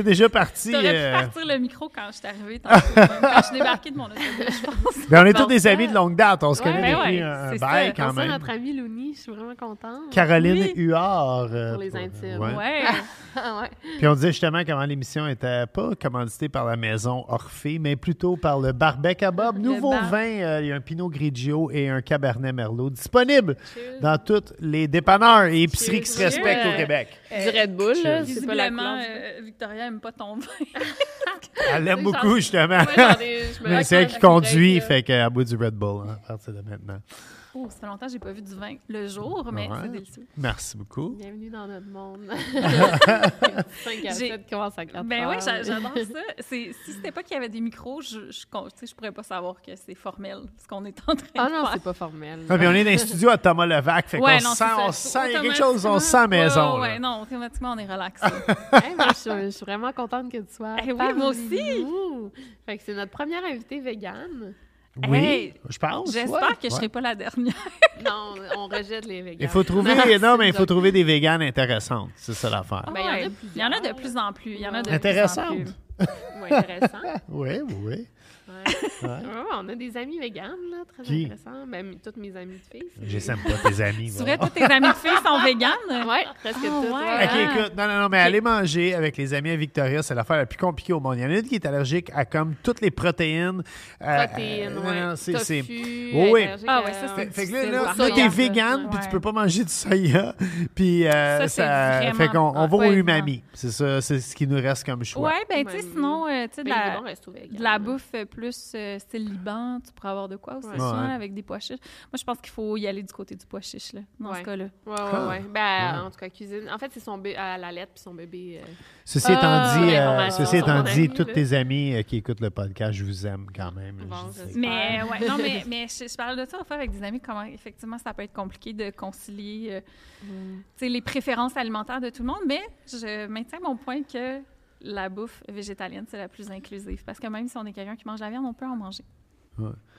C'est déjà parti. T'aurais euh, pu partir le micro quand je suis arrivée, tantôt, quand je suis débarquée de mon autobus, je pense. ben, on est tous des amis de longue date. On se Ouais, connaît ben depuis ouais, un c'est bail ça. quand Comme ça, même. notre amie Louni, je suis vraiment contente. Caroline Oui. Huard. euh, Pour les intimes. ouais. Ouais. Ouais. Puis on disait justement comment l'émission était pas commanditée par la maison Orphée, mais plutôt par le Barbec à Bob. Nouveau bar. vin, euh, il y a un Pinot Grigio et un Cabernet Merlot disponible Cheers. dans tous les dépanneurs et épiceries qui se Cheers. respectent Cheers. au Québec. Du Red Bull, là, c'est pas la Visiblement, couleur. euh, Victoria aime pas ton vin. Elle l'aime beaucoup, justement. Ouais, ai- Mais c'est elle qui conduit, là. fait qu'elle boit du Red Bull hein, à partir de maintenant. Oh, ça fait longtemps que j'ai pas vu du vin le jour, mais Ouais. c'est délicieux. Merci beaucoup. Bienvenue dans notre monde. 5 à J'ai- 7 commence à 4 Ben oui, j'adore ça. Si c'était pas qu'il y avait des micros, je, je, tu sais, je pourrais pas savoir que c'est formel ce qu'on est en train Ah de non, faire. c'est pas formel. Ah, puis on est dans un studio à Thomas Levac, fait Ouais, qu'on non, sent, on sent, il y a quelque chose, on sent maison. Ouais, là. ouais, non, automatiquement, on est. Hey, mais je, suis, je suis vraiment contente que tu sois. Eh oui, moi aussi. nous. Fait que c'est notre première invitée végane. Oui, Hey, je pense. J'espère ouais. que je Ouais. serai pas la dernière. Non, on rejette les véganes. Il faut trouver, non, mais il faut trouver des véganes intéressantes. C'est ça l'affaire. Il y en a Ouais. Il y en a de plus en plus. Il y en a de plus en plus. Ouais, intéressant. Oui, oui. Ouais. On a des amis véganes, là, très Qui? intéressants. Ben, toutes mes amies de filles. J'essaime pas tes amis. C'est vrai, tous tes amis de filles sont véganes? Ouais, presque toutes. ouais. ouais. OK, écoute, non, non, non, mais aller manger avec les amis à Victoria, c'est l'affaire la plus compliquée au monde. Il y en a une qui est allergique à comme toutes les protéines. euh, Protéines, euh, ouais. c'est- Tofu, c'est- Oui, oui. Ah ouais, ça, c'est Fait, fait que là, t'es vegan, puis tu peux pas manger du soya. Puis euh, Ça, ça, c'est vraiment fait qu'on on va au umami. C'est ça, c'est ce qui nous reste comme choix. Ouais, ben, tu sais, sinon, tu sais, de Ben, la, de la bouffe euh, plus euh, style Liban, tu pourrais avoir de quoi aussi, Ouais. souvent, Ouais. là, avec des pois chiches. Moi, je pense qu'il faut y aller du côté du pois chiche, là, dans ce cas-là. Ouais, Ah. ouais, ouais. Ben, en tout cas, cuisine. En fait, c'est son bébé à la lettre puis son bébé. euh, Ceci Ah, étant dit, euh, l'information ceci étant dit, ami, tous là. tes amis euh, qui écoutent le podcast, je vous aime quand même. Bon, Mais ouais, non, mais, mais je, je parle de ça fois avec des amis, comment effectivement ça peut être compliqué de concilier euh, Mm. tu sais, les préférences alimentaires de tout le monde, mais je maintiens mon point que la bouffe végétalienne, c'est la plus inclusive. Parce que même si on est quelqu'un qui mange la viande, on peut en manger.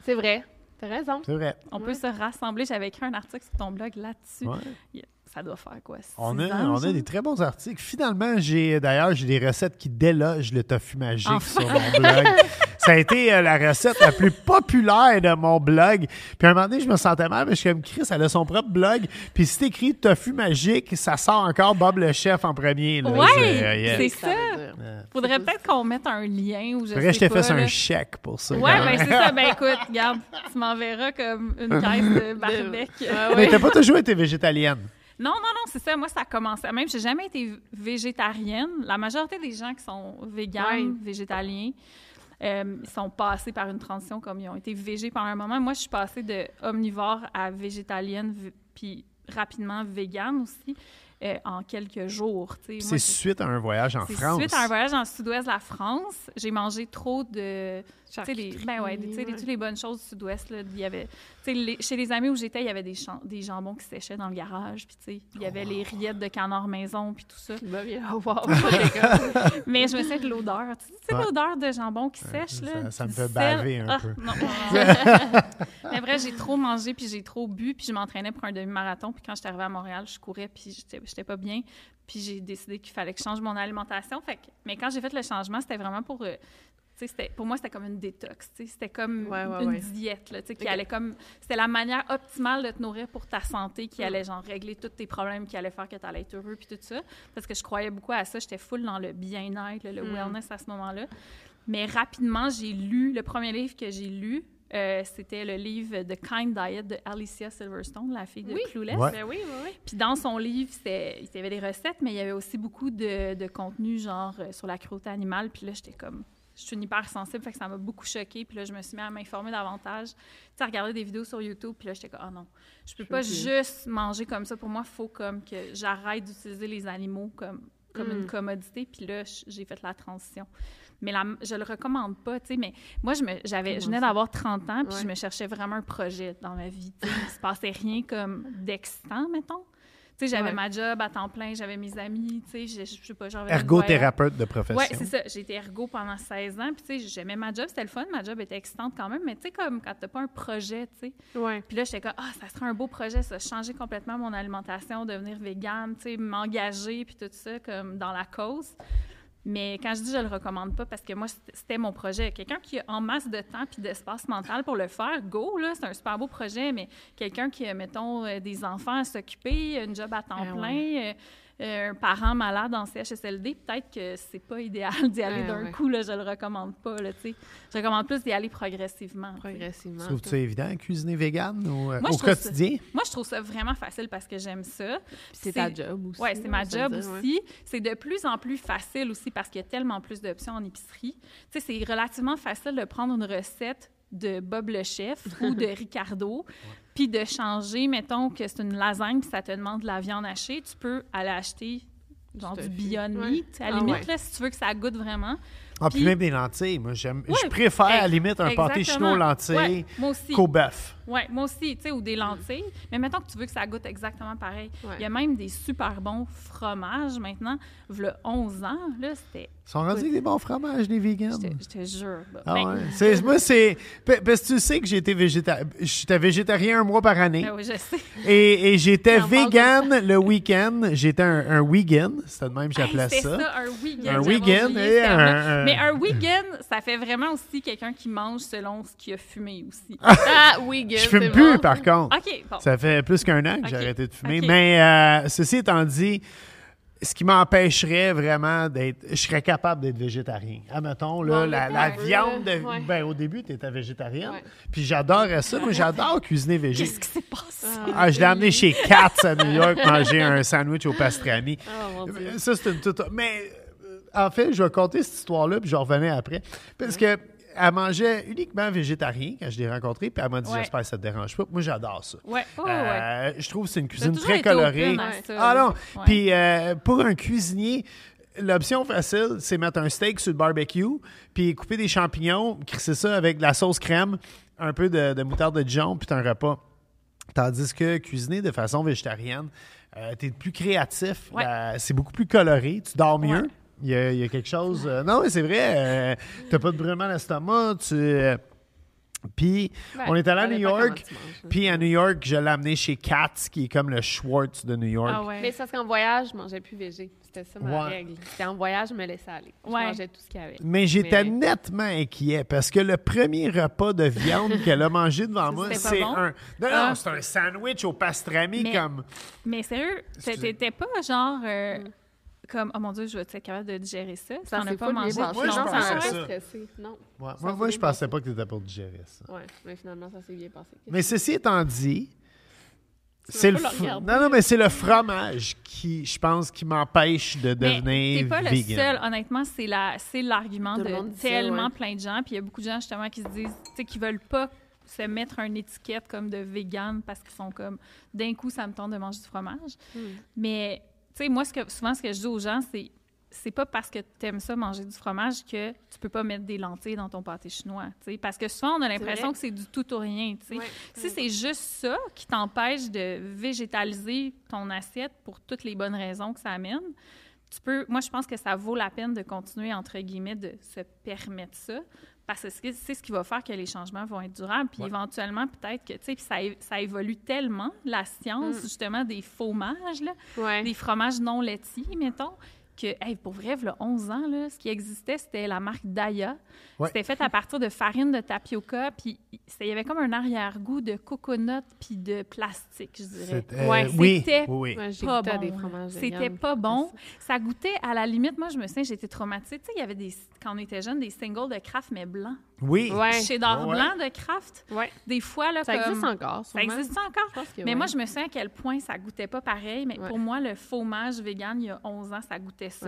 C'est vrai. T'as raison. C'est vrai. On Ouais. peut se rassembler. J'avais écrit un article sur ton blog là-dessus. Ouais. Ça doit faire quoi? six On a, ans, on a des très bons articles. Finalement, j'ai d'ailleurs j'ai des recettes qui délogent le tofu magique Enfin. sur mon blog. Ça a été euh, la recette la plus populaire de mon blog. Puis à un moment donné, je me sentais mal, mais je suis comme Chris, elle a son propre blog. Puis si t'écris tofu magique, ça sort encore Bob le chef en premier. là. Ouais, C'est, euh, yeah. c'est Ça. Faudrait peut-être qu'on mette un lien ou je Faudrait que sais je t'ai pas, fait là. un chèque pour ça. Ouais, ben c'est ça. Ben écoute, regarde, tu m'enverras comme une caisse de barbecue. Ouais, Mais t'as pas toujours été végétalienne. Non, non, non, c'est ça. Moi, ça a commencé. Même, j'ai jamais été végétarienne. La majorité des gens qui sont véganes, Ouais. végétaliens, euh, ils sont passés par une transition comme ils ont été végés pendant un moment. Moi, je suis passée de omnivore à végétalienne, puis rapidement végane aussi, euh, en quelques jours. C'est suite à un voyage en c'est France. suite à un voyage dans le sud-ouest de la France. J'ai mangé trop de. Tu sais, les, ben ouais, tu sais, les- ouais. toutes les bonnes choses du sud-ouest. là, Il y avait, tu sais, les- chez les amis où j'étais, il y avait des, jambons qui séchaient dans le garage. Puis, tu sais, il y avait les rillettes de canard maison, puis tout ça. Bien quelqu'un. Mais je me souviens de l'odeur. Tu sais, Ouais. l'odeur de jambon qui sèche, là. ça- me fait baver un Ah, peu. non, non, non. Mais vrai, j'ai trop mangé, puis j'ai trop bu, puis je m'entraînais pour un demi-marathon. Puis quand j'étais arrivée à Montréal, je courais, puis j'étais j'étais pas bien. Puis j'ai décidé qu'il fallait que je change mon alimentation. Fait que- mais quand j'ai fait le changement, c'était vraiment pour... euh, pour moi, c'était comme une détox. tu sais, C'était comme Ouais, ouais, une ouais. diète. Là, tu sais, qui allait comme... C'était la manière optimale de te nourrir pour ta santé qui allait genre régler tous tes problèmes, qui allait faire que tu allais être heureux, puis tout ça. Parce que je croyais beaucoup à ça. J'étais full dans le bien-être, le, Mm. wellness à ce moment-là. Mais rapidement, j'ai lu... Le premier livre que j'ai lu, euh, c'était le livre The Kind Diet de Alicia Silverstone, la fille de Oui. Clueless. Ouais. Ben oui, oui, oui. Puis dans son livre, c'était- il y avait des recettes, mais il y avait aussi beaucoup de, de contenu, genre euh, sur la cruauté animale. Puis là, j'étais comme. Je suis une hypersensible, fait que ça m'a beaucoup choquée. Puis là, je me suis mis à m'informer davantage. Tu sais, à regarder des vidéos sur YouTube. Puis là, j'étais comme, ah non, je peux Je pas juste manger comme ça. Pour moi, il faut comme que j'arrête d'utiliser les animaux comme, comme Mm. une commodité. Puis là, j'ai fait la transition. Mais la, je le recommande pas, tu sais. Mais moi, je, me, j'avais, je venais d'avoir 30 ans, puis Ouais. je me cherchais vraiment un projet dans ma vie. Il se passait rien comme d'excitant, mettons. Sais, j'avais Ouais. ma job à temps plein, j'avais mes amis, tu sais, je, je sais pas, genre... Ergothérapeute de profession. Ouais, c'est ça. J'ai été ergo pendant 16 ans, puis tu sais, j'aimais ma job, c'était le fun, ma job était excitante quand même, mais tu sais, comme quand t'as pas un projet, tu sais. Ouais. Puis là, j'étais comme, ah, ça serait un beau projet, ça, changer complètement mon alimentation, devenir végane, tu sais, m'engager, puis tout ça, comme dans la cause. Mais quand je dis je le recommande pas, parce que moi, c'était- mon projet. Quelqu'un qui a en masse de temps puis d'espace mental pour le faire, go, là, c'est un super beau projet, mais quelqu'un qui a, mettons, euh, des enfants à s'occuper, un job à temps Ah plein, ouais. Euh, un parent malade en CHSLD, peut-être que c'est pas idéal d'y aller Ouais, d'un ouais. coup, là, je le recommande pas, là, tu sais. Je recommande plus d'y aller progressivement. Progressivement. Trouves-tu évident cuisiner vegan ou, euh, Moi, au ça- quotidien? Moi, je trouve ça vraiment facile parce que j'aime ça. C'est ta job aussi. Oui, c'est ma job ouais. aussi. C'est de plus en plus facile aussi parce qu'il y a tellement plus d'options en épicerie. Tu sais, c'est relativement facile de prendre une recette de Bob le chef ou de Ricardo, puis de changer, mettons que c'est une lasagne, puis ça te demande de la viande hachée, tu peux aller acheter genre Du. Beyond Ouais. Meat, à la Ah limite, ouais. là, si tu veux que ça goûte vraiment. Ah, puis Puis- même des lentilles. Moi, j'aime, je préfère à la limite un pâté aux lentilles Ouais, qu'au bœuf. Oui, moi aussi, tu sais, ou des lentilles. Mais mettons que tu veux que ça goûte exactement pareil. Ouais. Il y a même des super bons fromages maintenant. V'là 11 ans, là, c'était... Ils sont rendus avec des bons fromages, les vegans. Je te- je te jure. bah, Ah ben, ouais. C'est- moi, c'est. pa- Parce que tu sais que été végétarien. J'étais végétarien un mois par année. ben oui, je sais. Et, et j'étais de vegan le week-end. J'étais un, un vegan. C'était de même que j'appelais Hey, ça. ça, un week-end. Un week-end un- Mais un week-end, ça fait vraiment aussi quelqu'un qui mange selon ce qu'il a fumé aussi. Ah oui, Guy, Je fume plus, bon. par contre. Bon. Ça fait plus qu'un an que j'ai Ok. arrêté de fumer. Mais euh, ceci étant dit, ce qui m'empêcherait vraiment d'être. Je serais capable d'être végétarien. Admettons, là, Bon, la, viande. là. De, Ouais. ben, au début, tu étais végétarienne. Ouais. Puis j'adorais ça. Moi, j'adore cuisiner végé. Qu'est-ce qui s'est passé? Ah, je l'ai amené chez Katz à New York manger un sandwich au pastrami. Oh, Ça, c'est une toute. Mais euh, en fait, je vais compter cette histoire-là, puis je revenais après. Parce que elle mangeait uniquement végétarien quand je l'ai rencontrée, puis elle m'a dit Ouais. J'espère que ça te dérange pas. Moi, j'adore ça. Ouais, ouais. Euh, Je trouve que c'est une cuisine très colorée. Ah non. Ouais. Puis euh, pour un cuisinier, l'option facile, c'est mettre un steak sur le barbecue, puis couper des champignons, crisser ça avec de la sauce crème, un peu de, de moutarde de Dijon, puis un repas. Tandis que cuisiner de façon végétarienne, euh, t'es plus créatif, Ouais. c'est beaucoup plus coloré, tu dors mieux. Ouais. Il y, a, il y a quelque chose. euh, non, mais c'est vrai, euh, t'as pas de brûlement à l'estomac, tu. euh, puis, Ouais, on est allé à ça New York. tu hein. Puis à New York, je l'ai amené chez Katz, qui est comme le Schwartz de New York. Ah ouais. Mais c'est parce qu'en voyage, je mangeais plus végé. C'était ça ma Ouais. règle. C'était en voyage, je me laissais aller. Je Ouais. mangeais tout ce qu'il y avait. Mais j'étais Mais- nettement inquiet parce que le premier repas de viande qu'elle a mangé devant moi, c'est bon? un. Non, non, Ah. c'est un sandwich au pastrami Mais- comme. Mais sérieux, t'étais pas genre euh, comme oh mon dieu, je vais être capable de digérer ça. Ça s'est pas mangé Moi, je non, ça m'a ça. pas stressé. Non. Ouais, moi, moi, je pensais pas que tu étais pour digérer ça. Ouais, mais finalement, ça s'est bien passé. Mais ceci étant dit, c'est le, pas non, non, mais c'est le fromage qui, je pense, qui m'empêche de Mais devenir t'es pas le vegan. seul, honnêtement, c'est la c'est l'argument Tout de ça, tellement ouais. plein de gens, puis il y a beaucoup de gens justement qui se disent, tu sais, qui veulent pas se mettre une étiquette comme de vegan parce qu'ils sont comme d'un coup ça me tente de manger du fromage. Hmm. Mais tu sais moi ce que souvent ce que je dis aux gens c'est c'est pas parce que tu aimes ça manger du fromage que tu peux pas mettre des lentilles dans ton pâté chinois, parce que souvent on a l'impression que c'est du tout ou rien. Si c'est juste ça qui t'empêche de végétaliser ton assiette pour toutes les bonnes raisons que ça amène, tu peux. Moi, je pense que ça vaut la peine de continuer entre guillemets de se permettre ça Parce que c'est ce qui va faire que les changements vont être durables. Puis Ouais. éventuellement, peut-être que, tu sais, puis ça, ça évolue tellement, la science, Mm. justement, des fromages, là, Ouais. des fromages non laitiers, mettons, que, hey, pour vrai, il 11 ans, là, ce qui existait, c'était la marque Daya. Ouais. C'était fait à partir de farine de tapioca, puis c'était- il y avait comme un arrière-goût de coconut puis de plastique, je dirais. C'est- euh, Ouais, oui, c'était oui, oui. Pas bon. des là. fromages C'était pas bon. Ça goûtait, à la limite, moi, je me souviens, j'étais traumatisée. Tu sais, il y avait des, quand on était jeune, des singles de Kraft, mais blancs. Oui. Ouais. Chez d'or Ouais. blanc de Kraft. Ouais. Des fois, là, Ça comme- existe encore, Ça existe encore? Je pense que Mais moi, je me souviens à quel point ça goûtait pas pareil. Mais Ouais. pour moi, le fromage vegan, il y a 11 ans, ça goûtait ça.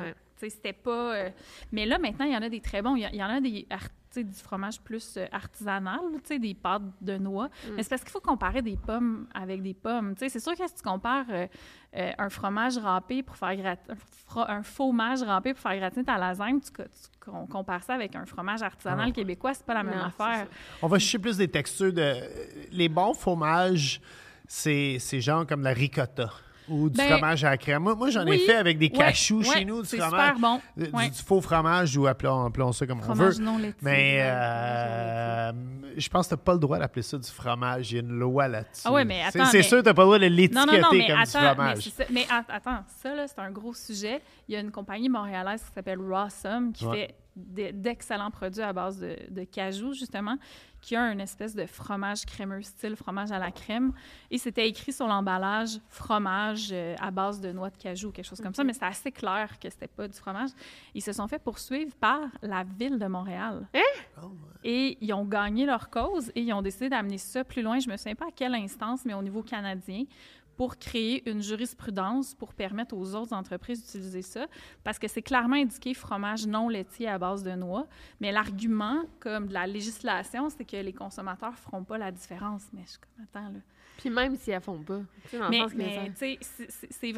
C'était pas... euh, Mais là, maintenant, il y en a des très bons. Il y, en a des... du fromage plus euh, artisanal, tu sais, des pâtes de noix. Mm. Mais c'est parce qu'il faut comparer des pommes avec des pommes. Tu sais, c'est sûr que si tu compares euh, euh, un fromage râpé pour faire grat- un, fro- un fromage râpé pour faire gratiner ta lasagne, tu, tu com- compares ça avec un fromage artisanal Ah. québécois, c'est pas la même Non, affaire. On va chercher plus des textures de. Les bons fromages, c'est c'est genre comme la ricotta ou du Ben, fromage à la crème. Moi, moi, j'en ai fait avec des cachous ouais, chez nous, du fromage. super bon, du- ouais. Du, faux fromage ou appelons, appelons ça comme Fromage on veut. non. Mais euh, je pense que tu n'as pas le droit d'appeler ça du fromage. Il y a une loi là-dessus. Ah ouais, mais C'est- attends, C'est mais- sûr que tu n'as pas le droit de l'étiqueter non, non, mais comme du attends, fromage. ça, mais att- attends, ça, là, c'est un gros sujet. Il y a une compagnie montréalaise qui s'appelle Rawsome qui fait de- d'excellents produits à base de, de cajou, justement, qui a une espèce de fromage crémeux, style fromage à la crème. Et c'était écrit sur l'emballage fromage euh, à base de noix de cajou, quelque chose comme ça, mais c'est assez clair que c'était pas du fromage. Ils se sont fait poursuivre par la ville de Montréal. Et ils ont gagné leur cause et ils ont décidé d'amener ça plus loin. Je me souviens pas à quelle instance, mais au niveau canadien, pour créer une jurisprudence pour permettre aux autres entreprises d'utiliser ça, parce que c'est clairement indiqué fromage non laitier à base de noix. Mais l'argument, comme de la législation, c'est que les consommateurs feront pas la différence. Mais je suis comme, attends, là. Puis même si elles font pas. Tu sais, Mais, mais, ça- c'est-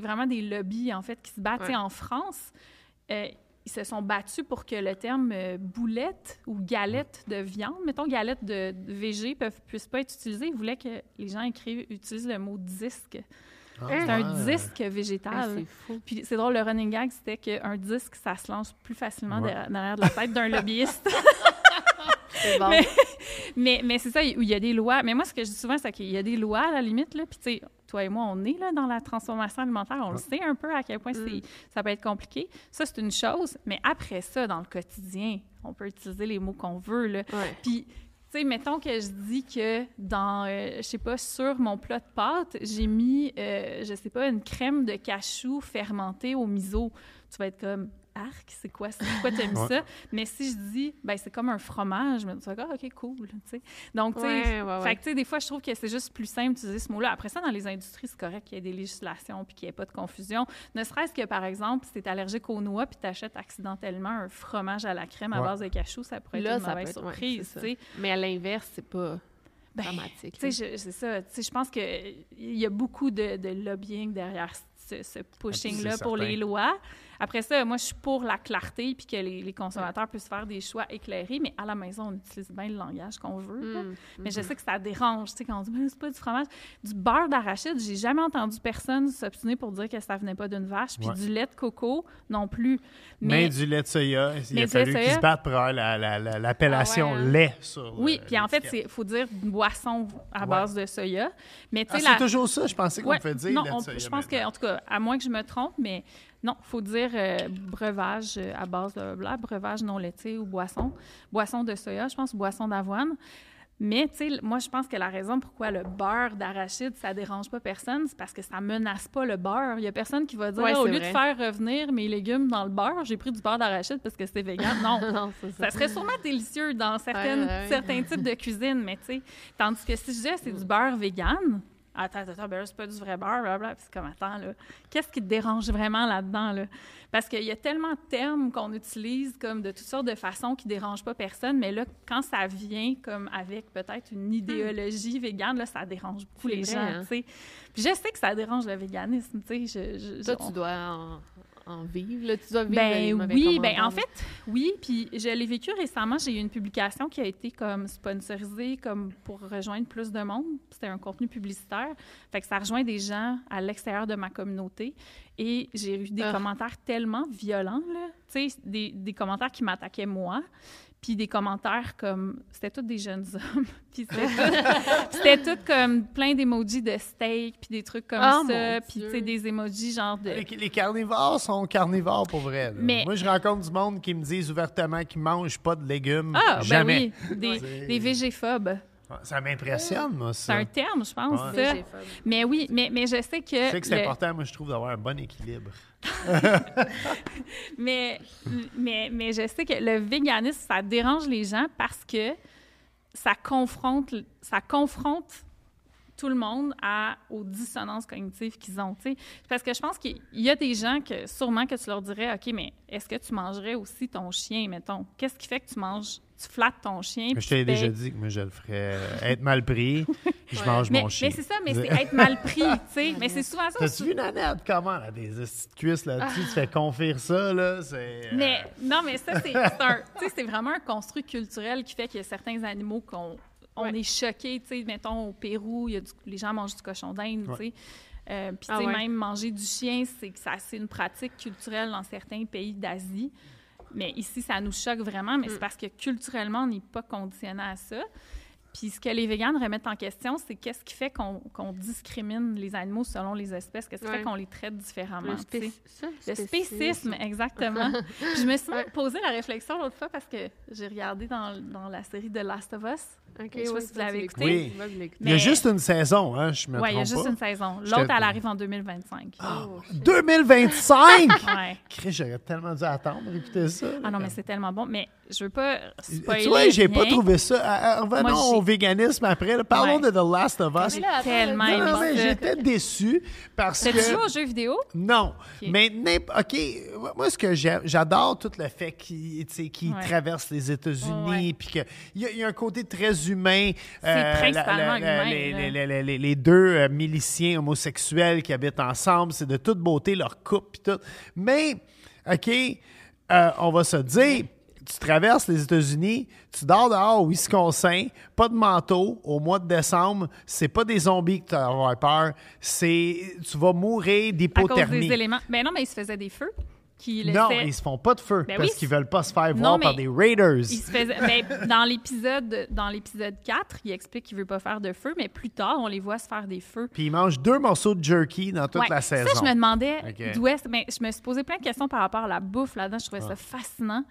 vraiment, des lobbies, en fait, qui se battent. Ouais. En France, euh, ils se sont battus pour que le terme euh, boulette ou galette de viande, mettons galette de, de VG, ne puisse pas être utilisé. Ils voulaient que les gens écrivent, utilisent le mot disque. Ah, C'est un ouais. disque Ah, végétal. c'est fou. Puis c'est drôle, le running gag, c'était qu'un disque, ça se lance plus facilement Ouais. derrière, derrière de la tête d'un lobbyiste. C'est bon. Mais- Mais, mais c'est ça, où il y a des lois. Mais moi, ce que je dis souvent, c'est qu'il y a des lois à la limite. Là, puis, tu sais, toi et moi, on est là dans la transformation alimentaire. On le sait un peu à quel point c'est- ça peut être compliqué. Ça, c'est une chose. Mais après ça, dans le quotidien, on peut utiliser les mots qu'on veut. Là. Ouais. Puis, tu sais, mettons que je dis que dans, euh, je sais pas, sur mon plat de pâtes, j'ai mis, euh, je sais pas, une crème de cachou fermentée au miso. Tu vas être comme, arc, c'est quoi ça? Pourquoi t'as mis Ouais. ça? Mais si je dis, ben c'est comme un fromage, je me dis, ah, OK, cool, tu. Donc, tu sais, Ouais, ouais, tu des fois, je trouve que c'est juste plus simple d'utiliser ce mot-là. Après ça, dans les industries, c'est correct qu'il y ait des législations puis qu'il n'y ait pas de confusion. Ne serait-ce que, par exemple, si tu es allergique aux noix puis tu achètes accidentellement un fromage à la crème à base de cachou, ça pourrait Là, être une mauvaise être- surprise, tu. Mais à l'inverse, c'est pas Ben, dramatique. Tu c'est ça. Tu je pense qu'il y a beaucoup de, de lobbying derrière ce, ce pushing-là pour certain. les lois. Après ça, moi, je suis pour la clarté puis que les, les consommateurs puissent faire des choix éclairés, mais à la maison, on utilise bien le langage qu'on veut. là. Mm, Mais je sais que ça dérange, tu sais, quand on dit c'est pas du fromage. Du beurre d'arachide, j'ai jamais entendu personne s'obstiner pour dire que ça venait pas d'une vache, puis Ouais. du lait de coco non plus. Mais, Mais, du lait de soya, il a fallu qu'ils se battent pour avoir la- la- la- l'appellation Ah ouais, hein? lait sur oui, euh, puis en fait, il faut dire boisson à Ouais. base de soya. Mais tu Ah, c'est toujours ça, je pensais qu'on pouvait dire non, lait de on- soya je pense que, en tout cas, à moins que je me trompe, mais non, il faut dire euh, breuvage euh, à base de bla, breuvage non laitier ou boisson. Boisson de soya, je pense, boisson d'avoine. Mais, tu sais, moi, je pense que la raison pourquoi le beurre d'arachide, ça dérange pas personne, c'est parce que ça menace pas le beurre. Il y a personne qui va dire, Ouais, Ah, au lieu vrai. de faire revenir mes légumes dans le beurre, j'ai pris du beurre d'arachide parce que c'est vegan. Non, ça. ça serait sûrement délicieux dans certaines, Ouais, ouais, ouais. certains types de cuisine, mais tu sais, tandis que si je disais c'est du beurre vegan, attends, attends, attends, ben là, c'est pas du vrai beurre, blablabla, puis c'est comme, attends, là, qu'est-ce qui te dérange vraiment là-dedans, là? Parce qu'il y a tellement de termes qu'on utilise comme de toutes sortes de façons qui dérangent pas personne, mais là, quand ça vient comme avec peut-être une idéologie végane, là, ça dérange beaucoup les vrai, gens, hein? tu sais. Puis je sais que ça dérange le véganisme, tu sais, je- je- Toi, je- tu dois en, en vivre. Là? Tu dois vivre ben oui, ben en fait, oui, puis je l'ai vécu récemment. J'ai eu une publication qui a été comme sponsorisée comme pour rejoindre plus de monde. C'était un contenu publicitaire. Fait que ça rejoint des gens à l'extérieur de ma communauté. Et j'ai eu des Ah. commentaires tellement violents, là. Tu sais, des, des commentaires qui m'attaquaient moi. Puis des commentaires comme c'était tous des jeunes hommes puis c'était tout, c'était tout comme plein d'emojis de steak puis des trucs comme Ah, ça puis tu sais des emojis genre de Les, les carnivores sont carnivores pour vrai. là. Mais- Moi, je rencontre du monde qui me disent ouvertement qu'ils mangent pas de légumes. ah jamais. ben oui des, des végéphobes Ça m'impressionne, moi, c'est ça. un terme je pense Ouais. ça. Végéphobe. mais oui mais mais je sais que Je sais que c'est le- important, moi, je trouve, d'avoir un bon équilibre. Mais, mais, mais je sais que le véganisme, ça dérange les gens parce que ça confronte, ça confronte tout le monde à, aux dissonances cognitives qu'ils ont. tu sais. Parce que je pense qu'il y a des gens que sûrement que tu leur dirais, OK, mais est-ce que tu mangerais aussi ton chien, mettons? Qu'est-ce qui fait que tu manges, tu flattes ton chien? puis Je t'ai déjà dit que moi, je le ferais. euh, Être mal pris, je Ouais. mange Mais, mon chien. mais c'est ça, mais c'est être mal pris, tu sais. Mais c'est souvent ça. T'as-tu vu Nanette? Comment? Elle a des petites cuisses là-dessus. Tu fais confire ça, là? C'est. euh, Mais non, mais ça, c'est un- tu sais, c'est vraiment un construit culturel qui fait qu'il y a certains animaux qu'on on Ouais. est choqués. Tu sais, mettons, au Pérou, il y a du- les gens mangent du cochon d'Inde, tu sais. Euh, Puis, tu Ah sais, ouais. même manger du chien, c'est ça- c'est une pratique culturelle dans certains pays d'Asie. Mais ici, ça nous choque vraiment, mais Mm. c'est parce que culturellement, on n'est pas conditionné à ça. Puis ce que les véganes remettent en question, c'est qu'est-ce qui fait qu'on qu'on discrimine les animaux selon les espèces, qu'est-ce qui fait qu'on les traite différemment. Le, tu sais? spéc- ça, Le spécisme. spécisme, exactement. Puis je me suis même Ouais. posé la réflexion l'autre fois parce que j'ai regardé dans, dans la série de Last of Us. Ok, Je sais pas ouais, si vous l'avez écouté. Oui. Il y a juste une saison, hein, je me Oui, il y a juste pas. une saison. L'autre, elle arrive en 2025. Oh, 2025! Ouais. Chris, j'aurais tellement dû attendre écouter ça. Ah non, mais c'est tellement bon. Mais je veux pas spoiler Tu vois, j'ai pas trouvé ça. Ah, Revenons Moi, j'ai- au véganisme après. là. Parlons Ouais. de The Last of Us. Là, Tellement Non, non, mais j'étais déçu parce T'as que... joué aux jeux vidéo? Non, mais OK, moi, ce que j'adore tout le fait qu'il tu Ouais. traverse les États-Unis, Ouais. puis qu'il y, a- il y a un côté très humain. C'est principalement la- la- humain, Les, là. les- les- les- les- les deux euh, miliciens homosexuels qui habitent ensemble, c'est de toute beauté, leur couple, puis tout. Mais, OK, euh, on va se dire... Tu traverses les États-Unis, tu dors dehors au Wisconsin, pas de manteau au mois de décembre, c'est pas des zombies que tu vas avoir peur, c'est tu vas mourir À cause d'hypothermie. des éléments. Ben non, mais ils se faisaient des feux. Qui Non, ils se font pas de feu Ben parce oui, qu'ils veulent pas se faire Non, voir par mais des Raiders. Il se faisait, ben, dans l'épisode dans l'épisode 4, il explique qu'il veut pas faire de feu, mais plus tard, on les voit se faire des feux. Puis ils mangent deux morceaux de jerky dans toute Ouais. la saison. Ça, je me demandais Ok. d'où est-ce. ben, je me suis posé plein de questions par rapport à la bouffe là-dedans. Je trouvais ça fascinant.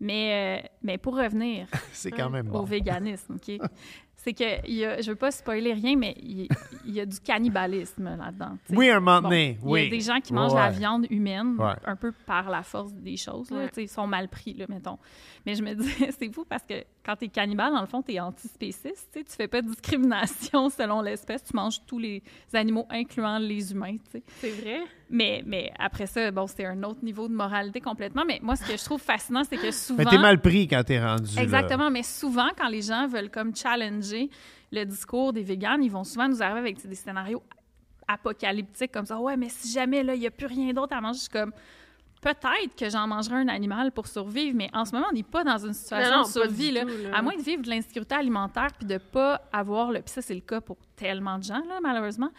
Mais, euh, mais pour revenir C'est quand même au véganisme, OK? C'est que, il y a, je veux pas spoiler rien, mais il, il y a du cannibalisme là-dedans. Oui, un moment Bon, donné, Il oui. y a des gens qui Ouais, mangent la viande humaine, Ouais. un peu par la force des choses. Là, Ouais. tu sais, Ils sont mal pris, là, mettons. Mais je me dis, c'est fou parce que quand tu es cannibale, dans le fond, tu es antispéciste. Tu sais, tu fais pas de discrimination selon l'espèce. Tu manges tous les animaux, incluant les humains. tu sais. C'est vrai? Mais, mais après ça, bon, c'était un autre niveau de moralité complètement. Mais moi, ce que je trouve fascinant, c'est que souvent. Mais t'es mal pris quand t'es rendu. là. Exactement, mais souvent, quand les gens veulent comme challenger le discours des véganes, ils vont souvent nous arriver avec des scénarios apocalyptiques comme ça. Ouais, mais si jamais là, il n'y a plus rien d'autre à manger, je suis comme peut-être que j'en mangerai un animal pour survivre, mais en ce moment, on n'est pas dans une situation Non, non, de survie. Là. tout, là. À moins de vivre de l'insécurité alimentaire puis de pas avoir le. Puis ça, c'est le cas pour tellement de gens, là, malheureusement.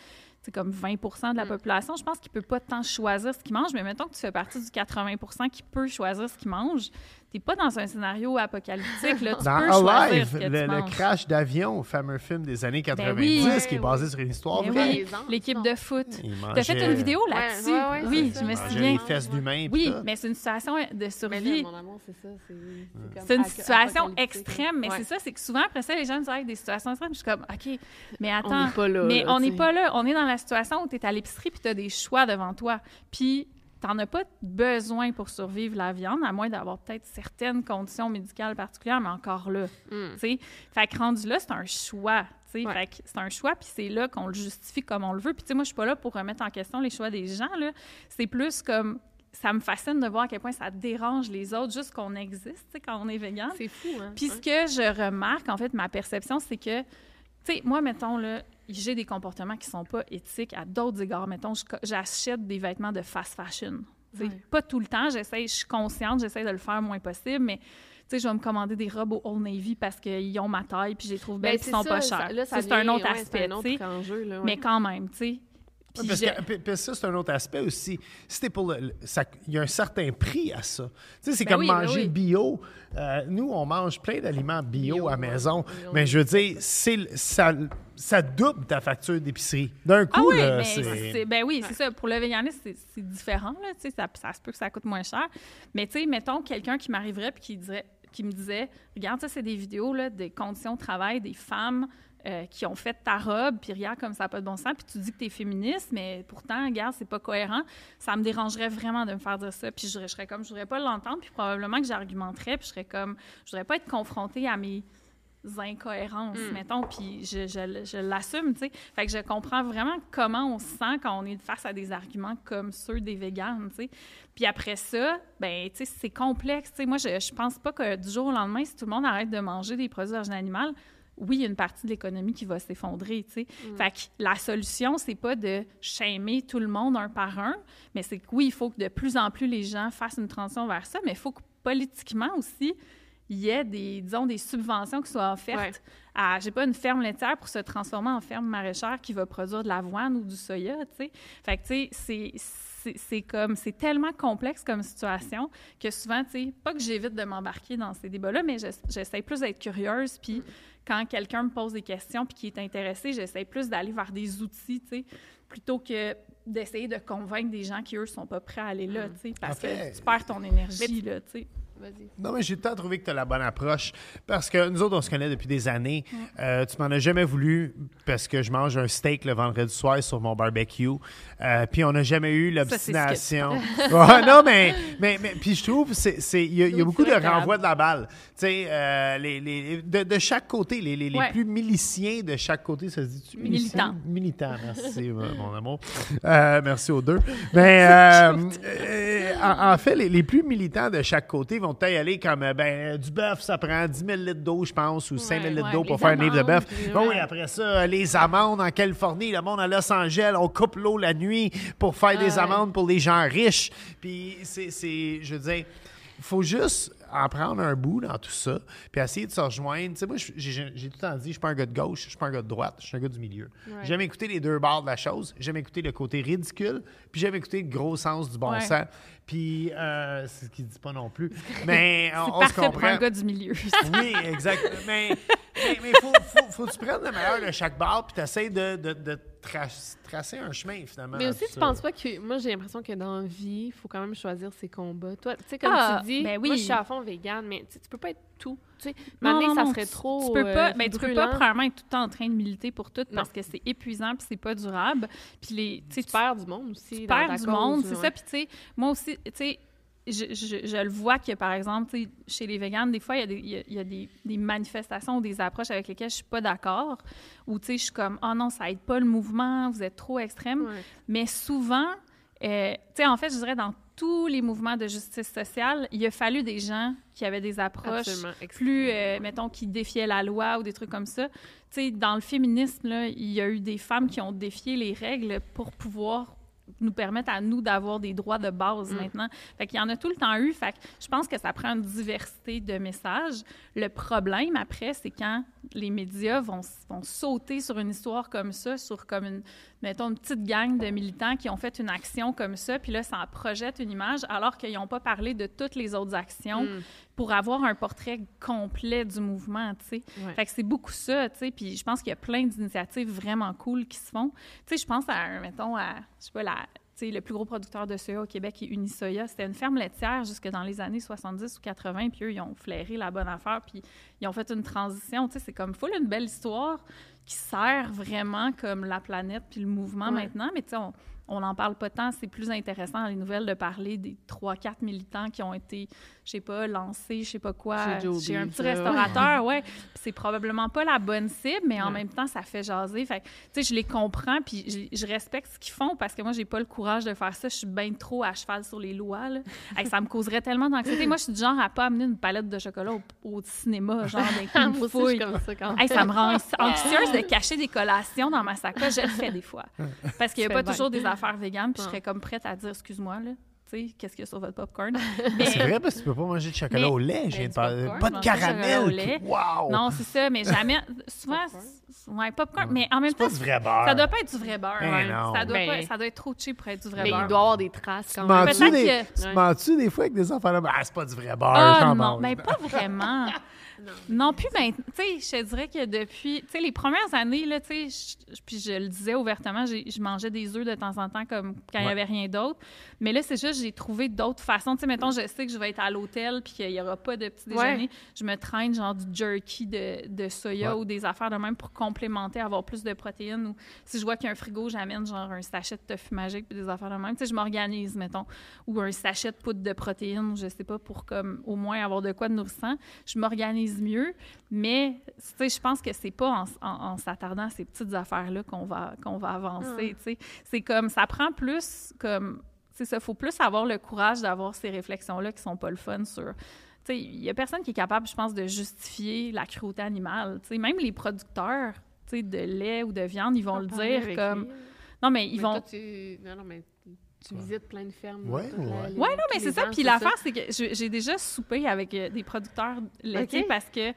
C'est comme 20 de la Mm. population. Je pense qu'il peut pas tant choisir ce qu'il mange, mais mettons que tu fais partie du 80% qui peut choisir ce qu'il mange. T'es pas dans un scénario apocalyptique. Là. Tu Dans peux Alive, que le, tu crash d'avion, fameux film des années 90, Ben oui. qui est basé sur une histoire Ben vraie. l'équipe de foot. T'as fait une vidéo là-dessus? ouais, ouais, oui, je me souviens. les fesses d'humains. Oui, tout. mais c'est une situation de survie. c'est ça. C'est c'est comme C'est une situation extrême, mais Ouais. c'est ça, c'est que souvent, après ça, les gens nous arrivent avec des situations extrêmes. Je suis comme, OK, mais attends. On n'est pas là. mais là, on n'est tu pas là. On est dans la situation où tu es à l'épicerie puis tu as des choix devant toi. Puis tu n'en as pas besoin pour survivre la viande, à moins d'avoir peut-être certaines conditions médicales particulières, mais encore là. Mm. tu sais. Fait que rendu là, c'est un choix. tu sais. Ouais. Fait que c'est un choix, puis c'est là qu'on le justifie comme on le veut. Puis tu sais, moi, je suis pas là pour remettre en question les choix des gens. là. C'est plus comme... Ça me fascine de voir à quel point ça dérange les autres, juste qu'on existe, tu sais, quand on est vegan. C'est fou, hein? Puis ce que je remarque, en fait, ma perception, c'est que, tu sais, moi, mettons, là, j'ai des comportements qui sont pas éthiques à d'autres égards. Mettons, j'achète des vêtements de fast fashion. Pas tout le temps, j'essaie, je suis consciente, j'essaie de le faire le moins possible, mais tu sais, je vais me commander des robes au Old Navy parce qu'ils ont ma taille, puis je les trouve belles, Ben, c'est ils sont ça, pas chères. Ça, ça c'est un autre ouais, aspect, C'est un tu sais. autre enjeu, là. ouais. Mais quand même, tu sais. Puis Parce que ça, c'est un autre aspect aussi. Si pour le, il y a un certain prix à ça. Tu sais, c'est Ben comme oui, ben manger oui. bio. Euh, nous, on mange plein d'aliments bio, Bio, à maison. Bio. Mais je veux dire, ça, ça double ta facture d'épicerie. D'un coup, Ah oui, là, mais c'est... ben oui, c'est ça. Pour le véganisme, c'est- c'est différent là, tu sais, ça, ça se peut que ça coûte moins cher. Mais tu sais, mettons quelqu'un qui m'arriverait puis qui dirait qui me disait "Regarde, ça c'est des vidéos là des conditions de travail des femmes euh, qui ont fait ta robe, puis regarde comme ça n'a pas de bon sens, puis tu dis que tu es féministe, mais pourtant, regarde, c'est pas cohérent. Ça me dérangerait vraiment de me faire dire ça, puis je, je serais comme, je voudrais pas l'entendre, puis probablement que j'argumenterais, puis je serais comme, je voudrais pas être confrontée à mes incohérences, mettons, puis je, je, je l'assume, tu sais. Fait que je comprends vraiment comment on se sent quand on est face à des arguments comme ceux des véganes, tu sais. Puis après ça, ben, tu sais, c'est complexe, tu sais. Moi, je, je pense pas que du jour au lendemain, si tout le monde arrête de manger des produits d'origine animale, oui, il y a une partie de l'économie qui va s'effondrer, tu sais. Fait que la solution, c'est pas de shamer tout le monde un par un, mais c'est que oui, il faut que de plus en plus les gens fassent une transition vers ça, mais il faut que politiquement aussi, il y ait des, disons, des subventions qui soient offertes Ouais. à, j'ai pas, une ferme laitière pour se transformer en ferme maraîchère qui va produire de l'avoine ou du soya, tu sais. Fait que, tu sais, c'est- c'est comme, c'est tellement complexe comme situation que souvent, tu sais, pas que j'évite de m'embarquer dans ces débats-là, mais j'ess- j'essaie plus d'être curieuse, puis quand quelqu'un me pose des questions puis qui est intéressé, j'essaie plus d'aller vers des outils, tu sais, plutôt que d'essayer de convaincre des gens qui, eux, sont pas prêts à aller là, tu sais, parce En fait- que tu perds ton énergie, là, tu sais. Vas-y. Non, mais j'ai de trouver que tu as la bonne approche. Parce que nous autres, on se connaît depuis des années. Euh, tu m'en as jamais voulu parce que je mange un steak le vendredi soir sur mon barbecue. Euh, puis on n'a jamais eu l'obstination. Ouais, non, mais, mais, mais puis je trouve c'est c'est- il y a, y a beaucoup de c'est vrai que renvoi de la balle. Tu sais, euh, les, les, de, de chaque côté, les, les, les plus miliciens de chaque côté, ça se dit-tu? Militants. Militant, merci, euh, mon amour. Merci aux deux. Mais en, en fait, les, les plus militants de chaque côté vont peut-être y aller comme euh, ben, du bœuf, ça prend 10 000 litres d'eau, je pense, ou 5 000 litres ouais, d'eau pour faire un livre de amandes, bœuf. Bon, oui, après ça, les amandes en Californie, le monde à Los Angeles, on coupe l'eau la nuit pour faire des amandes pour les gens riches. Puis c'est, c'est- je veux dire, il faut juste en prendre un bout dans tout ça, puis essayer de se rejoindre. Tu sais, moi, j'ai, tout le temps dit, je suis pas un gars de gauche, je suis pas un gars de droite, je suis un gars du milieu. J'aime écouter les deux bords de la chose, j'aime écouter le côté ridicule, puis j'aime écouter le gros sens du bon Ouais. sens. Puis, euh, c'est ce qu'il dit pas non plus. Mais on, se pour comprend. un gars du milieu. Oui, exact. Mais mais, mais faut, faut, faut que tu prennes le meilleur de chaque barre puis tu essaies de, de, de tra- tracer un chemin, finalement. Mais aussi, tu ça. penses pas que. Moi, j'ai l'impression que dans la vie, il faut quand même choisir ses combats. Toi, tu sais, comme Ah, tu dis, ben oui. moi, je suis à fond végane, mais tu tu peux pas être tout. Tu sais, Non, non, ça non, serait tu- trop. Tu peux pas, euh, ben, tu peux pas premièrement être tout le temps en train de militer pour tout parce que c'est épuisant puis c'est pas durable. Puis les, tu sais, Tu perds du monde aussi. tu perds du cause, monde, c'est ouais. ça. Puis tu sais, moi aussi, tu sais, je, je, je le vois que par exemple, chez les véganes, des fois, il y a, des, il y a- il y a des, des manifestations ou des approches avec lesquelles je suis pas d'accord. Ou tu sais, je suis comme, oh non, ça aide pas le mouvement, vous êtes trop extrême. Ouais. Mais souvent, euh, tu sais, en fait, je dirais dans tous les mouvements de justice sociale, il a fallu des gens qui avaient des approches plus, euh, mettons, qui défiaient la loi ou des trucs comme ça. Tu sais, dans le féminisme, là, il y a eu des femmes qui ont défié les règles pour pouvoir nous permettre à nous d'avoir des droits de base Mm. maintenant. Fait qu'il y en a tout le temps eu. Fait que je pense que ça prend une diversité de messages. Le problème, après, c'est quand les médias vont, vont sauter sur une histoire comme ça, sur comme une, mettons, une petite gang de militants qui ont fait une action comme ça, puis là, ça en projette une image, alors qu'ils n'ont pas parlé de toutes les autres actions Mm. pour avoir un portrait complet du mouvement, tu sais. Ouais. Fait que c'est beaucoup ça, tu sais. Puis je pense qu'il y a plein d'initiatives vraiment cool qui se font. Tu sais, je pense à, mettons, à, je sais pas, la, le plus gros producteur de soya au Québec est Unisoya. C'était une ferme laitière jusque dans les années 70 ou 80, puis eux, ils ont flairé la bonne affaire, puis ils ont fait une transition. C'est comme full une belle histoire qui sert vraiment comme la planète puis le mouvement Ouais. maintenant. Mais on on n'en parle pas tant. C'est plus intéressant dans les nouvelles de parler des trois, quatre militants qui ont été, je sais pas, lancés, je sais pas quoi, chez un petit restaurateur, ouais. C'est probablement pas la bonne cible, mais en Ouais. même temps, ça fait jaser. Fait tu sais, je les comprends, puis je, je respecte ce qu'ils font parce que moi, j'ai pas le courage de faire ça. Je suis bien trop à cheval sur les lois, là. Hey, ça me causerait tellement d'anxiété. Moi, je suis du genre à pas amener une palette de chocolat au, au cinéma, genre d'un coup, fouille. comme ça quand Hey, ça me rend anxieuse de cacher des collations dans ma sacoche. Je le fais des fois. Parce qu'il n'y a pas bien. toujours des affaires véganes, puis je serais comme prête à dire excuse-moi. Là. Qu'est-ce qu'il y a sur votre popcorn. C'est vrai parce que tu peux pas manger de chocolat Mais- au lait. Je viens Ben, de du parler. popcorn, Pas de chocolat caramel. au lait. Wow! Non, c'est ça, mais jamais. Souvent, c'est- ouais, popcorn, mais en même C'est temps, pas du vrai beurre. ça doit pas être du vrai beurre. Ben ouais. non. Ça, doit Ben- pas, ça doit être trop cheap pour être du vrai Mais beurre. il doit avoir des traces quand Tu même. mens-tu des, que- tu Ouais. mens-tu des fois avec des enfants là? Ah, c'est pas du vrai beurre, Ah j'en non, mange. mais pas vraiment. non. plus maintenant. Tu sais, je te dirais que depuis, tu sais, les premières années, là, tu sais, je- puis je le disais ouvertement, j'ai- je mangeais des œufs de temps en temps comme quand il n'y Ouais. avait rien d'autre. Mais là, c'est juste, j'ai trouvé d'autres façons. Tu sais, mettons, je sais que je vais être à l'hôtel puis qu'il n'y aura pas de petit Ouais. déjeuner. Je me traîne genre du jerky de, de soya Ouais. ou des affaires de même pour complémenter, avoir plus de protéines. Ou si je vois qu'il y a un frigo, j'amène genre un sachet de tofu magique puis des affaires de même. Tu sais, je m'organise, mettons. Ou un sachet de poudre de protéines, je sais pas, pour comme au moins avoir de quoi de nourrissant. Je m'organise mieux. Mais, je pense que c'est pas en, en- en s'attardant à ces petites affaires-là qu'on va, qu'on va avancer, sais. C'est comme, ça prend plus comme, c'est ça, faut plus avoir le courage d'avoir ces réflexions-là qui sont pas le fun sur... Tu sais, il y a personne qui est capable, je pense, de justifier la cruauté animale. Tu sais, même les producteurs, tu sais, de lait ou de viande, ils vont le dire comme... lui. Non, mais ils Mais vont... toi, tu... Non, non, mais tu visites plein de fermes. Ouais, la- ouais. Oui, non, mais c'est ça. Puis l'affaire, c'est que je- j'ai déjà soupé avec euh, des producteurs laitiers parce que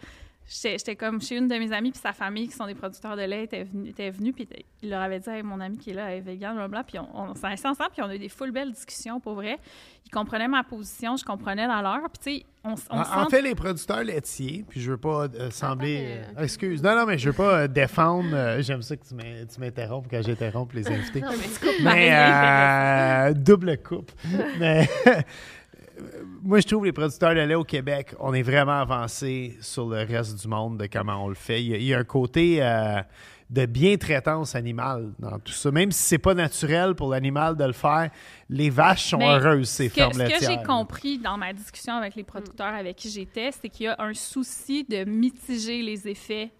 j'étais comme chez une de mes amies, puis sa famille, qui sont des producteurs de lait, était venue, était venue puis il leur avait dit Hey, mon ami qui est là, elle est vegan, blablabla. Puis on, on s'est assis ensemble, puis on a eu des full belles discussions, pour vrai. Ils comprenaient ma position, je comprenais la leur. Puis tu sais, on, on En, sent... en fait, les producteurs laitiers, puis je veux pas euh, sembler. Attends, mais- euh, excuse. Non, non, mais je veux pas euh, défendre. euh, J'aime ça que tu m'in- tu m'interrompes quand j'interromps les invités. Non, mais tu coupes Mais euh, double coupe. Mais moi, je trouve les producteurs de lait au Québec, on est vraiment avancé sur le reste du monde de comment on le fait. Il y a, il y a un côté euh, de bien-traitance animale dans tout ça. Même si c'est pas naturel pour l'animal de le faire, les vaches sont Mais heureuses, ces ce que, fermes ce que laitières. j'ai compris dans ma discussion avec les producteurs avec qui j'étais, c'est qu'il y a un souci de mitiger les effets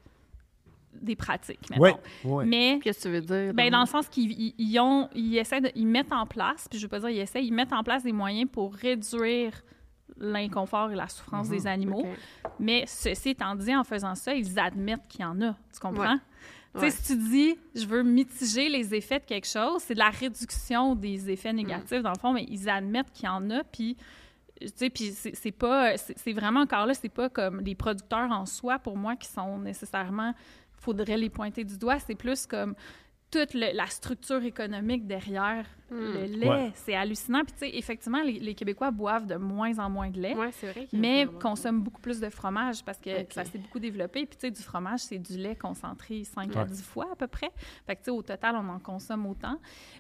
des pratiques, mettons. Oui, oui. Mais Qu'est-ce que tu veux dire? Ben, dans le sens qu'ils ils- ils ont, ils essaient de, ils mettent en place, puis je veux pas dire ils essaient, ils mettent en place des moyens pour réduire l'inconfort et la souffrance des animaux. Mhm. Mais ceci étant dit, en faisant ça, ils admettent qu'il y en a. Tu comprends? Ouais. Tu sais, Ouais. si tu dis, je veux mitiger les effets de quelque chose, c'est de la réduction des effets négatifs, dans le fond, mais ils admettent qu'il y en a, puis tu sais, puis c'est pas, c'est c'est vraiment encore là, c'est pas comme les producteurs en soi, pour moi, qui sont nécessairement, faudrait les pointer du doigt, c'est plus comme toute le- la structure économique derrière le lait. Ouais. C'est hallucinant. Puis, tu sais, effectivement, les, les Québécois boivent de moins en moins de lait, Ouais, c'est vrai. mais consomment beaucoup plus de fromage parce que ça s'est beaucoup développé. Puis, tu sais, du fromage, c'est du lait concentré 5 à Ouais. 10 fois à peu près. Fait que, tu sais, au total, on en consomme autant.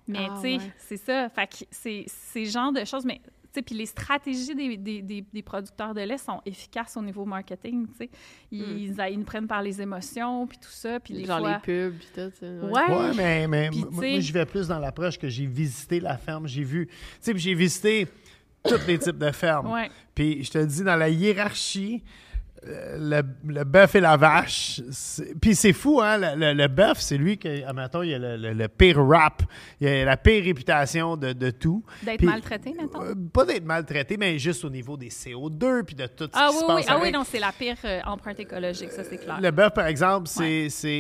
Mais, Ah, tu sais, ouais. c'est ça. Fait que c'est ces genres de choses. Mais, puis les stratégies des, des, des, des producteurs de lait sont efficaces au niveau marketing, tu sais. Ils, ils nous prennent par les émotions, puis tout ça. Puis des. Genre fois... les pubs, puis tout. ça, ouais. Ouais. Ouais, mais, mais moi, moi, j'y vais plus dans l'approche que j'ai visité la ferme. J'ai vu, tu sais, puis j'ai visité tous les types de fermes. Ouais. Puis je te dis, dans la hiérarchie, le, le bœuf et la vache, puis c'est fou, hein, le, le- le bœuf, c'est lui qui, admettons, il a le, le- le pire rap, il a la pire réputation de, de tout. D'être maltraité, mettons? euh, pas d'être maltraité, mais juste au niveau des CO2, puis de tout ce Ah qui oui, se oui, passe ah oui, non, c'est la pire euh, empreinte écologique, ça, c'est clair. Le bœuf, par exemple, c'est. c'est-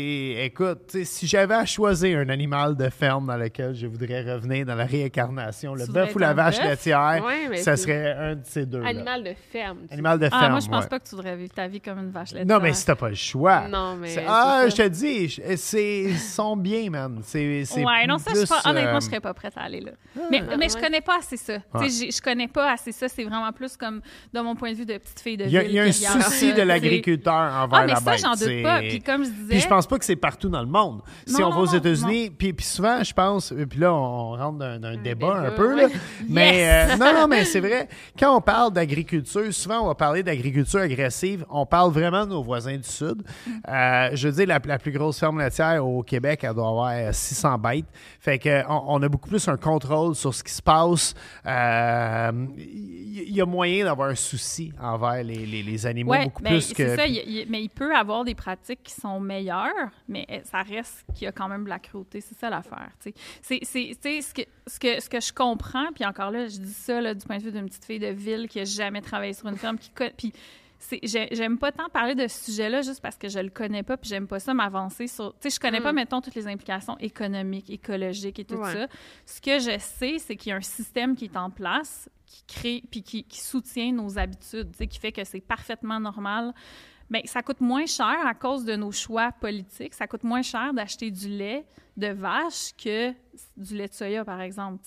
Écoute, si j'avais à choisir un animal de ferme dans lequel je voudrais revenir dans la réincarnation, le bœuf voudrais ou la vache laitière, Ouais, ça serait un de ces deux. Animal de ferme. Animal de Ah, ferme. moi, je pense ouais. pas que tu devrais vivre ta vie comme une vache laitière. Non, mais si t'as pas le choix. Non, mais Ah, je te dis, je- c'est ils sont bien, man. C'est c'est Ouais, non, ça, je plus, pense- honnêtement, euh, je serais pas prête à aller là. mais mais je connais pas assez ça. J'ai- je connais pas assez ça. C'est vraiment plus comme, de mon point de vue, de petite fille de Il y a, ville. il y a un souci de l'agriculteur envers Ah, mais la ça, bête. j'en doute pas. Puis comme je disais... Puis je pense pas que c'est partout dans le monde. Si on non, va aux États-Unis, puis, puis souvent, je pense, euh, puis là, on rentre dans, dans un débat un peu, là. mais euh, non, non, mais c'est vrai, quand on parle d'agriculture, souvent, on va parler d'agriculture agressive, on parle vraiment de nos voisins du Sud. Euh, je veux dire, la, la plus grosse ferme laitière au Québec, elle doit avoir euh, 600 bêtes. Fait que on, on a beaucoup plus un contrôle sur ce qui se passe. Euh, Il y, y a moyen d'avoir un souci envers les, les- les animaux Ouais, beaucoup ben, plus que... ça. il- mais il peut avoir des pratiques qui sont meilleures, mais euh, ça reste qu'il y a quand même de la cruauté. C'est ça l'affaire. tu sais. C'est, ce que, ce, que, ce que je comprends, puis encore là, je dis ça là, du point de vue d'une petite fille de ville qui a jamais travaillé sur une ferme, qui puis j'aime pas tant parler de ce sujet-là juste parce que je le connais pas, puis j'aime pas ça m'avancer sur. Tu sais, je connais pas, Mm. mettons, toutes les implications économiques, écologiques et tout Ouais. ça. Ce que je sais, c'est qu'il y a un système qui est en place, qui crée, puis qui, qui soutient nos habitudes, tu sais, qui fait que c'est parfaitement normal. Bien, ça coûte moins cher à cause de nos choix politiques. Ça coûte moins cher d'acheter du lait de vache que du lait de soya, par exemple.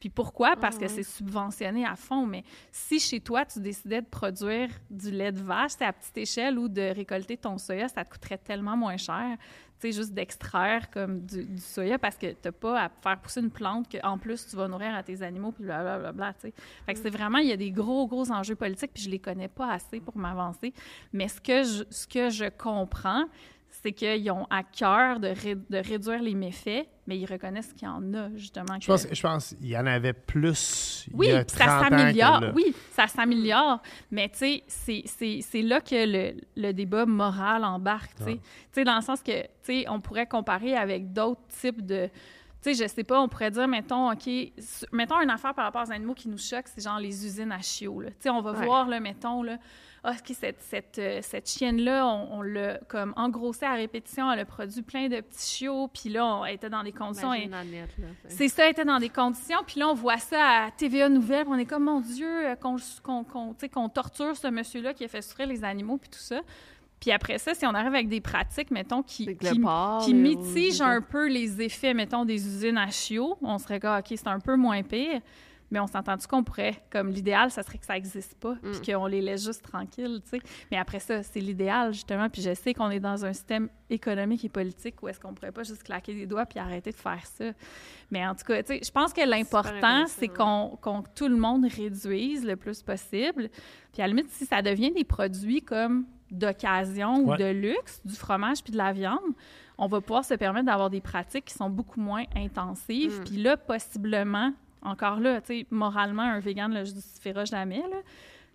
Puis pourquoi? Parce que c'est subventionné à fond. Mais si chez toi, tu décidais de produire du lait de vache, c'est à petite échelle ou de récolter ton soya, ça te coûterait tellement moins cher. Sais, juste d'extraire comme du, du soya parce que tu n'as pas à faire pousser une plante qu'en plus tu vas nourrir à tes animaux, puis blablabla, tu sais. Fait que c'est vraiment, il y a des gros, gros enjeux politiques, puis je les connais pas assez pour m'avancer. Mais ce que je, ce que je comprends, c'est qu'ils ont à cœur de, ré- de réduire les méfaits, mais ils reconnaissent qu'il y en a, justement. Je pense, je pense qu'il y en avait plus oui, il y a puis ça 30 ans que s'améliore. Oui, ça s'améliore. Mais tu sais, c'est- là que le, le débat moral embarque. Tu sais. Tu sais, dans le sens que, tu sais, on pourrait comparer avec d'autres types de. Tu sais, je sais pas, on pourrait dire, mettons, OK, mettons une affaire par rapport aux animaux qui nous choquent, c'est genre les usines à chiots. là. Tu sais, on va Ouais. voir, là, mettons, là, ah, OK, cette, cette, euh, cette chienne-là, on, on l'a comme engrossée à répétition, elle a produit plein de petits chiots, puis là, on elle était dans des conditions. C'est ça, elle était dans des conditions. Puis là, on voit ça à TVA Nouvelles. puis On est comme, mon Dieu, euh, qu'on torture ce monsieur-là qui a fait souffrir les animaux, puis tout ça. Puis après ça, si on arrive avec des pratiques, mettons, qui, qui, mitigent un peu les effets, mettons, des usines à chiots, on serait comme, OK, c'est un peu moins pire. Mais on s'entend-tu qu'on pourrait, comme l'idéal, ça serait que ça n'existe pas, Mm. puis qu'on les laisse juste tranquilles, tu sais. Mais après ça, c'est l'idéal, justement. Puis je sais qu'on est dans un système économique et politique où est-ce qu'on pourrait pas juste claquer des doigts puis arrêter de faire ça. Mais en tout cas, tu sais, je pense que l'important, c'est qu'on, qu'on- que tout le monde réduise le plus possible. Puis à la limite, si ça devient des produits comme d'occasion ou Ouais. de luxe, du fromage puis de la viande, on va pouvoir se permettre d'avoir des pratiques qui sont beaucoup moins intensives. Mm. Puis là, possiblement, encore là, tu sais, moralement, un vegan ne le justifiera jamais, là.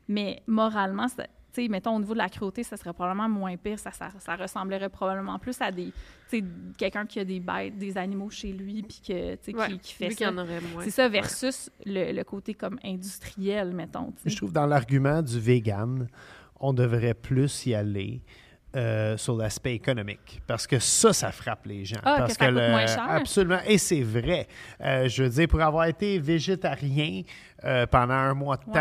mais moralement, ça- tu sais, mettons, au niveau de la cruauté, ça serait probablement moins pire. Ça, ça, ça ressemblerait probablement plus à des, tu sais, quelqu'un qui a des bêtes, des animaux chez lui, puis que, tu sais, Ouais, qui, qui fait ça. y en aurait moins. C'est ça, versus le, le côté comme industriel, mettons. Je trouve dans l'argument du vegan, on devrait plus y aller euh, sur l'aspect économique. Parce que ça, ça frappe les gens. Ah, que parce ça coûte moins cher. Absolument. Et c'est vrai. Euh, je veux dire, pour avoir été végétarien euh, pendant un mois de Ouais.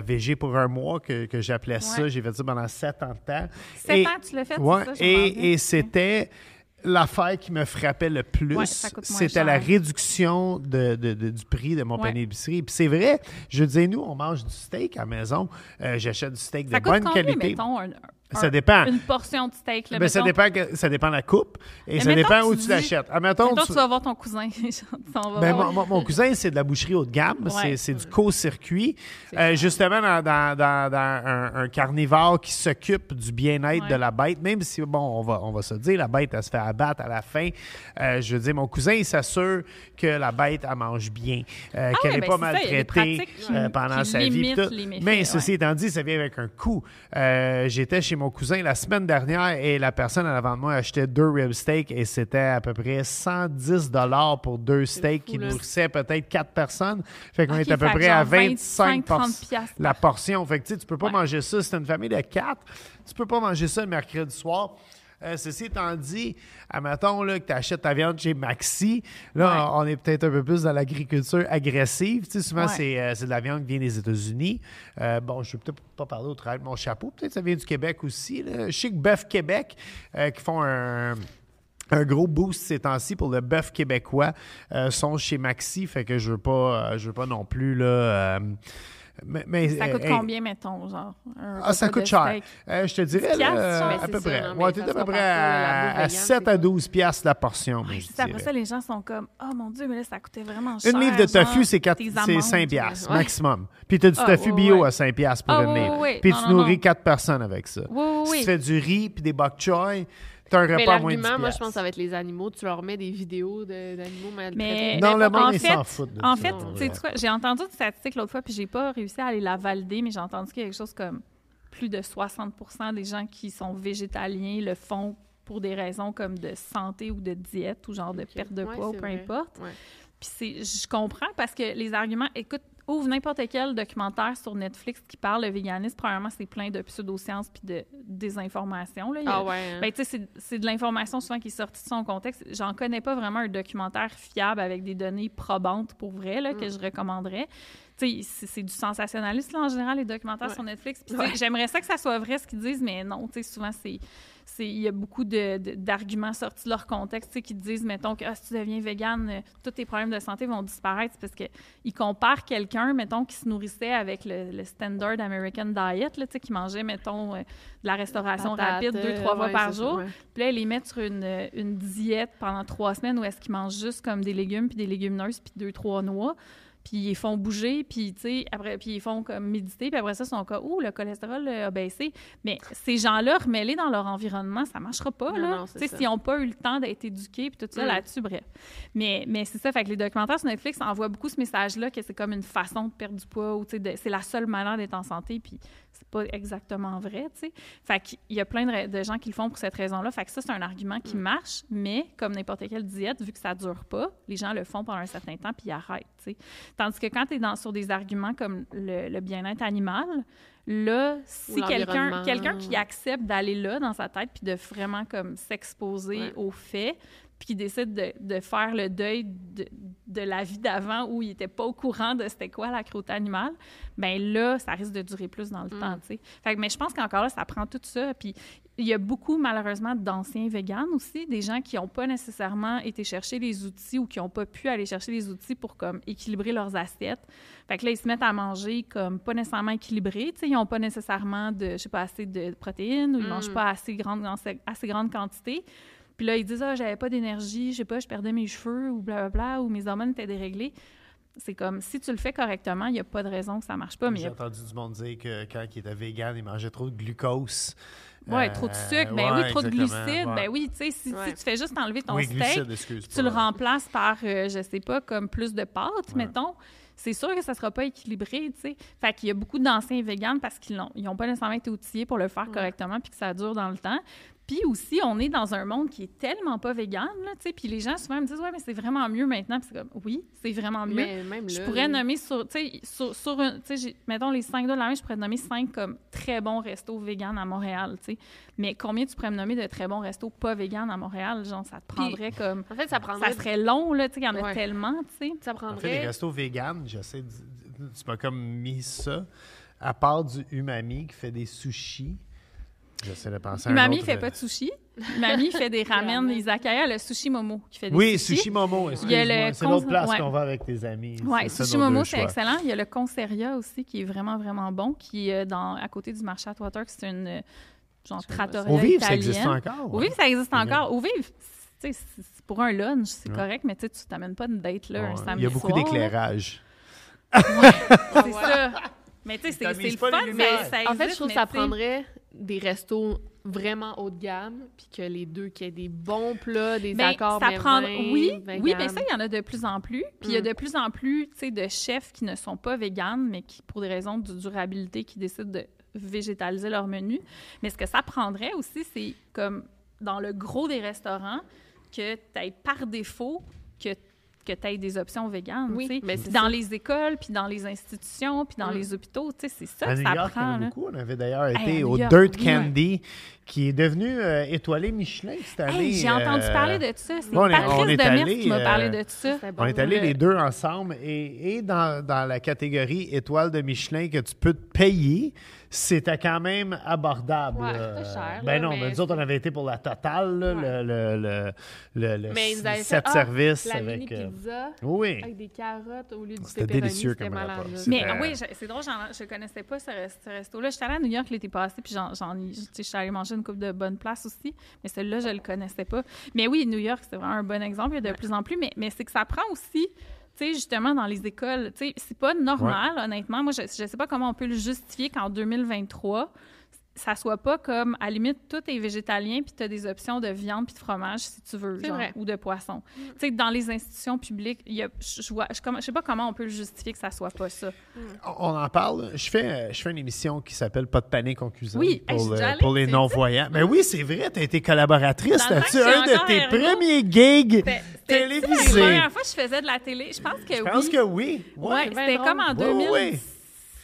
temps, végé pour un mois, que, que j'appelais ça, j'ai fait ça pendant sept ans de temps. Sept Et- ans, tu l'as fait, Ouais, ça, et, et c'était l'affaire qui me frappait le plus, Ouais, c'était la réduction de, de- de- du prix de mon Ouais. panier d'épicerie. Puis c'est vrai, je disais, nous, on mange du steak à la maison. Euh, J'achète du steak Ça de bonne combien, qualité. mettons, un- Ça dépend. Une portion de steak, là, Ben, ça, dépend que- ça dépend de la coupe et Mais ça dépend où tu l'achètes. Admettons, Mettons, tu- tu vas voir ton cousin. Va ben, voir. mon, cousin, c'est de la boucherie haut de gamme. Ouais. C'est- du co-circuit. Euh, justement, dans, dans- dans- dans un, un carnivore qui s'occupe du bien-être Ouais. de la bête, même si, bon, on va, on va se dire, la bête, elle se fait abattre à la fin. Euh, je veux dire, mon cousin, il s'assure que la bête, elle mange bien, euh, qu'elle ouais, n'est ben pas maltraitée pendant sa vie. Mais ouais. ceci étant dit, ça vient avec un coût. J'étais chez mon cousin la semaine dernière et la personne en avant de moi achetait deux rib steaks et c'était à peu près 110 dollars pour deux steaks qui nourrissaient peut-être quatre personnes. Fait qu'on est à peu près à genre 25 por- 25-30 piastres la portion. Fait que tu peux pas Ouais. manger ça. T'as une famille de quatre, tu peux pas manger ça le mercredi soir. Euh, ceci étant dit, admettons là, que tu achètes ta viande chez Maxi, là, Ouais. on est peut-être un peu plus dans l'agriculture agressive. Tu sais, souvent, Ouais. c'est euh, c'est de la viande qui vient des États-Unis. Euh, bon, je ne vais peut-être pas parler au travers de mon chapeau. Peut-être que ça vient du Québec aussi. Là. Je sais que Bœuf Québec, qui font un un gros boost ces temps-ci pour le bœuf québécois euh, sont chez Maxi, fait que je veux pas, euh, je veux pas non plus là. euh, mais, mais, Ça coûte euh, combien, mettons, genre? un ah, ça coûte cher. Euh, je te dirais, là, euh, à peu près. Ouais, mais t'es à peu près à, bouffe à végane, 7 c'est à quoi? 12 piastres la portion. Ouais, je c'est ça. Après ça, les gens sont comme, oh mon Dieu, mais là, ça coûtait vraiment cher. Une livre de tofu, c'est quatre- tes c'est amandes, 5 piastres ouais. maximum. Puis tu as du Ah, tofu bio ouais. à 5 piastres pour Ah, une livre. Puis tu nourris non. 4 personnes avec ça. Si oui. tu fais du riz puis des bok choy, tu as un Mais repas à moins de 10 l'argument, moi, je pense que ça va être les animaux. Tu leur mets des vidéos de- d'animaux maltraités. Mais, Non, le monde, en ils fait, s'en foutent de En ça, fait, tu sais quoi, j'ai entendu une statistique l'autre fois, puis j'ai pas réussi à aller la valider, mais j'ai entendu qu'il y a quelque chose comme plus de 60% des gens qui sont végétaliens le font pour des raisons comme de santé ou de diète ou genre de perte de Ouais, poids ou peu vrai. importe. Ouais. Puis c'est- je comprends parce que les arguments, écoute, ouvre n'importe quel documentaire sur Netflix qui parle de véganisme, premièrement, c'est plein de pseudosciences puis de désinformation. Là. Ah ouais. hein. ben, tu sais, c'est- c'est de l'information souvent qui est sortie de son contexte. J'en connais pas vraiment un documentaire fiable avec des données probantes pour vrai là, Mm. que je recommanderais. C'est du sensationnalisme là, en général, les documentaires Ouais. sur Netflix. Puis, J'aimerais ça que ça soit vrai ce qu'ils disent, mais non, tu sais, souvent, c'est il y a beaucoup de- de- d'arguments sortis de leur contexte qui disent, mettons, que ah, si tu deviens végane, euh, tous tes problèmes de santé vont disparaître. Parce qu'ils comparent quelqu'un, mettons, qui se nourrissait avec le, le standard American diet, là, qui mangeait, mettons, euh, de la restauration rapide deux, trois fois ouais, par jour. Puis là, ils les mettent sur une, une diète pendant trois semaines où est-ce qu'ils mangent juste comme des légumes, puis des légumineuses, puis deux, trois noix. Puis ils font bouger, puis tu sais, après, puis ils font comme méditer, puis après ça, ils sont comme, ouh, le cholestérol euh, a baissé. Mais ces gens-là, remêlés dans leur environnement, ça marchera pas, Non, là. Tu sais, s'ils n'ont pas eu le temps d'être éduqués, puis tout ça Mm. là-dessus, bref. Mais, mais c'est ça, fait que les documentaires sur Netflix envoient beaucoup ce message-là que c'est comme une façon de perdre du poids, ou tu sais, c'est la seule manière d'être en santé, puis c'est pas exactement vrai, tu sais. Fait qu'il y a plein de, gens qui le font pour cette raison-là. Fait que ça, c'est un argument Mm. qui marche, mais comme n'importe quelle diète, vu que ça dure pas, les gens le font pendant un certain temps puis ils arrêtent, tu sais. Tandis que quand tu es dans, sur des arguments comme le, le bien-être animal, là, si quelqu'un qui accepte d'aller là dans sa tête puis de vraiment comme s'exposer Ouais. aux faits, puis qui décide de, de faire le deuil de, de la vie d'avant où il était pas au courant de c'était quoi la cruauté animale, ben là, ça risque de durer plus dans le Mm. temps, tu sais. Mais je pense qu'encore là, ça prend tout ça. Puis il y a beaucoup, malheureusement, d'anciens véganes aussi, des gens qui n'ont pas nécessairement été chercher les outils ou qui n'ont pas pu aller chercher les outils pour comme équilibrer leurs assiettes. Fait que là, ils se mettent à manger comme pas nécessairement équilibré. Tu sais, ils n'ont pas nécessairement de, je sais pas, assez de protéines ou ils Mm. mangent pas assez grande, assez grande quantité. Puis là, ils disent, ah, j'avais pas d'énergie, je sais pas, je perdais mes cheveux ou blablabla, ou mes hormones étaient déréglées. C'est comme, si tu le fais correctement, il n'y a pas de raison que ça marche pas. J'ai a entendu du monde dire que quand il était vegan, il mangeait trop de glucose. Ouais, Euh, trop de sucre, ben ouais, oui, trop de glucides. ouais. Ben oui, tu sais, si, si tu fais juste enlever ton oui, steak, glucides, tu le remplaces par, euh, je sais pas, comme plus de pâtes, mettons, c'est sûr que ça sera pas équilibré, tu sais. Fait qu'il y a beaucoup d'anciens véganes parce qu'ils n'ont ils ont pas nécessairement été outillés pour le faire correctement puis que ça dure dans le temps. Puis aussi, on est dans un monde qui est tellement pas vegan, là, tu sais. Puis les gens souvent me disent, ouais, mais c'est vraiment mieux maintenant. Puis c'est comme, oui, c'est vraiment mieux. Mais même Je là, pourrais nommer sur, tu sais, sur, sur un- tu mettons les cinq doigts de la main, je pourrais nommer cinq comme très bons restos véganes à Montréal, tu sais. Mais combien tu pourrais me nommer de très bons restos pas véganes à Montréal? Genre, ça te prendrait comme. En fait, ça prendrait... Ça serait long, là, tu sais, il y en a tellement, tu sais. Ça En fait, les prendrait... restos véganes, j'essaie de. Tu m'as comme mis ça. À part du umami qui fait des sushis. J'essaie de penser à un autre- fait pas de sushi. Umami fait des ramen, ramen. izakaya, le sushi momo qui fait des Oui, sushis. sushi momo, Il y a excuse-moi. le C'est l'autre place ouais. qu'on va avec tes amis. Ça sushi momo, c'est excellent. Il y a le conserria aussi qui est vraiment, vraiment bon, qui est dans, à côté du marché Atwater, c'est une euh, genre trattoria Au vivre, ça existe encore. Au ouais. vivre, ça existe Ouais. encore. Au vivre, tu sais, c'est c'est pour un lunch, c'est Ouais. correct, mais tu sais, tu t'amènes pas une date là un samedi Il y a beaucoup d'éclairage. C'est ça. Mais tu sais, c'est- le fun, lumières. ça, ça En fait, je existe, trouve que mais ça prendrait des restos vraiment haut de gamme, puis que les deux, qu'il y ait des bons plats, des Ben, accords ça prend oui vegan. oui ben ça il y en a de plus en plus puis il y a Mm. de plus en plus tu sais de chefs qui ne sont pas véganes mais qui pour des raisons de durabilité qui décident de végétaliser leur menu mais ce que ça prendrait aussi c'est comme dans le gros des restaurants que tu aies par défaut que que tu aies des options véganes, Oui, tu sais. mais c'est dans ça. les écoles, puis dans les institutions, puis dans Mm. les hôpitaux, tu sais, c'est ça À que New ça York, il y en prend. a là. beaucoup. On avait d'ailleurs Hey, été à au York, Dirt oui, ouais. Candy, qui est devenu euh, étoilé Michelin cette année. Hey, J'ai entendu euh, parler de ça. C'est ouais, on est- Patrice on est Demers allé, qui m'a parlé euh, de ça. On bon. est allés le- les deux ensemble et, et dans, dans la catégorie étoile de Michelin que tu peux te payer, c'était quand même abordable. Ouais, là. c'était cher, Ben là, non, mais mais nous autres, on avait été pour la totale, là, Ouais. le, le, le, le, le Mais ils nous avaient fait, set ah, service La avec. mini euh, pizza oui. avec des carottes au lieu du C'était délicieux c'était comme malade. Mais Euh, ah oui, c'est drôle, je connaissais pas ce, res- ce resto-là. J'étais allée à New York l'été passé, puis j'en, j'en ai- tu sais, je suis allée manger une coupe de bonnes places aussi, mais celui-là, je le connaissais pas. Mais oui, New York, c'est vraiment un bon exemple. Il y a de plus en plus, mais, mais c'est que ça prend aussi, tu sais, justement, dans les écoles, tu sais, c'est pas normal, honnêtement. Moi, je, je sais pas comment on peut le justifier qu'en 2023, ça soit pas comme, à la limite, tout est végétalien, puis tu as des options de viande puis de fromage, si tu veux, genre, ou de poisson. Tu sais, dans les institutions publiques, il y a, je, je je, je sais pas comment on peut le justifier que ça soit pas ça. On en parle. Je fais, je fais une émission qui s'appelle Pas de panique en cuisine Oui, je pour, les non-voyants. Mais oui, c'est vrai, tu as été collaboratrice. Que un de tes premiers gigs c'était- La télévisés? première fois que je faisais de la télé, je pense que Je oui. pense que oui. Ouais, Ouais. bien c'était comme en Ouais, ouais.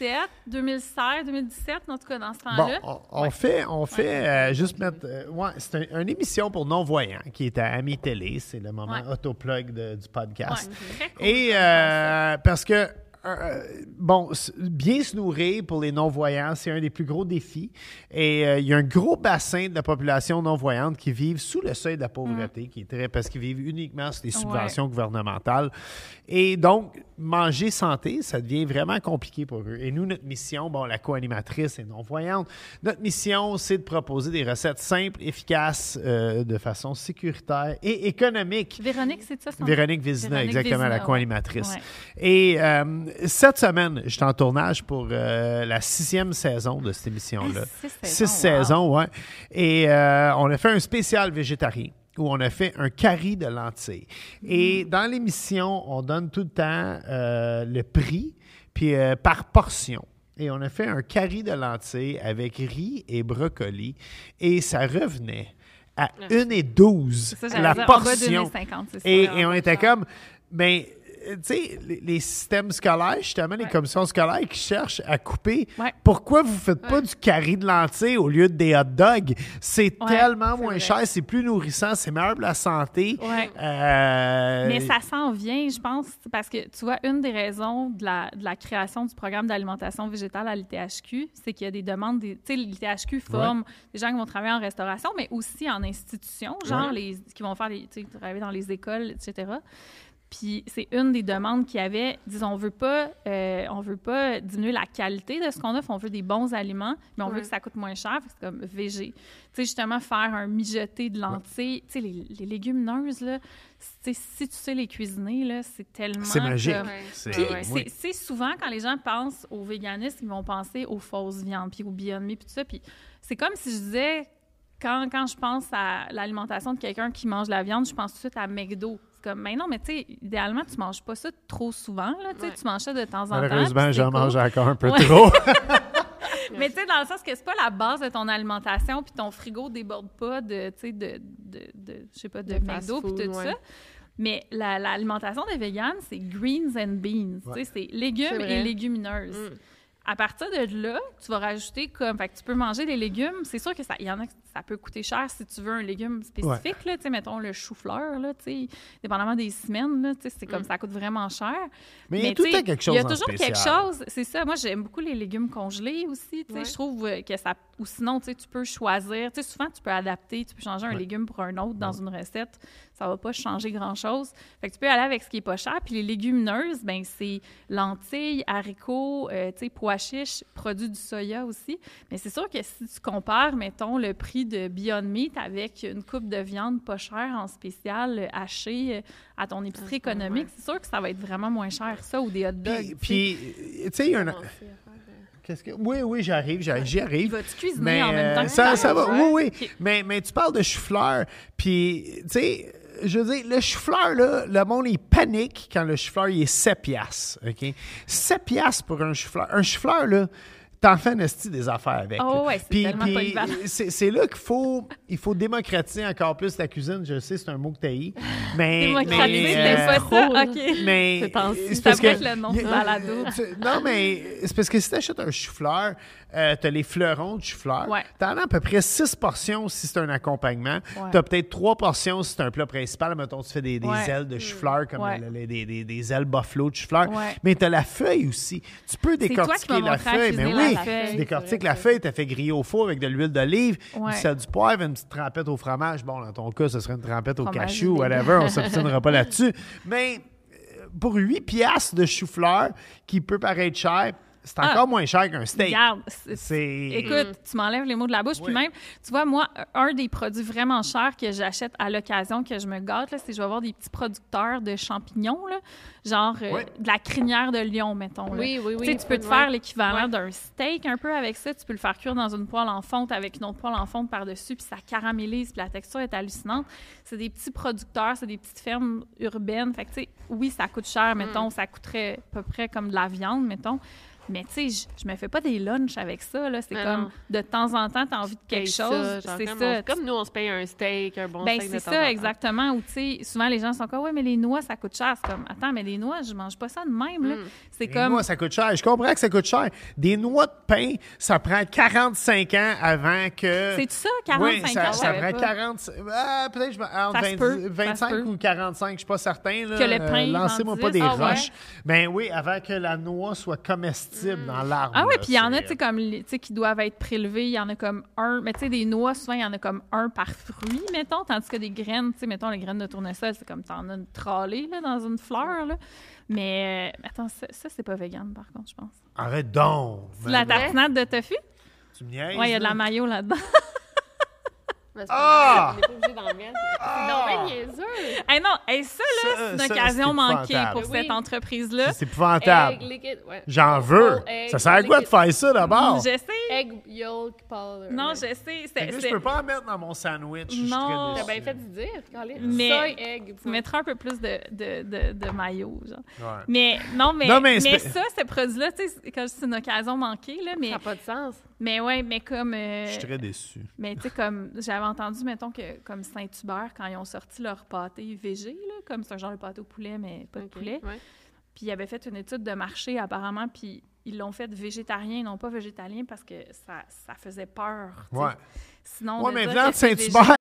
2017, 2016, 2017, en tout cas, dans ce Bon, temps-là. on, on fait, on fait euh, juste mettre. euh, ouais, c'est un- une émission pour non-voyants qui est à Ami Télé. C'est le moment Ouais. autoplug de- du podcast. Ouais, très cool Et euh, parce que. Bon, bien se nourrir pour les non-voyants, c'est un des plus gros défis. Et euh, il y a un gros bassin de la population non-voyante qui vivent sous le seuil de la pauvreté, qui est très, parce qu'ils vivent uniquement sur des subventions gouvernementales. Et donc, manger santé, ça devient vraiment compliqué pour eux. Et nous, notre mission, bon, la co-animatrice est non-voyante, notre mission, c'est de proposer des recettes simples, efficaces, euh, de façon sécuritaire et économique. Véronique, c'est ça son Véronique Vézina, Véronique exactement, la co-animatrice. ouais. Et euh, cette semaine, je suis en tournage pour euh, la sixième saison de cette émission-là. Ah, six Six saisons, wow. saisons, ouais. Et euh, on a fait un spécial végétarien où on a fait un curry de lentilles. Et Mm. dans l'émission, on donne tout le temps euh, le prix, puis par portion. Et on a fait un curry de lentilles avec riz et brocoli. Et ça revenait à 1,12 Ça, j'allais la dire, en bas portion. de 1,50, c'est ça. Et, vraiment et on était comme, ben, euh, tu sais, les, les systèmes scolaires, justement, les Ouais. commissions scolaires qui cherchent à couper, Ouais. pourquoi vous faites pas du carré de lentilles au lieu des hot dogs? C'est tellement moins vrai. cher, c'est plus nourrissant, c'est meilleur pour la santé. Euh, Mais ça s'en vient, je pense, parce que tu vois, une des raisons de la, de la création du programme d'alimentation végétale à l'ITHQ, c'est qu'il y a des demandes. des- Tu sais, l'ITHQ forme des gens qui vont travailler en restauration, mais aussi en institution, genre les, qui vont faire les, travailler dans les écoles, etc. Puis c'est une des demandes qu'il y avait. Disons, on veut pas, euh, on veut pas diminuer la qualité de ce qu'on offre. On veut des bons aliments, mais on veut que ça coûte moins cher. C'est comme végé. Tu sais, justement, faire un mijoté de lentilles. Tu sais, les, les légumineuses, là, tu sais, si tu sais les cuisiner, là, c'est tellement... C'est magique. Ouais. C'est- Puis, Ouais. c'est- c'est souvent quand les gens pensent au véganisme, ils vont penser aux fausses viandes, puis au Beyond Meat, puis tout ça. Puis c'est comme si je disais, quand, quand je pense à l'alimentation de quelqu'un qui mange de la viande, je pense tout de suite à McDo. C'est comme, mais non, mais tu sais, idéalement, tu manges pas ça trop souvent, là, tu sais, Ouais. tu manges ça de temps en temps. Malheureusement, j'en cool. mange encore un peu Ouais. trop. Mais tu sais, dans le sens que c'est pas la base de ton alimentation, puis ton frigo déborde pas de, tu sais, de, de, de- je sais pas, de, De McDo, puis tout ouais. ça. Mais la- l'alimentation des véganes, c'est greens and beans. Tu sais, c'est légumes et légumineuses. Mm. À partir de là, tu vas rajouter comme. Fait que tu peux manger des légumes. C'est sûr que ça, il y en a ça peut coûter cher si tu veux un légume spécifique. Là, tu sais, mettons le chou-fleur, là, tu sais, dépendamment des semaines, là, tu sais, c'est comme ça coûte vraiment cher. Mais il y a tout quelque chose Il y a toujours quelque chose. C'est ça. Moi, j'aime beaucoup les légumes congelés aussi. tu sais. Ouais. Je trouve que ça. Ou sinon, tu sais, tu peux choisir. Tu sais, souvent, tu peux adapter. Tu peux changer un Ouais. légume pour un autre dans une recette. Ça va pas changer grand-chose. Fait que tu peux aller avec ce qui est pas cher. Puis les légumineuses, ben c'est lentilles, haricots, euh, tu sais, pois chiches, produits du soya aussi. Mais c'est sûr que si tu compares, mettons, le prix de Beyond Meat avec une coupe de viande pas chère en spécial, euh, hachée euh, à ton épicerie Ah, économique, c'est sûr que ça va être vraiment moins cher, ça, ou des hot dogs. Puis, tu sais. tu sais, il y a un... Euh, que... Oui, oui, j'arrive, j'arrive, j'y arrive. va-tu cuisiner Mais en même temps euh, que ça, va, oui, oui. Mais, mais tu parles de chou-fleur, puis, tu sais, je veux dire, le chou-fleur, là, le monde, il panique quand le chou-fleur, il est 7 piastres, OK? 7 piastres pour un chou-fleur. Un chou-fleur, là, t'en fais un esti des affaires avec. Oh ouais, c'est tellement puis, c'est c'est là qu'il faut, il faut démocratiser encore plus la cuisine. Je sais, c'est un mot que t'as eu, mais... Démocratiser, mais, c'est euh, pas ça? OK. mais C'est c'est parce que le nom du balado. non mais c'est parce que si tu achètes un chou-fleur, euh, tu as les fleurons de chou-fleur. Ouais. Tu en as à peu près 6 portions si c'est un accompagnement. Ouais. Tu as peut-être 3 portions si c'est un plat principal. Mettons, tu fais des, des Ouais. ailes de chou-fleur comme des, des- des ailes buffalo de chou-fleur. Mais tu as la feuille aussi. Tu peux décortiquer la feuille. Mais oui, la feuille. tu décortiques la feuille, tu as fait griller au four avec de l'huile d'olive, du sel du poivre, une petite trempette au fromage. Bon, dans ton cas, ce serait une trempette au Fromage cachou, whatever. On s'obstinera pas là-dessus. Mais pour 8 piastres de chou-fleur, qui peut paraître cher, c'est Ah. encore moins cher qu'un steak. Regarde, c'est-. Écoute, tu m'enlèves les mots de la bouche. Oui. Puis même, tu vois, moi, un des produits vraiment chers que j'achète à l'occasion, que je me gâte, là, c'est que je vais avoir des petits producteurs de champignons, là, genre euh, de la crinière de lion, mettons. là. Oui, oui, oui. Tu sais, tu peux te faire l'équivalent d'un steak un peu avec ça. Tu peux le faire cuire dans une poêle en fonte avec une autre poêle en fonte par-dessus, puis ça caramélise, puis la texture est hallucinante. C'est des petits producteurs, c'est des petites fermes urbaines. Fait que, tu sais, oui, ça coûte cher, mettons, Mm. ça coûterait à peu près comme de la viande, mettons. Mais tu sais, je- je me fais pas des lunchs avec ça. là. C'est comme non. de temps en temps, tu as envie de quelque chose. C'est comme, ça. on- Comme nous, on se paye un steak, un bon Ben, steak de c'est temps en temps. ça, exactement. Ou, tu sais, souvent, les gens sont comme, ouais, mais les noix, ça coûte cher. C'est comme, attends, mais les noix, je mange pas ça de même, là. C'est Des comme. noix, ça coûte cher. Je comprends que ça coûte cher. Des noix de pain, ça prend 45 ans avant que. C'est ça, 45 oui, ça, ans, ça prend pas. 40. ah, Peut-être entre Ça se 20 peut, ça 25 se peut. ou 45, je suis pas certain. Là. Que le pain Euh, Lancez-moi pas des Ah ouais? roches. Ben oui, avant que la noix soit comestible dans l'arbre. Ah oui, puis il y en a, tu sais, comme, tu sais, qui doivent être prélevés. Il y en a comme un. Mais tu sais, des noix, souvent, il y en a comme un par fruit, mettons. Tandis que des graines, tu sais, mettons, les graines de tournesol, c'est comme t'en as une tralée, là, dans une fleur, là. Mais, euh, attends, ça, ça, c'est pas vegan, par contre, je pense. Arrête donc. C'est la tartinade de tofu? Tu me niaises, Ouais, il y a de la mayo là-dedans. Ah! on est pas obligé d'en mettre. C'est niaiseux. hey, non, hey, ça, là, Ça, c'est une ça, occasion c'est manquée épouvantable. pour Oui. cette entreprise-là. C'est épouvantable. Egg, liquid, ouais. J'en veux. egg, Ça sert à quoi de liquid- faire ça d'abord? Je sais. Egg yolk powder. Non, je sais. Fait c'est- que là, c'est- je peux pas en mettre dans mon sandwich. Je suis Non. T'as déçu. bien fait de dire, Colin. Mais- Soy egg. Tu mettras un peu plus de, de, de, de maillot, genre. Ouais. Mais non, mais, Non, mais mais, c'est- ça, ce produit-là, tu sais, c'est- quand je dis c'est une occasion manquée, là, Ça mais, n'a pas de sens. Mais ouais, mais comme. euh, Je suis très déçu. mais tu sais, comme j'avais entendu, mettons, que comme Saint-Hubert, quand ils ont sorti leur pâté VG, là, comme c'est un genre de pâté au poulet, mais pas de Ok, poulet, ouais. puis ils avaient fait une étude de marché apparemment, puis ils l'ont fait végétarien, non pas végétalien, parce que ça, ça faisait peur. Ouais. Sinon, Ouais, de mais de c'est Saint-Hubert,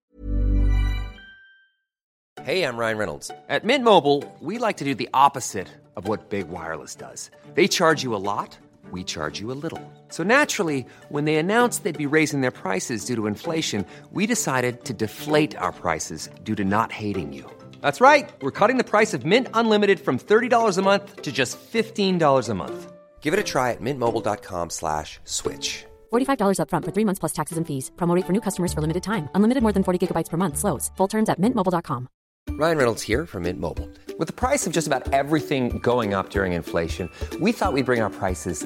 Hey, I'm Ryan Reynolds. At Mint Mobile, we like to do the opposite of what Big Wireless does. They charge you a lot, we charge you a little. So naturally, when they announced they'd be raising their prices due to inflation, we decided to deflate our prices due to not hating you. That's right. We're cutting the price of Mint Unlimited from $30 a month to just $15 a month. Give it a try at mintmobile.com slash switch. $45 upfront for three months plus taxes and fees. Promote for new customers for limited time. Unlimited more than 40 gigabytes per month. Slows. Full terms at mintmobile.com. Ryan Reynolds here from Mint Mobile. With the price of just about everything going up during inflation, we thought we'd bring our prices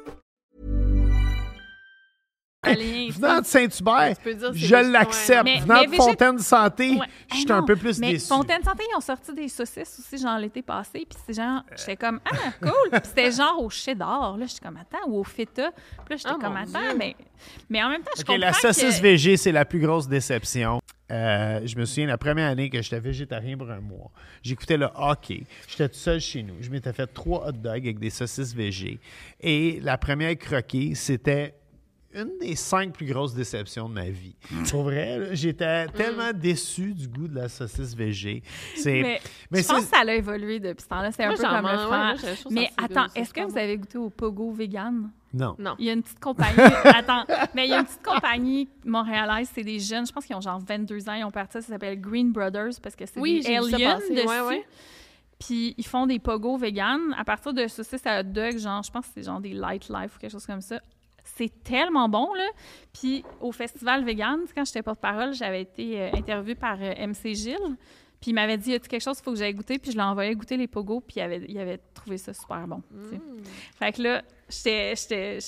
venant de Saint-Hubert, je végé- l'accepte. Venant mais de végé- Fontaine Santé, Ouais. je Hey, suis un peu plus mais déçu. Fontaine Santé, ils ont sorti des saucisses aussi, genre l'été passé. Puis c'est genre, j'étais comme, ah, cool. Puis c'était genre au cheddar. Là, j'étais comme, attends, ou au feta. Puis là, j'étais Oh, comme, attends, mais, mais en même temps, je OK, comprends la saucisse que... VG, c'est la plus grosse déception. Euh, je me souviens la première année que j'étais végétarien pour un mois. J'écoutais le hockey. J'étais tout seul chez nous. Je m'étais fait trois hot dogs avec des saucisses VG. Et la première croquée, c'était une des cinq plus grosses déceptions de ma vie. Pour vrai, j'étais tellement déçu du goût de la saucisse VG. Mais, mais je pense que ça l'a évolué depuis ce temps-là. C'est un peu comme le ouais, trouve mais attends, est-ce que vous avez goûté au Pogo vegan? Non. Non. Il y a une petite compagnie. attends, mais il y a une petite compagnie montréalaise, c'est des jeunes, je pense qu'ils ont genre 22 ans, ils ont parti ça, ça s'appelle Green Brothers parce que c'est Oui, des aliens dessus. ouais, ouais. Puis ils font des pogo vegan à partir de saucisses à hot dog, genre, je pense que c'est genre des light life ou quelque chose comme ça. C'est tellement bon, là. Puis au festival vegan, quand j'étais porte-parole, j'avais été euh, interviewée par euh, MC Gilles. Puis il m'avait dit, y a quelque chose qu'il faut que j'aille goûter? Puis je l'ai envoyé goûter les pogos, puis il avait, il avait trouvé ça super bon. Mm. Fait que là, j'étais.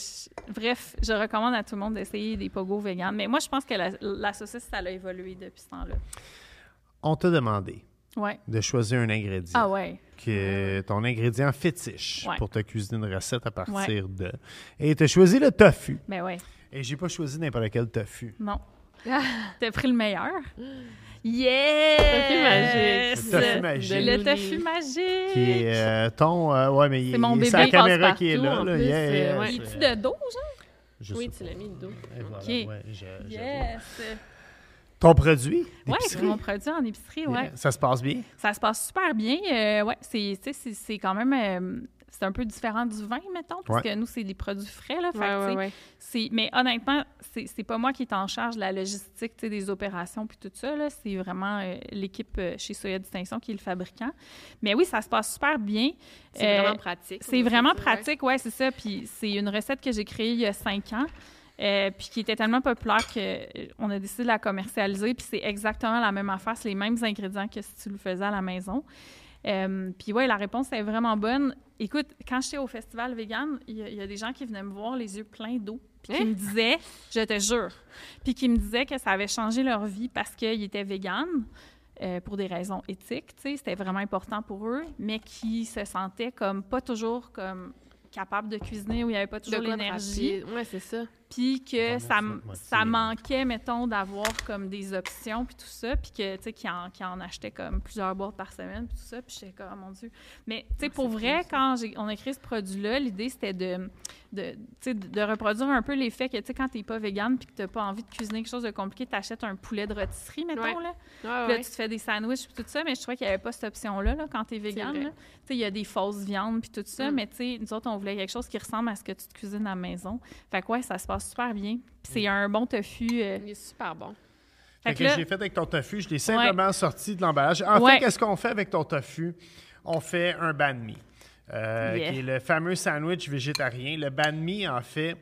Bref, je recommande à tout le monde d'essayer des pogos vegan. Mais moi, je pense que la, la saucisse, ça a évolué depuis ce temps-là. On t'a demandé Ouais. de choisir un ingrédient. Ah ouais. Ton ingrédient fétiche Ouais. pour te cuisiner une recette à partir Ouais. de. Et tu as choisi le tofu. Ben ouais. Et j'ai pas choisi n'importe quel tofu. Non. T'as pris le meilleur. Yes! Tofu magique. Le tofu magique. Le De tofu magique. Qui est euh, ton. euh, ouais, mais il- C'est mon il- c'est bébé la caméra qui est là. en là. plus, Yeah, c'est- yeah, ouais. c'est- Es-tu de dos, genre? je Oui, tu pas. l'as mis le dos. Et voilà, Ok. ouais, je- je- Yes! Ton produit? Oui, mon produit en épicerie, ouais. Ça se passe bien? Ça se passe super bien. Euh, ouais, c'est, tu sais, c'est, c'est quand même. euh, c'est un peu différent du vin, mettons, parce Ouais. que nous, c'est des produits frais, là. Fait Ouais, ouais, sais, ouais. c'est- mais honnêtement, c'est, c'est pas moi qui est en charge de la logistique, tu sais, des opérations puis tout ça, là. C'est vraiment euh, l'équipe euh, chez Soya Distinction qui est le fabricant. Mais oui, ça se passe super bien. C'est Euh, vraiment pratique. C'est vraiment pratique, ouais, c'est ça. Puis c'est une recette que j'ai créée il y a cinq ans, euh, puis qui était tellement populaire qu'on a décidé de la commercialiser. Puis c'est exactement la même affaire, c'est les mêmes ingrédients que si tu le faisais à la maison. Euh, puis ouais, la réponse est vraiment bonne. Écoute, quand j'étais au festival vegan, il y, a- il y a des gens qui venaient me voir les yeux pleins d'eau, puis qui Hein? me disaient, je te jure, puis qui me disaient que ça avait changé leur vie parce qu'ils étaient vegan. euh, pour des raisons éthiques, c'était vraiment important pour eux, mais qui se sentaient comme pas toujours comme capables de cuisiner, où il n'y avait pas toujours l'énergie. Ouais, c'est ça. Puis que ça, ça manquait, mettons, d'avoir comme des options, puis tout ça, puis que, tu sais, qu'ils en, qu'ils en achetaient comme plusieurs boîtes par semaine, puis tout ça, puis j'étais comme, oh mon Dieu. Mais, tu sais, pour vrai, quand j'ai, on a créé ce produit-là, l'idée, c'était de, de, tu sais, de reproduire un peu l'effet que, tu sais, quand t'es pas vegan, puis que t'as pas envie de cuisiner quelque chose de compliqué, t'achètes un poulet de rôtisserie, mettons, Ouais. là. Ouais, Puis là, ouais. tu te fais des sandwichs puis tout ça, mais je trouvais qu'il n'y avait pas cette option-là là, quand tu es vegan. vrai. là. Tu sais, il y a des fausses viandes puis tout ça, Mm. mais tu sais, nous autres, on voulait quelque chose qui ressemble à ce que tu te cuisines à la maison. Fait que ouais, ça se passe super bien. Puis c'est un bon tofu. euh, Il est super bon. Fait que que là- j'ai fait avec ton tofu, je l'ai simplement sorti de l'emballage. En Ouais. fait, qu'est-ce qu'on fait avec ton tofu? On fait un banh mi, euh, Yeah. qui est le fameux sandwich végétarien. Le banh mi, en fait,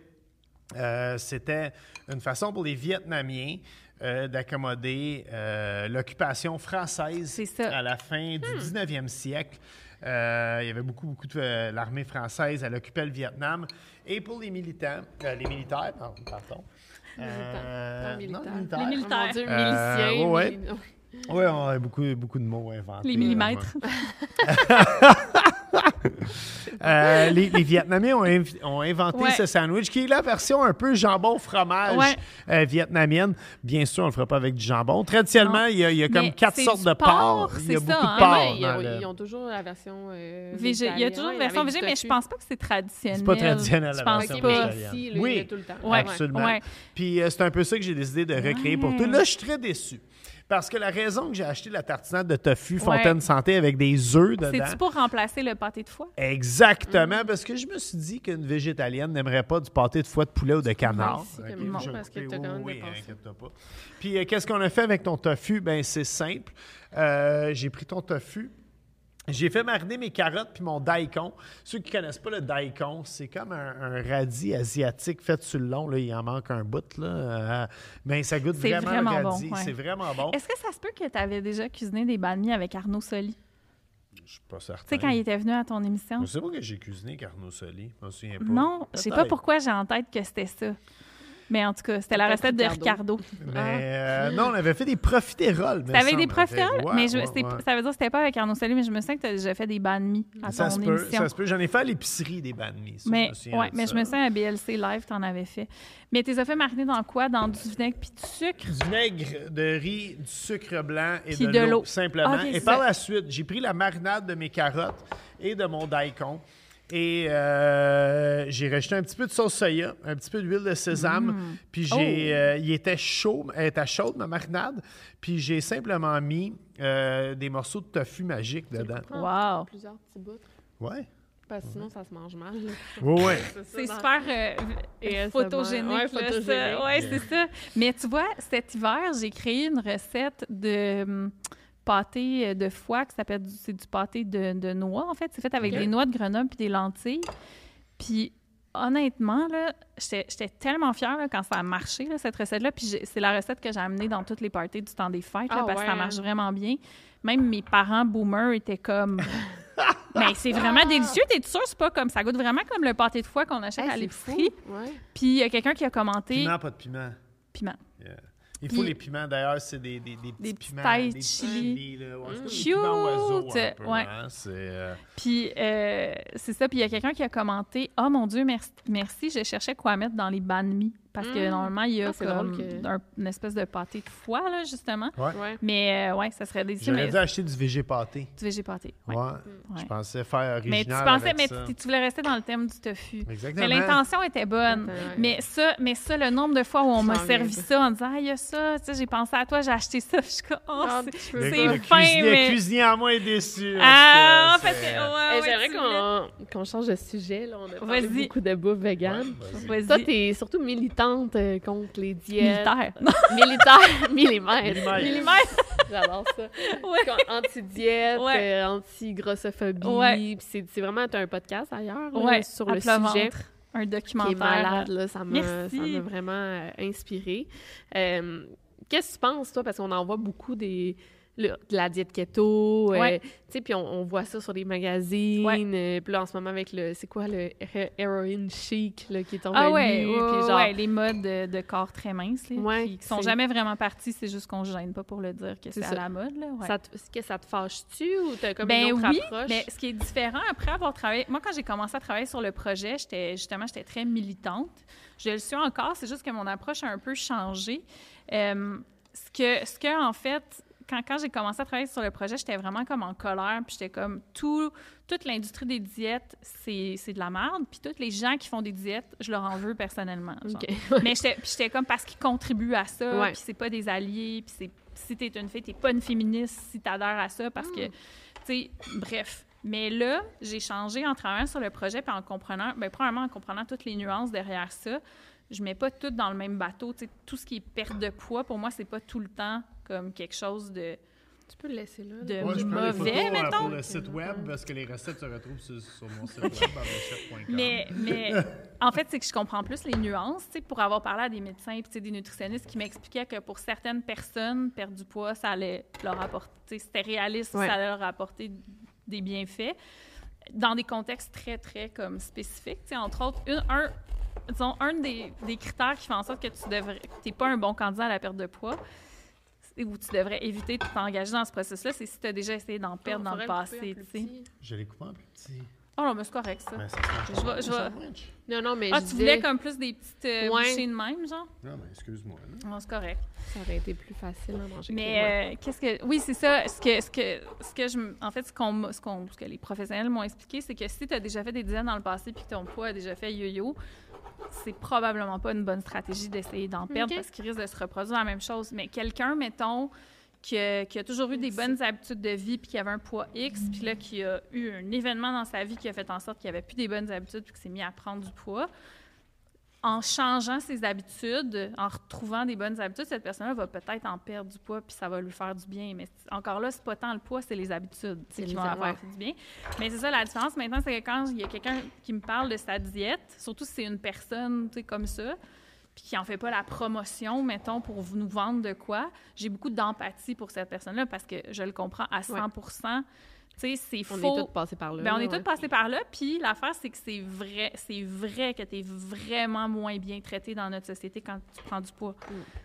euh, c'était une façon pour les Vietnamiens euh, d'accommoder euh, l'occupation française à la fin du 19e siècle. Euh, il y avait beaucoup, beaucoup de... euh, L'armée française, elle occupait le Vietnam. Et pour les militants, euh, les militaires, pardon, pardon. Euh, Non, non, militaires. Les militaires. Oh mon Dieu, Euh, milicien. ouais, oui, on a beaucoup, beaucoup de mots inventés. les millimètres. Euh, les, les Vietnamiens ont, inv- ont inventé Ouais. ce sandwich qui est la version un peu jambon-fromage Ouais. euh, vietnamienne. Bien sûr, on le fera pas avec du jambon. Traditionnellement, il y a, il y a comme Mais quatre sortes de porc. porc, Il y a beaucoup de hein? porc. Ouais, ils, ont, le- ils ont toujours la version. euh, Végé- Il y a toujours une version végé, mais je tofu. pense pas que c'est traditionnel. C'est pas traditionnel, Je la pense version là, Oui. tout. Absolument. Puis euh, c'est un peu ça que j'ai décidé de recréer pour toi. Là, je suis très déçu. Parce que la raison que j'ai acheté la tartinade de tofu Ouais. Fontaine Santé avec des œufs dedans. C'est-tu pour remplacer le pâté de foie? Exactement, Mm. parce que je me suis dit qu'une végétalienne n'aimerait pas du pâté de foie de poulet ou de canard. ici, Ok, comme il faut, je- parce que oui, quand même pas. Puis euh, qu'est-ce qu'on a fait avec ton tofu? Ben c'est simple. Euh, j'ai pris ton tofu. J'ai fait mariner mes carottes puis mon daikon. Ceux qui connaissent pas le daikon, c'est comme un, un radis asiatique fait sur le long. Là, il en manque un bout. Là. Euh, mais ça goûte C'est vraiment, vraiment le bon, radis. ouais. C'est vraiment bon. Est-ce que ça se peut que tu avais déjà cuisiné des banh mi avec Arnaud Soli? Je suis pas certain. Tu sais, quand il était venu à ton émission? Je sais pas que j'ai cuisiné Carnot Soli. Je me souviens pas. Non, je sais pas pourquoi j'ai en tête que c'était ça. Mais en tout cas, c'était la recette de Ricardo. Mais euh, non, on avait fait des profiteroles. C'était avec des profiteroles, Ouais, mais je, ouais, c'était- ouais. ça veut dire que c'était pas avec Arnaud Soli, mais je me souviens que tu as déjà fait des banh mi à Ça ton se peut, émission. ça se peut. J'en ai fait à l'épicerie des banh mi. ça, je Mais, me mais ça. je me souviens à BLC Live, tu en avais fait. Mais tu les as fait mariner dans quoi? Dans du vinaigre puis du sucre? Du vinaigre de riz, du sucre blanc et Puis de, de l'eau, simplement. Ok, et par ça. la suite, j'ai pris la marinade de mes carottes et de mon daikon. Et euh, j'ai rajouté un petit peu de sauce soya, un petit peu d'huile de sésame. Mm. Puis Oh. j'ai, euh, il était chaud, elle était chaude ma marinade. Puis j'ai simplement mis euh, des morceaux de tofu magique dedans. Wow! Plusieurs petits bouts. Ouais. Parce que sinon, ça se mange mal. là. Ouais, ouais. C'est super euh, photogénique. Là, ça. Ouais, c'est ça. Mais tu vois, cet hiver, j'ai créé une recette de hum, pâté euh, de foie qui s'appelle du, c'est du pâté de, de noix, en fait. C'est fait avec des noix de Grenoble puis des lentilles. Puis honnêtement, là, j'étais j'étais tellement fière là, quand ça a marché, là, cette recette-là. Puis j'ai- c'est la recette que j'ai amenée dans toutes les parties du temps des fêtes, là, Ah parce que ça marche vraiment bien. Même mes parents boomers étaient comme... Mais c'est vraiment délicieux, t'es sûr? C'est pas comme ça goûte vraiment comme le pâté de foie qu'on achète Hey, à l'épicerie. Ouais. Puis il y a quelqu'un qui a commenté Piment, pas de piment. piment. Yeah. Il Puis- faut les piments, d'ailleurs, c'est des, des, des petits Des petits piments. des chili. là. Ouais, hein, euh, Puis euh, c'est ça. Puis il y a quelqu'un qui a commenté Oh mon Dieu, merci, merci, je cherchais quoi mettre dans les banh mi. Parce que Mm. normalement, il y a Ah, comme que- un- une espèce de pâté de foie, là, justement. Ouais. Ouais. Mais euh, ouais, ça serait délicieux. J'aurais Mais dû acheter du végé pâté. du végé pâté. Ouais. Je pensais faire original Mais tu pensais, avec mais ça. tu, voulais rester dans le thème du tofu. Exactement. Mais l'intention était bonne. Mais ça, mais ça, le nombre de fois où on m'a servi ça en disant, ah, il y a ça, tu sais, j'ai pensé à toi, j'ai acheté ça. Je suis comme, oh, Ah, c'est- fin, cuisinier, mais- Le cuisinier à moi est déçu. Ah, que, que ouais, J'aimerais qu'on qu'on change de sujet. Là. On a parlé beaucoup de bouffe vegan. Vas-y. Toi, t'es surtout militante euh, contre les diètes. militaire. Militaire. Millimètre. Millimètre. Millimètre. J'adore ça. Ouais. Anti-diète, Ouais. euh, anti-grossophobie. Ouais. C'est vraiment un podcast d'ailleurs là, Ouais, sur à le sujet ventre. Un qui documentaire. est malade. Là, ça m'a Merci. ça m'a vraiment euh, inspiré. Euh, Qu'est-ce que tu penses, toi? Parce qu'on en voit beaucoup des, le- de la diète keto. euh, Ouais. tu sais, puis on, on voit ça sur les magazines. Ouais. euh, puis là, en ce moment, avec le... C'est quoi le he- heroin chic là, qui est revenu? Ah ouais, genre, les modes de, de corps très minces, là, qui, qui sont jamais vraiment partis, c'est juste qu'on se gêne pas pour le dire que C'est à la mode. Là, ça te, est-ce que ça te fâche-tu ou t'as comme ben une autre oui, approche? mais ce qui est différent après avoir travaillé, moi quand j'ai commencé à travailler sur le projet, j'étais justement j'étais très militante. Je le suis encore, c'est juste que mon approche a un peu changé. Euh, ce que ce que en fait quand, quand j'ai commencé à travailler sur le projet, j'étais vraiment comme en colère, puis j'étais comme tout toute l'industrie des diètes, c'est de la merde, puis tous les gens qui font des diètes, je leur en veux personnellement. Mais j'étais comme parce qu'ils contribuent à ça, Ouais. puis c'est pas des alliés, puis c'est si t'es une fille, t'es pas une féministe si t'adhères à ça parce que, tu sais, bref. Mais là, j'ai changé en travaillant sur le projet puis en comprenant, bien, premièrement en comprenant toutes les nuances derrière ça. Je mets pas tout dans le même bateau. Tu sais, tout ce qui est perte de poids, pour moi, c'est pas tout le temps comme quelque chose de, Tu peux le laisser là. de. Ouais, je mauvais, photos, euh, mettons. pour le site web parce que les recettes se retrouvent sur, sur mon site web. Mais, mais en fait, c'est que je comprends plus les nuances, tu sais, pour avoir parlé à des médecins et des nutritionnistes qui m'expliquaient que pour certaines personnes, perdre du poids, ça allait leur apporter, c'était réaliste, Ouais. ça allait leur apporter des bienfaits dans des contextes très, très comme spécifiques. Tu sais, entre autres, une- un, disons, un des, des critères qui fait en sorte que tu devrais, que t'es pas un bon candidat à la perte de poids, ou tu devrais éviter de t'engager dans ce processus-là, c'est si tu as déjà essayé d'en perdre dans le passé, tu sais. Je l'ai coupé en plus petit. Oh non, mais c'est correct, ça. Mais ça se mange Je vais- en je vais- sandwich. Non, non, mais Ah, je tu disais, voulais comme plus des petites euh, Ouais. bouchées de même, genre? Non, mais excuse-moi. Non, c'est correct. ça aurait été plus facile à manger. Mais euh, qu'est-ce que. Oui, c'est ça. Ce que, ce que, ce que je. En fait, ce, qu'on, m'a- ce, qu'on- ce que les professionnels m'ont expliqué, c'est que si tu as déjà fait des dizaines dans le passé puis que ton poids a déjà fait yo-yo, c'est probablement pas une bonne stratégie d'essayer d'en perdre parce qu'il risque de se reproduire la même chose. Mais quelqu'un, mettons, qui a, qui a toujours eu des bonnes habitudes de vie puis qui avait un poids X, puis là, qui a eu un événement dans sa vie qui a fait en sorte qu'il avait plus des bonnes habitudes puis qu'il s'est mis à prendre du poids, en changeant ses habitudes, en retrouvant des bonnes habitudes, cette personne-là va peut-être en perdre du poids puis ça va lui faire du bien. Mais encore là, c'est pas tant le poids, c'est les habitudes qui les vont avoir fait du bien. Mais c'est ça la différence maintenant, c'est que quand il y a quelqu'un qui me parle de sa diète, surtout si c'est une personne tu sais, comme ça, puis qui en fait pas la promotion, mettons, pour nous vendre de quoi, j'ai beaucoup d'empathie pour cette personne-là parce que je le comprends à 100 Tu sais, c'est On faux. est tous passés par là. Ben, on est ouais. tous passés par là, puis l'affaire, c'est que c'est vrai, c'est vrai que tu es vraiment moins bien traité dans notre société quand tu prends du poids.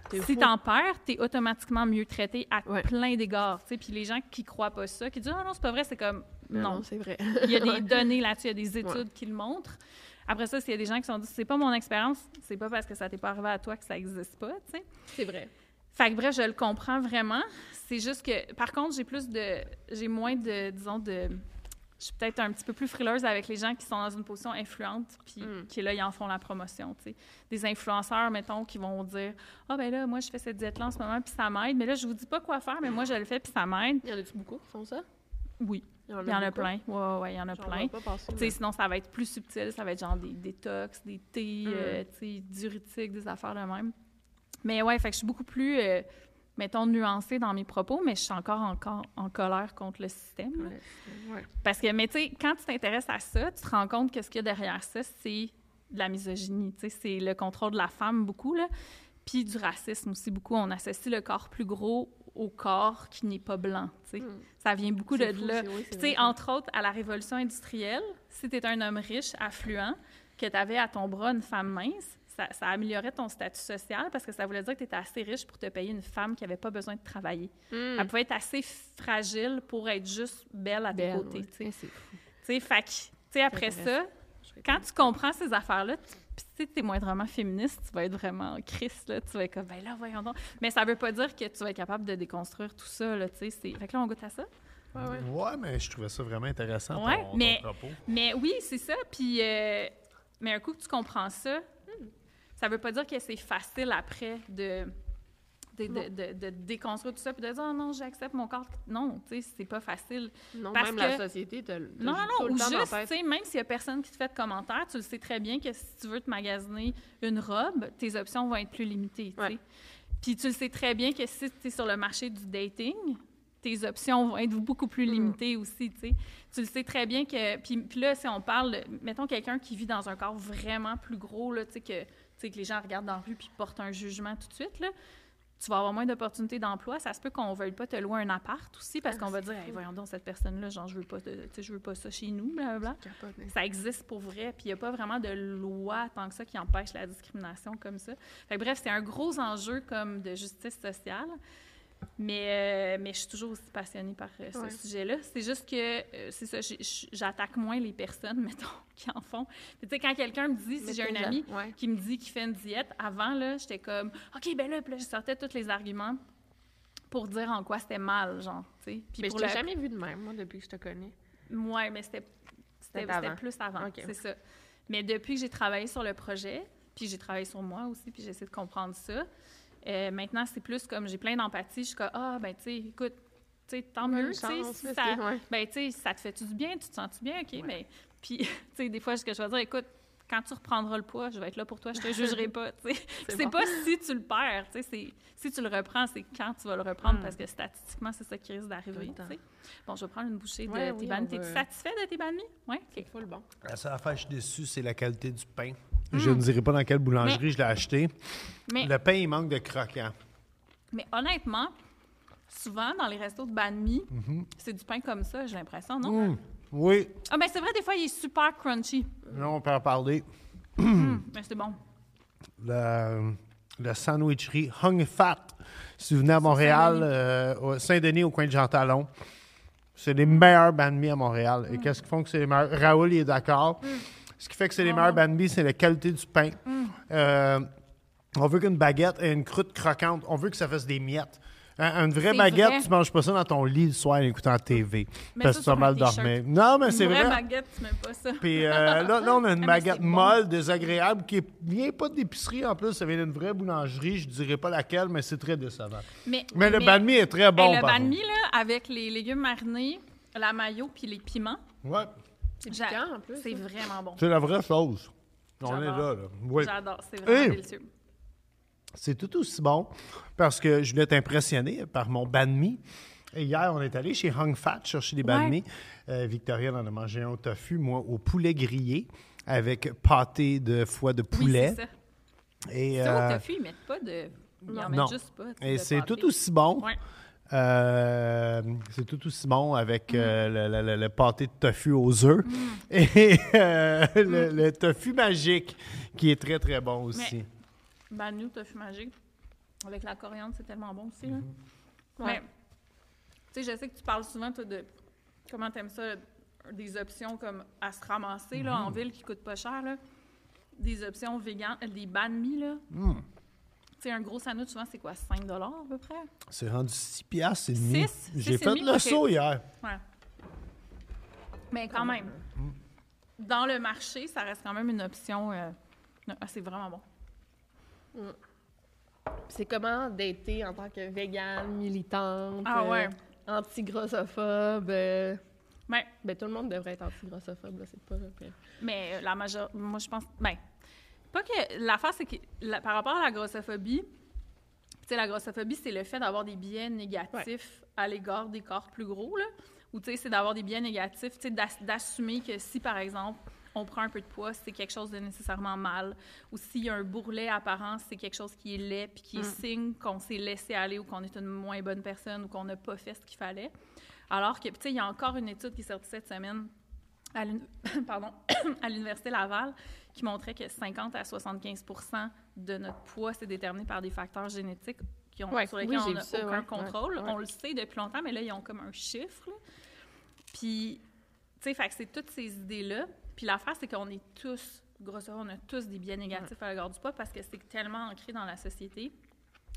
T'es Si t'en perds, t'es automatiquement mieux traité à Ouais. plein d'égards. tu sais. Puis les gens qui croient pas ça, qui disent « Ah non, c'est pas vrai », c'est comme « Non, Non, non, c'est vrai. il y a des données là-dessus, il y a des études qui le montrent. » Après ça, s'il y a des gens qui se sont dit « C'est pas mon expérience, c'est pas parce que ça t'est pas arrivé à toi que ça existe pas. » tu sais. c'est vrai. Fait que bref, je le comprends vraiment. C'est juste que, par contre, j'ai plus de, j'ai moins de, disons, de, je suis peut-être un petit peu plus frileuse avec les gens qui sont dans une position influente, puis Mm. qui là, ils en font la promotion, tu sais. Des influenceurs, mettons, qui vont dire, ah ben là, moi je fais cette diète-là en ce moment, puis ça m'aide. Mais là, je vous dis pas quoi faire, mais moi je le fais, puis ça m'aide. Il y en a-tu beaucoup qui font ça? Oui, il y en a plein. Ouais, ouais, ouais, il y en a plein. passer, mais- sinon, ça va être plus subtil. Ça va être genre des détox, des thés, Mm. euh, diurétiques, des affaires de même. Mais ouais, fait que je suis beaucoup plus, euh, mettons, nuancée dans mes propos, mais je suis encore, encore en colère contre le système. là. Ouais, ouais. Parce que, mais tu sais, quand tu t'intéresses à ça, tu te rends compte que ce qu'il y a derrière ça, c'est de la misogynie. Tu sais, c'est le contrôle de la femme beaucoup, là. Puis du racisme aussi beaucoup. On associe le corps plus gros au corps qui n'est pas blanc, tu sais. Mm. Ça vient beaucoup de fou, là. oui, sais, vrai. entre autres, à la révolution industrielle, si tu étais un homme riche, affluent, que tu avais à ton bras une femme mince, ça, ça améliorait ton statut social parce que ça voulait dire que tu étais assez riche pour te payer une femme qui n'avait pas besoin de travailler. Mm. Elle pouvait être assez fragile pour être juste belle à tes Belle, côtés. ouais. tu sais. Fou. Tu sais, fait que, tu sais, après ça, quand tu comprends ces affaires-là, Puis si tu es moindrement féministe, tu vas être vraiment Christ, là. Tu vas être comme, ben là, voyons donc. Mais ça veut pas dire que tu vas être capable de déconstruire tout ça, là, tu sais. c'est- Fait que là, on goûte à ça. Ouais, ouais. Ouais, mais je trouvais ça vraiment intéressant, Ouais, ton, ton mais- propos. Mais oui, c'est ça. Puis, euh, mais un coup que tu comprends ça, ça veut pas dire que c'est facile après de, de, de, de- de déconstruire tout ça puis de dire, oh non, j'accepte mon corps. Non, tu sais, c'est pas facile. Non, Parce même que- la société te, Non, non, non. Ou juste, tu sais, même s'il y a personne qui te fait de commentaires, tu le sais très bien que si tu veux te magasiner une robe, tes options vont être plus limitées, tu sais. Ouais. Puis tu le sais très bien que si tu es sur le marché du dating, tes options vont être beaucoup plus limitées aussi, tu sais. Tu le sais très bien que... Puis, puis là, si on parle, mettons quelqu'un qui vit dans un corps vraiment plus gros, là, tu sais, que, sais, que les gens regardent dans la rue puis portent un jugement tout de suite, là, tu vas avoir moins d'opportunités d'emploi. Ça se peut qu'on ne veuille pas te louer un appart aussi parce qu'on va dire, Hey, voyons donc, cette personne-là, genre, je veux pas, de- je veux pas ça chez nous, blablabla. Ça existe pour vrai, puis il n'y a pas vraiment de loi tant que ça qui empêche la discrimination comme ça. Fait que bref, c'est un gros enjeu comme de justice sociale. Mais, euh, mais je suis toujours aussi passionnée par euh, ce Ouais. sujet-là. C'est juste que, euh, c'est ça, j'attaque moins les personnes, mettons, qui en font. Tu sais, quand quelqu'un me dit, si j'ai un ami ouais. qui me dit qu'il fait une diète, avant, là, j'étais comme, OK, ben là, puis là, je sortais tous les arguments pour dire en quoi c'était mal, genre, tu sais. Mais je t'ai la- jamais vu de même, moi, depuis que je te connais. Ouais, mais c'était plus avant, Ok. c'est ça. Mais depuis que j'ai travaillé sur le projet, puis j'ai travaillé sur moi aussi, puis j'essaie de comprendre ça, euh, maintenant, c'est plus comme j'ai plein d'empathie. Je suis comme, ah, ben, tu sais, écoute, tu sais, tant mieux, tu sais, chance, si ça, ouais. ben, tu sais, ça te fait-tu du bien, tu te sens-tu bien, OK, mais, puis, tu sais, des fois, ce que je vais dire, écoute, quand tu reprendras le poids, je vais être là pour toi, je te jugerai pas, tu sais. C'est C'est bon. pas si tu le perds, tu sais, c'est- si tu le reprends, c'est quand tu vas le reprendre, Mm. parce que statistiquement, c'est ça qui risque d'arriver, tu sais. Bon, je vais prendre une bouchée de tes oui, T'es-tu satisfait de tes bannis? Oui, OK. C'est full bon. La seule affaire, je suis déçu, c'est la qualité du pain. Je ne dirai pas dans quelle boulangerie je l'ai acheté. Mais, Le pain, il manque de croquant. mais honnêtement, souvent, dans les restos de banh mi, Mm-hmm. c'est du pain comme ça, j'ai l'impression, non? Hum, Oui, Ah, ben c'est vrai, des fois, il est super crunchy. là, on peut en parler. Mais c'est bon. Le, le sandwicherie Hung Fat. Si vous venez à Montréal, euh, Saint-Denis, au coin de Jean Talon, c'est les meilleurs banh mi à Montréal. Et qu'est-ce qui font que c'est les meilleurs? Raoul, il est d'accord. Ce qui fait que c'est les meilleurs banh mi, c'est la qualité du pain. Euh, on veut qu'une baguette ait une croûte croquante. On veut que ça fasse des miettes. Un- une vraie C'est baguette, vrai. tu manges pas ça dans ton lit le soir en écoutant la TV. Mets parce ça que tu as sur mal un t-shirt. dormir. Non, mais c'est Une vraie vrai. baguette, tu mets pas ça. Puis euh, là, là, on a une mais baguette c'est bon. molle, désagréable, qui est- vient pas d'épicerie en plus. Ça vient d'une vraie boulangerie. Je dirais pas laquelle, mais c'est très décevant. Mais, Mais le banh mi est très bon. Hey, le par banh contre. mi, là, avec les légumes marinés, la mayo puis les piments, Ouais, C'est piquant, en plus. c'est hein. vraiment bon. c'est la vraie chose. On est J'adore. là. là. Oui. J'adore, c'est vraiment Hey! délicieux. C'est tout aussi bon parce que je voulais t'impressionner par mon banh mi. Et hier, on est allé chez Hung Fat chercher des banh Ouais. mi. Euh, Victoria en a mangé un au tofu, moi au poulet grillé avec pâté de foie de poulet. Oui, c'est ça. et, Ça, euh, au tofu, ils mettent pas de... Ils en non. mettent juste pas. Et c'est pâté. tout aussi bon. Ouais. Euh, c'est tout aussi bon avec Mm. euh, le, le- le- le pâté de tofu aux œufs et euh, le, le tofu magique qui est très très bon aussi. Mais- Banh mi, tofu magique. Avec la coriandre, c'est tellement bon aussi. là. Mm-hmm. Tu sais, je sais que tu parles souvent, toi, de comment t'aimes ça, des options comme à se ramasser là, Mm-hmm. en ville qui coûtent pas cher. Là. Des options véganes, des banh mi, là. Mm. Un gros sandwich, souvent, c'est quoi, 5 à peu près? C'est rendu 6 piastres et demi. Six? J'ai Six et fait le saut hier. Ouais. Mais quand même, dans le marché, ça reste quand même une option. euh, ah, c'est vraiment bon. C'est comment dater en tant que végane, militante, Ah euh, ouais. anti-grossophobe. euh, Ben, ben, tout le monde devrait être anti-grossophobe, là, c'est pas... mais- Mais euh, la major... Moi, je pense... Ben, pas que... L'affaire, c'est que la- par rapport à la grossophobie, tu sais, la grossophobie, c'est le fait d'avoir des biais négatifs à l'égard des corps plus gros, là. Ou, tu sais, c'est d'avoir des biais négatifs, tu sais, d'ass- d'assumer que si, par exemple, on prend un peu de poids, c'est quelque chose de nécessairement mal. Ou s'il y a un bourrelet apparent, c'est quelque chose qui est laid, puis qui est signe qu'on s'est laissé aller ou qu'on est une moins bonne personne ou qu'on n'a pas fait ce qu'il fallait. Alors que, tu sais, il y a encore une étude qui est sortie cette semaine à l'Université Laval qui montrait que 50 à 75 de notre poids, c'est déterminé par des facteurs génétiques qui ont, Ouais, sur lesquels on n'a aucun ouais, contrôle. ouais. On le sait depuis longtemps, mais là, ils ont comme un chiffre. là. Puis, tu sais, c'est toutes ces idées-là. Puis l'affaire, c'est qu'on est tous grosso modo, on a tous des biais négatifs à l'égard du poids parce que c'est tellement ancré dans la société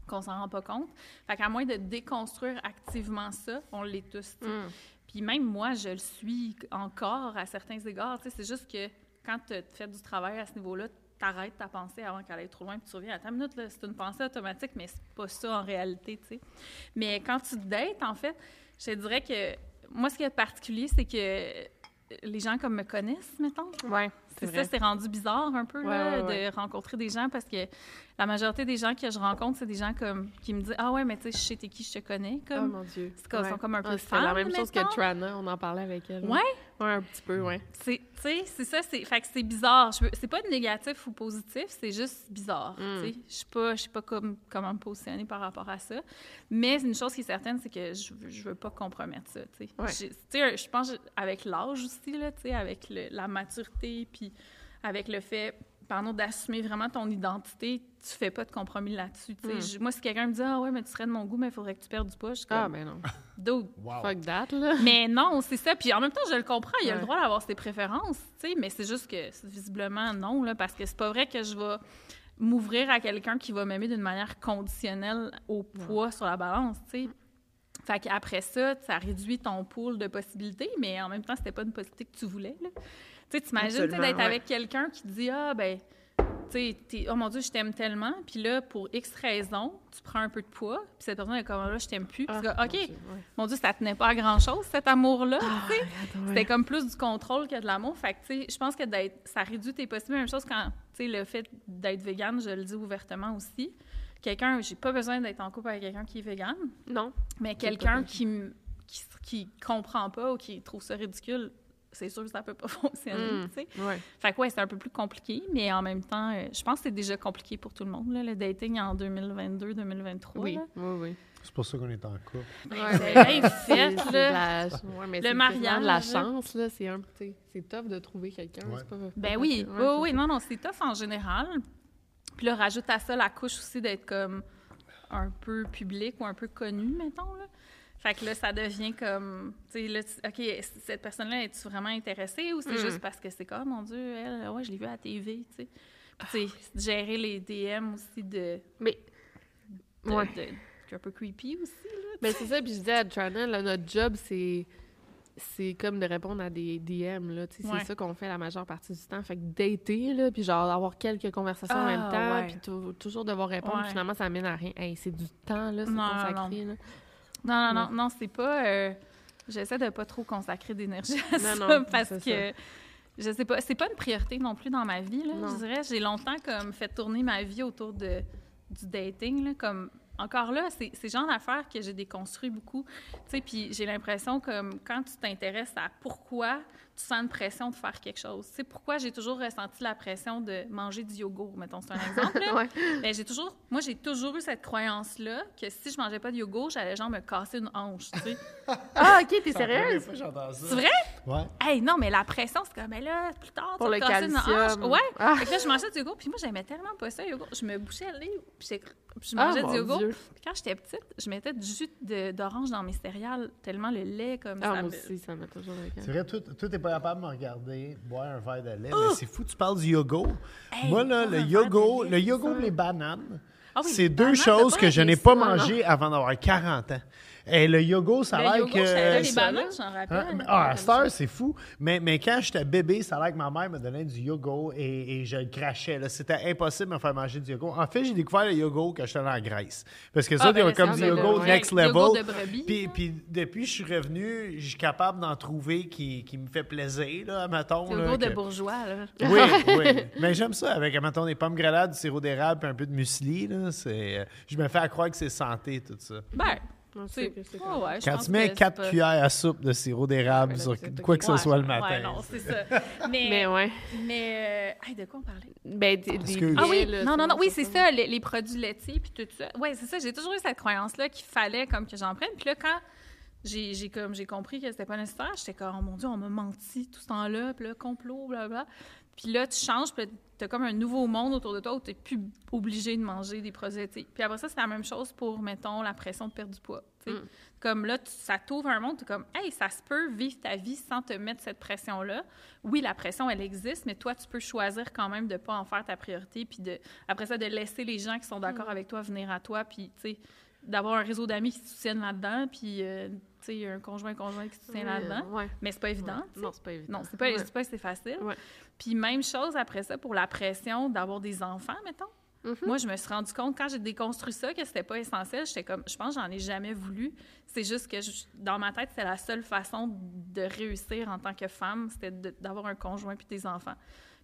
qu'on s'en rend pas compte. Fait qu'à moins de déconstruire activement ça, on l'est tous. Mm. Puis même moi, je le suis encore à certains égards. C'est juste que quand tu fais du travail à ce niveau-là, t'arrêtes ta pensée avant qu'elle aille trop loin, puis tu reviens à ta minute, c'est une pensée automatique, mais c'est pas ça en réalité, tu sais. Mais quand tu te dates, en fait, je te dirais que moi, ce qui est particulier, c'est que les gens comme me connaissent, mettons. Ouais, C'est ça, c'est rendu bizarre un peu, là, Ouais, ouais, ouais. de rencontrer des gens parce que la majorité des gens que je rencontre, c'est des gens comme qui me disent Ah ouais, mais tu sais, je sais t'es qui, je te connais. Oh Comme, mon Dieu. c'est comme- sont comme un peu c'est la même chose que Trana, on en parlait avec elle. Ouais. Ouais, un petit peu, ouais. C'est, tu sais, c'est ça, c'est, fait que c'est bizarre. C'est pas négatif ou positif, c'est juste bizarre. Mm. tu sais. Je sais pas, je sais pas comme, comment me positionner par rapport à ça. Mais une chose qui est certaine, c'est que je, je veux pas compromettre ça. tu sais. Ouais. J'ai- Tu sais, je pense avec l'âge aussi là, tu sais, avec le- la maturité, puis avec le fait, pardon, d'assumer vraiment ton identité, tu fais pas de compromis là-dessus. Mm. Je- moi, si quelqu'un me dit ah ouais, mais tu serais de mon goût, mais il faudrait que tu perdes du poids, je suis Ah, comme ben non. Dude, Wow. Fuck that, là. mais non, c'est ça. Puis en même temps, je le comprends. Il a le droit d'avoir ses préférences, tu sais. Mais c'est juste que, visiblement, non, là, parce que c'est pas vrai que je vais m'ouvrir à quelqu'un qui va m'aimer d'une manière conditionnelle au poids sur la balance, tu sais. Fait qu'après ça, ça réduit ton pool de possibilités, mais en même temps, c'était pas une possibilité que tu voulais, là. Tu sais, t'imagines, d'être ouais. avec quelqu'un qui te dit « Ah, ben, tu sais, oh mon Dieu, je t'aime tellement. » Puis là, pour X raisons, tu prends un peu de poids, puis cette personne est comme « Là, je t'aime plus. » Puis tu Ah, OK, mon Dieu, ouais. mon Dieu, ça tenait pas à grand-chose, cet amour-là, tu sais. Regarde, ouais. C'était comme plus du contrôle que de l'amour. Fait que, tu sais, je pense que d'être, ça réduit tes possibilités. Même chose quand, tu sais, le fait d'être végane, je le dis ouvertement aussi. Quelqu'un, j'ai pas besoin d'être en couple avec quelqu'un qui est végane, Non. mais quelqu'un qui, qui, qui comprend pas ou qui trouve ça ridicule, c'est sûr que ça peut pas fonctionner, Mm. tu sais. Ouais. Fait que ouais, c'est un peu plus compliqué, mais en même temps, euh, je pense que c'est déjà compliqué pour tout le monde, là, le dating en 2022-2023. Oui, là. oui, oui. C'est pour ça qu'on est en couple. Ouais, C'est bien C'est- fait, c'est de là. la- ouais, mais Le mariage, de la chance, là. C'est un. C'est tough de trouver quelqu'un. Ouais. pas- Ben oui, oui, oui, non, non, c'est tough en général. Puis là, rajoute à ça la couche aussi d'être comme un peu public ou un peu connu, mettons, là. Fait que là, ça devient comme, tu sais, là, OK, cette personne-là, es-tu vraiment intéressée ou c'est Mm. juste parce que c'est comme, mon Dieu, elle, ouais, je l'ai vue à la TV, tu sais. Puis, tu sais, gérer les DM aussi de... Mais de, Ouais. de- un peu creepy aussi, là. Ben c'est ça, puis je disais à Trana, là, notre job, c'est c'est comme de répondre à des DM, là, tu sais, Ouais. c'est ça qu'on fait la majeure partie du temps. Fait que dater, là, puis genre avoir quelques conversations en Ah, même temps, ouais. puis tou- toujours devoir répondre, puis finalement, ça mène à rien. Hey, c'est du temps, là, c'est Non, consacré, là. Non, non, non, non, c'est pas. euh, J'essaie de pas trop consacrer d'énergie à Non, ça non, parce que je sais pas, c'est pas une priorité non plus dans ma vie. Là, je dirais, j'ai longtemps comme fait tourner ma vie autour de du dating. Là, comme encore là, c'est c'est le genre d'affaires que j'ai déconstruit beaucoup. Tu sais, puis j'ai l'impression comme quand tu t'intéresses à pourquoi tu sens une pression de faire quelque chose. Tu sais, pourquoi j'ai toujours ressenti la pression de manger du yogourt, mettons, c'est un exemple. là. Ouais. Ben, j'ai toujours, moi, j'ai toujours eu cette croyance-là que si je mangeais pas de yogourt, j'allais genre me casser une hanche, tu sais. Ah, OK, t'es sérieuse? C'est vrai? Ouais. Hey, non, mais la pression, c'est comme, mais là, plus tard, tu Pour vas le te casser une hanche. Ouais. Ah. Fait que là, je mangeais du yogourt, puis moi, j'aimais tellement pas ça, le yogourt. Je me bouchais le nez, puis puis je Ah, mangeais du yogourt. Dieu. Puis quand j'étais petite, je mettais du jus de- d'orange dans mes céréales, tellement le lait, comme Ah, ça. moi me- aussi, ça m'a toujours C'est vrai, toi, t'es pas capable de me regarder boire un verre de lait, mais c'est fou, tu parles du yogourt. Hey, Moi, là, le yogourt, le yogourt, ça. les bananes, Ah oui, c'est deux choses que pas je n'ai pas mangées avant d'avoir 40 ans. Et le yogourt, ça a l'air que... les ça- bananes, j'en rappelle. Hein? Mais- Ah, à c'est fou. Mais, mais quand j'étais bébé, ça a l'air que ma mère me donnait du yogourt et, et je le crachais. C'était impossible de me faire manger du yogourt. En fait, j'ai découvert le yogourt quand j'étais en Grèce. Parce que ça, Ah, il y a ben, comme du ça, le- next level. yogourt de brebis, Puis, depuis que je suis revenu, je suis capable d'en trouver qui, qui me fait plaisir, là, mettons. Là, yogourt de que- bourgeois, là. oui, oui. Mais j'aime ça avec, mettons, des pommes grenades, du sirop d'érable puis un peu de muesli. Là, c'est, euh, je me fais à croire que c'est santé, tout ça. Ben, c'est... ouais, Quand tu mets que 4 c'est pas- cuillères à soupe de sirop d'érable Ouais, là, sur quoi que ce Ouais, soit le ouais, matin. non, c'est ça. Mais, Mais ouais. mais euh, hey, de quoi on parlait? Ben, des. Ah oui, là, non, non, non, oui, c'est ça, les, les produits laitiers puis tout ça. Oui, c'est ça, j'ai toujours eu cette croyance-là qu'il fallait comme que j'en prenne. Puis là, quand j'ai j'ai comme j'ai compris que c'était pas nécessaire, j'étais comme, oh mon Dieu, on m'a menti tout ce temps-là, puis là, complot, blablabla. Puis là, tu changes, puis t'as comme un nouveau monde autour de toi où t'es plus obligé de manger des produits laitiers. Puis après ça, c'est la même chose pour, mettons, la pression de perdre du poids. tu. Mm. Comme là, tu- ça t'ouvre un monde, tu es comme, hey, ça se peut vivre ta vie sans te mettre cette pression-là. Oui, la pression, elle existe, mais toi, tu peux choisir quand même de pas en faire ta priorité, puis de, après ça, de laisser les gens qui sont d'accord Mm. avec toi venir à toi, puis, tu sais, d'avoir un réseau d'amis qui te soutiennent là-dedans, puis, euh, tu sais, un conjoint-conjoint qui te soutient Ouais, là-dedans. ouais. Mais c'est pas évident. Ouais. Non, c'est pas évident. Non, c'est pas, pas c'est facile. Puis même chose après ça pour la pression d'avoir des enfants, mettons. Mm-hmm. Moi, je me suis rendu compte quand j'ai déconstruit ça que c'était pas essentiel. J'étais comme, je pense, que j'en ai jamais voulu. C'est juste que je- dans ma tête, c'est la seule façon de réussir en tant que femme, c'était d'avoir un conjoint puis des enfants,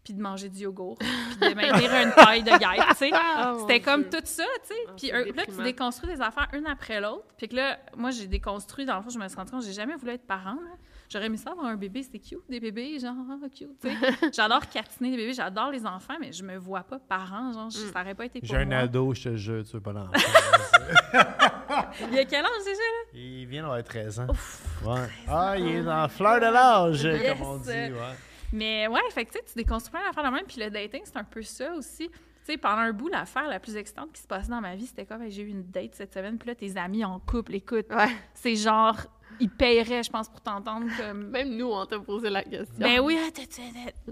puis de manger du yogourt, puis de maintenir une taille de guêpe. Tu sais, Ah, c'était comme Dieu. tout ça, tu sais. Ah, puis là, tu déconstruis des affaires une après l'autre. Puis que là, moi, j'ai déconstruit. Dans le fond, je me suis rendu compte, j'ai jamais voulu être parent. là. J'aurais mis ça avoir un bébé, c'est cute, des bébés, genre, ah, cute, tu sais. J'adore catiner des bébés, j'adore les enfants, mais je me vois pas parent, genre, je- ça aurait pas été pour J'ai un moi. ado, je te jure, tu veux pas l'enfant. Il y a quel âge déjà, là? il vient d'avoir 13 ans. Ouais. Ah, il est dans la fleur de l'âge, Yes. comme on dit. Ouais. Mais ouais, fait que tu déconstruis plein d'affaires de même, puis le dating, c'est un peu ça aussi. Tu sais, pendant un bout, l'affaire la plus excitante qui se passait dans ma vie, c'était comme, Hey, j'ai eu une date cette semaine, puis là, tes amis en couple, écoute, Ouais. c'est genre, ils paieraient, je pense, pour t'entendre comme... Même nous, on t'a posé la question. Ben oui, ah, tu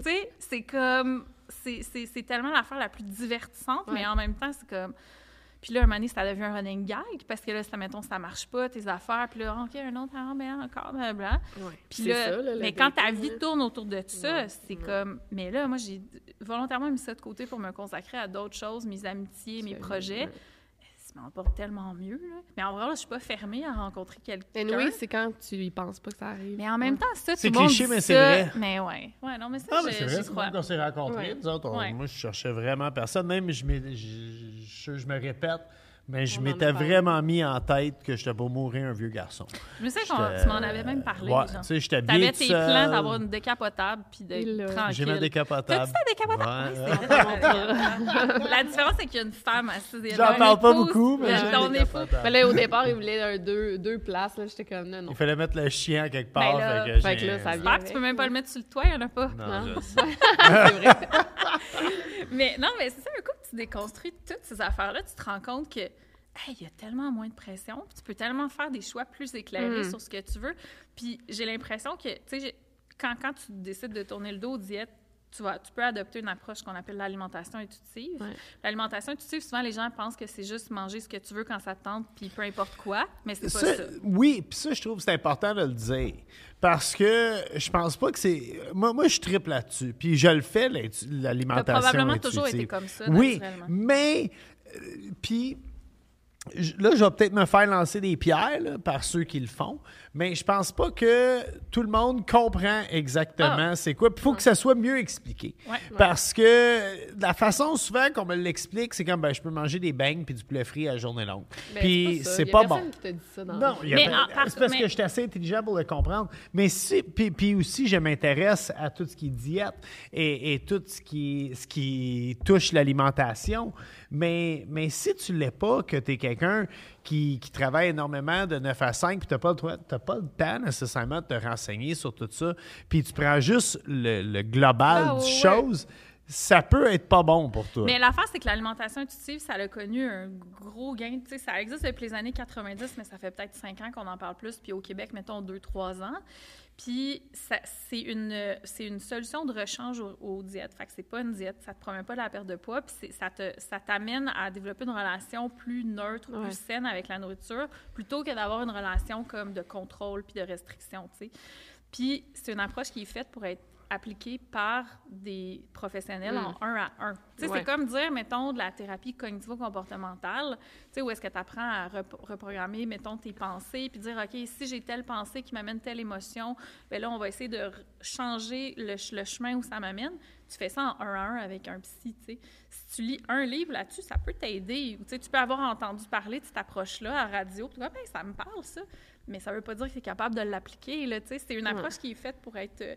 sais, c'est comme. c'est- tellement l'affaire la plus divertissante, mais en même temps, c'est comme. Puis là, un moment donné, ça devient un running gag parce que là, ça, mettons, ça marche pas, tes affaires, puis là, OK, un autre, ah, ben encore, blablabla. Ouais. Puis là, ça, là, le mais quand ta vie tourne autour de ça, Ouais, c'est ouais. comme. Mais là, moi, j'ai volontairement mis ça de côté pour me consacrer à d'autres choses, mes amitiés, mes projets. Ça m'en porte tellement mieux, là. Mais en vrai, là, je suis pas fermée à rencontrer quelqu'un. Anyway, c'est quand tu y penses pas que ça arrive. Mais en même temps, ça, tout C'est le monde cliché, dit mais c'est vrai. Mais ouais. Ouais, non, mais ça, Ah, mais je- c'est vrai, c'est même qu'on s'est rencontrés. Ouais. Nous autres, on- Ouais. moi, je cherchais vraiment personne. Même, je, je, je, je me répète, mais je On en a m'étais vraiment mis en tête que j'étais pas mourir un vieux garçon. Je sais J'étais- tu m'en avais même parlé. Ouais, tu sais, j'étais bien T'avais tes seul. plans d'avoir une décapotable puis d'être l'a. tranquille. J'ai ma décapotable. T'as-tu ta décapotable? Ouais. Vrai. La différence, c'est qu'il y a une femme assise. J'en parle pas épouse, beaucoup, mais le- j'ai ton une époux. décapotable. Ben là, au départ, il voulait un deux, deux places. Là, j'étais comme, non, non. Il fallait mettre le chien quelque part. Ben là, fait que fait que là, ça vient. Que tu peux même pas le mettre sur le toit, il y en a pas. Non, Non. je sais. c'est vrai. Mais non, mais c'est ça, un coup que tu déconstruis toutes ces affaires-là, tu te rends compte que hey, il y a tellement moins de pression, puis tu peux tellement faire des choix plus éclairés Mm. sur ce que tu veux. Puis j'ai l'impression que, tu sais, quand, quand tu décides de tourner le dos aux diètes, tu, vas, tu peux adopter une approche qu'on appelle l'alimentation intuitive. Ouais. L'alimentation intuitive, souvent, les gens pensent que c'est juste manger ce que tu veux quand ça te tente, puis peu importe quoi, mais c'est pas Ça. Oui, puis ça, je trouve que c'est important de le dire. Parce que je pense pas que c'est. Moi, moi je triple là-dessus. Puis je le fais, l'alimentation. Probablement toujours été comme ça, Oui, mais. euh, puis. Là, je vais peut-être me faire lancer des pierres là, par ceux qui le font, mais je pense pas que tout le monde comprend exactement Ah. c'est quoi. Il faut que ça soit mieux expliqué. Ouais. Parce que la façon souvent qu'on me l'explique, c'est comme ben, je peux manger des beignes puis du poulet frit à la journée longue. Ben, puis ça. c'est Il y a pas bon. personne qui t'a dit ça dans Non, c'est parce mais- que je suis assez intelligent pour le comprendre. Mais si, puis, puis aussi, je m'intéresse à tout ce qui est diète et, et tout ce qui, ce qui touche l'alimentation. Mais, mais si tu ne l'es pas, que tu es quelqu'un qui, qui travaille énormément de 9 à 5, puis tu n'as pas, pas le temps nécessairement de te renseigner sur tout ça, puis tu prends juste le, le global Ah, du ouais, chose, ça peut être pas bon pour toi. Mais l'affaire, c'est que l'alimentation intuitive, ça a connu un gros gain. Ça existe depuis les années 90, mais ça fait peut-être 5 ans qu'on en parle plus. Puis au Québec, mettons 2-3 ans. Puis c'est une, c'est une solution de rechange aux, aux diètes. Fait que c'est pas une diète, ça te promet pas de la perte de poids. Puis ça, te, ça t'amène à développer une relation plus neutre, Ouais. plus saine avec la nourriture, plutôt que d'avoir une relation comme de contrôle puis de restriction, tu sais. Puis c'est une approche qui est faite pour être appliquée par des professionnels en un à un. Ouais. c'est comme dire, mettons, de la thérapie cognitivo-comportementale, où est-ce que tu apprends à rep- reprogrammer, mettons, tes pensées, puis dire, OK, si j'ai telle pensée qui m'amène telle émotion, bien là, on va essayer de changer le, ch- le chemin où ça m'amène. Tu fais ça en un à un avec un psy, tu sais. Si tu lis un livre là-dessus, ça peut t'aider. Tu sais, tu peux avoir entendu parler de cette approche-là à la radio, puis tu dis, Ah, ben, ça me parle, ça. Mais ça veut pas dire que tu es capable de l'appliquer, là, tu sais. C'est une approche qui est faite pour être, euh,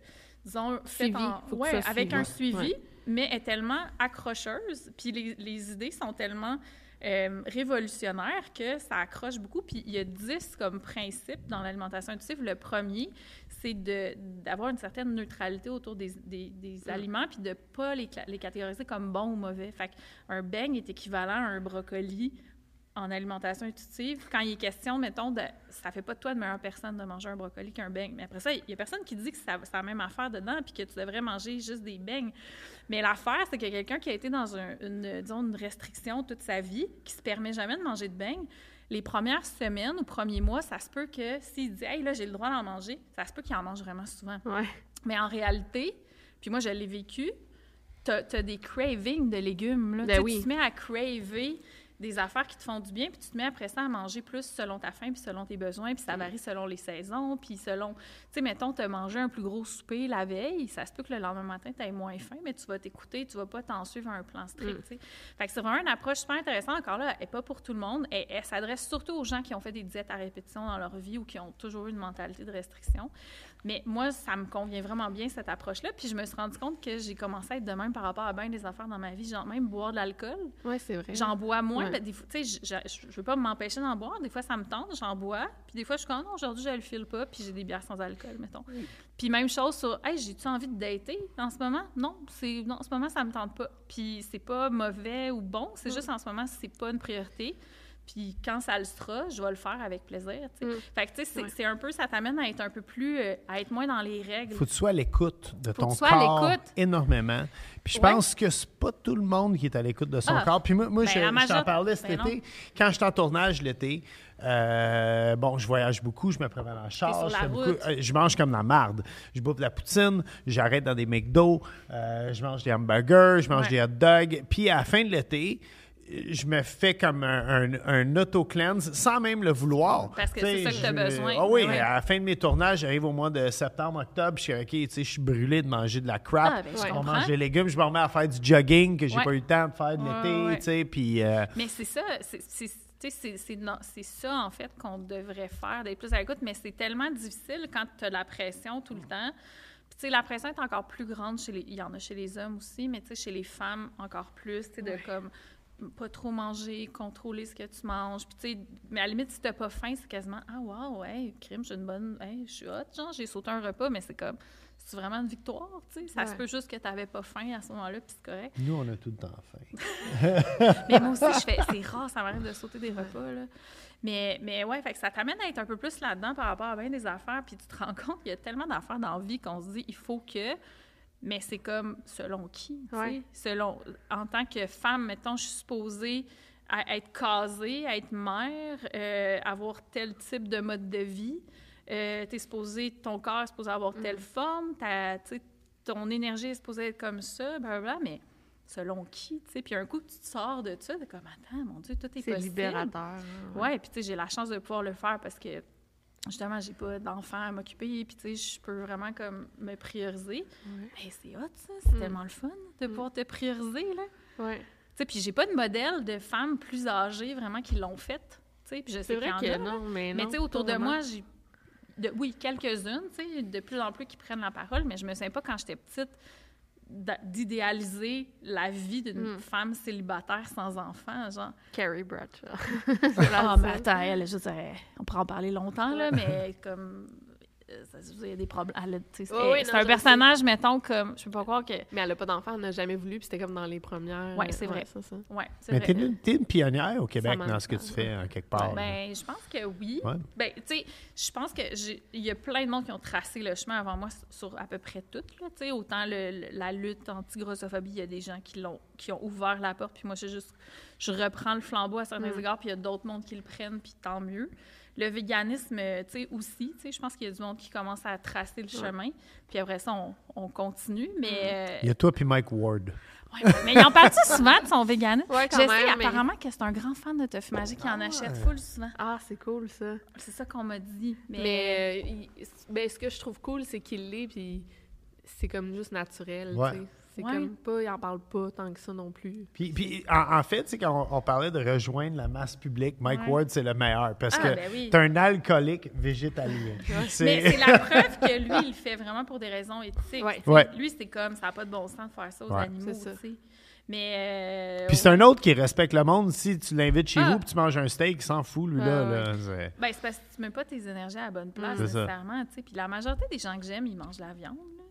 disons, Suivi. en- ouais, suive, avec un suivi, Ouais. mais est tellement accrocheuse, puis les, les idées sont tellement euh, révolutionnaires que ça accroche beaucoup. Puis il y a 10 comme principes dans l'alimentation intuitive. Le premier, c'est d'avoir une certaine neutralité autour des, des- des Mm. aliments, puis de ne pas les, les catégoriser comme bons ou mauvais. Fait un beigne est équivalent à un brocoli en alimentation intuitive, quand il est question, mettons, de, ça fait pas de toi de meilleure personne de manger un brocoli qu'un beigne. Mais après ça, il y a personne qui dit que ça- c'est la même affaire dedans puis que tu devrais manger juste des beignes. Mais l'affaire, c'est que quelqu'un qui a été dans un- une, disons, une restriction toute sa vie, qui se permet jamais de manger de beignes, les premières semaines ou premiers mois, ça se peut que s'il dit « Hey, là, j'ai le droit d'en manger », ça se peut qu'il en mange vraiment souvent. Ouais. Mais en réalité, puis moi, je l'ai vécu, t'as as des cravings de légumes. Là. Ben Tu oui. Tu te mets à craver des affaires qui te font du bien, puis tu te mets après ça à manger plus selon ta faim, puis selon tes besoins, puis ça Mm. varie selon les saisons, puis selon... Tu sais, mettons, tu as mangé un plus gros souper la veille, ça se peut que le lendemain matin, tu aies moins faim, mais tu vas t'écouter, tu vas pas t'en suivre un plan Mm. strict, tu sais. Fait que c'est vraiment une approche super intéressante. Encore là, elle n'est pas pour tout le monde. Elle, elle s'adresse surtout aux gens qui ont fait des diètes à répétition dans leur vie ou qui ont toujours eu une mentalité de restriction. Mais moi, ça me convient vraiment bien, cette approche-là. Puis je me suis rendu compte que j'ai commencé à être de même par rapport à bien des affaires dans ma vie. Genre, même boire de l'alcool. Ouais, c'est vrai. J'en bois moins. Ouais. des fois, tu sais, je, je veux pas m'empêcher d'en boire. Des fois, ça me tente, j'en bois. Puis des fois, je suis comme, non, aujourd'hui, je le file pas. Puis j'ai des bières sans alcool, mettons. Puis même chose sur, hey, j'ai-tu envie de dater en ce moment? Non, c'est, non, en ce moment, ça me tente pas. Puis c'est pas mauvais ou bon. C'est juste en ce moment, c'est pas une priorité. Puis quand ça le sera, je vais le faire avec plaisir. tu. Mm. Fait que, tu sais, c'est, Ouais. c'est un peu, ça t'amène à être un peu plus, euh, à être moins dans les règles. faut que tu sois à l'écoute de que ton tu sois à corps l'écoute. énormément. Puis je Ouais. pense que c'est pas tout le monde qui est à l'écoute de son Ah. corps. Puis moi, moi Ben, je, t'en parlais cet ben été. Quand j'étais en tournage l'été, euh, bon, je voyage beaucoup, je me prépare en char, sur je, beaucoup- euh, je mange comme la marde. Je bouffe de la poutine, j'arrête dans des McDo, euh, je mange des hamburgers, je mange Ouais. des hot dogs. Puis à la fin de l'été, je me fais comme un, un, un auto-cleanse sans même le vouloir. Parce que Tu c'est ça que t'as je- besoin. Ah oui, Ouais. à la fin de mes tournages, j'arrive au mois de septembre, octobre, je suis OK, tu sais, je suis brûlé de manger de la crap. Ah, ben, je manger des légumes, je me remets à faire du jogging que j'ai Ouais. pas eu le temps de faire de Ouais, l'été, ouais. tu sais, puis euh, Mais c'est ça, c'est- c'est tu sais, c'est- c'est non- c'est ça, en fait, qu'on devrait faire, d'être plus à l'écoute, mais c'est tellement difficile quand tu as de la pression tout le temps. Puis, tu sais, la pression est encore plus grande chez les... Il y en a chez les hommes aussi, mais tu sais, chez les femmes, encore plus, tu sais, de comme pas trop manger, contrôler ce que tu manges. Puis, tu sais, mais à la limite, si t'as pas faim, c'est quasiment « Ah, wow, hey, crime, j'ai une bonne... Hey, je suis hot, genre, j'ai sauté un repas, mais c'est comme... C'est vraiment une victoire, tu sais. Ça se Ouais. peut juste que t'avais pas faim à ce moment-là, puis c'est correct. nous, on a tout le temps faim. Mais moi aussi, je fais. C'est rare, ça m'arrive de sauter des repas, là. Mais, mais ouais, fait que ça t'amène à être un peu plus là-dedans par rapport à bien des affaires. Puis tu te rends compte qu'il y a tellement d'affaires dans la vie qu'on se dit, il faut que. Mais c'est comme selon qui, tu sais? Ouais. Selon. En tant que femme, mettons, je suis supposée à être casée, à être mère, euh, avoir tel type de mode de vie. Euh, t'es supposé, ton corps est supposé avoir Mm. telle forme, ta, tu sais, ton énergie est supposée être comme ça, blablabla, mais selon qui, tu sais? Puis un coup, tu te sors de ça, t'es comme, attends, mon Dieu, tout est, C'est possible. libérateur. hein, Ouais, puis tu sais, j'ai la chance de pouvoir le faire parce que, justement, j'ai pas d'enfants à m'occuper, puis tu sais, je peux vraiment comme me prioriser. C'est hot, ça, c'est Mm. tellement le fun de pouvoir te prioriser, là. Ouais. Tu sais, puis j'ai pas de modèle de femmes plus âgées vraiment qui l'ont fait, tu sais, puis je sais qu'il y en que a, non, mais tu sais, autour de vraiment. moi, j'ai. de- oui, quelques-unes, tu sais, de plus en plus qui prennent la parole, mais je me souviens pas quand j'étais petite d'idéaliser la vie d'une Mm. femme célibataire sans enfant, genre. Carrie Bradshaw. Ah, mais attends, elle, je dirais, on pourrait en parler longtemps, là, mais comme. Il y a des problèmes. c'est un personnage, mettons, comme. Je peux pas croire que. Mais elle a pas d'enfant, elle n'a jamais voulu, puis c'était comme dans les premières. Ouais, c'est vrai. ça. Ouais, Mais t'es une, une pionnière au Québec dans ce que tu fais, en quelque part. Ben, je pense que oui. Ouais. Ben, tu sais, je pense que j'ai- il y a plein de monde qui ont tracé le chemin avant moi sur à peu près tout. Là, tu sais, autant le- le- la lutte anti-grossophobie, il y a des gens qui l'ont, qui ont ouvert la porte, puis moi, je juste, je reprends le flambeau à certains Mm. égards, puis il y a d'autres mondes qui le prennent, puis tant mieux. Le véganisme, euh, tu sais, aussi, tu sais, je pense qu'il y a du monde qui commence à tracer le chemin, puis après ça, on, on continue, mais... euh, Il y a toi puis Mike Ward. Ouais, mais ils en parlent souvent de son véganisme? Ouais, quand je sais même, mais- apparemment que c'est un grand fan de Tofu Magique qui en achète full souvent. Ah, c'est cool, ça. C'est ça qu'on m'a dit. Mais, Mais, euh, il- ben, ce que je trouve cool, c'est qu'il l'est, puis c'est comme juste naturel, Ouais. tu sais. C'est Ouais. comme pas, il en parle pas tant que ça non plus. Puis, puis, en, en fait, tu sais, quand on, on parlait de rejoindre la masse publique, Mike Ouais. Ward, c'est le meilleur parce Ah, que ben oui. t'es un alcoolique végétalien. mais c'est la preuve que lui, il le fait vraiment pour des raisons éthiques. Ouais. tu sais. Ouais. Lui, c'est comme, ça n'a pas de bon sens de faire ça aux Ouais. animaux, C'est ça. tu. Mais... euh, Puis c'est un autre qui respecte le monde. Si tu l'invites chez Ah. vous puis tu manges un steak, il s'en fout, lui, là. Ah, là, c'est- Ben, c'est parce que tu mets pas tes énergies à la bonne place, C'est ça. nécessairement, tu sais. Puis la majorité des gens que j'aime, ils mangent la viande, là,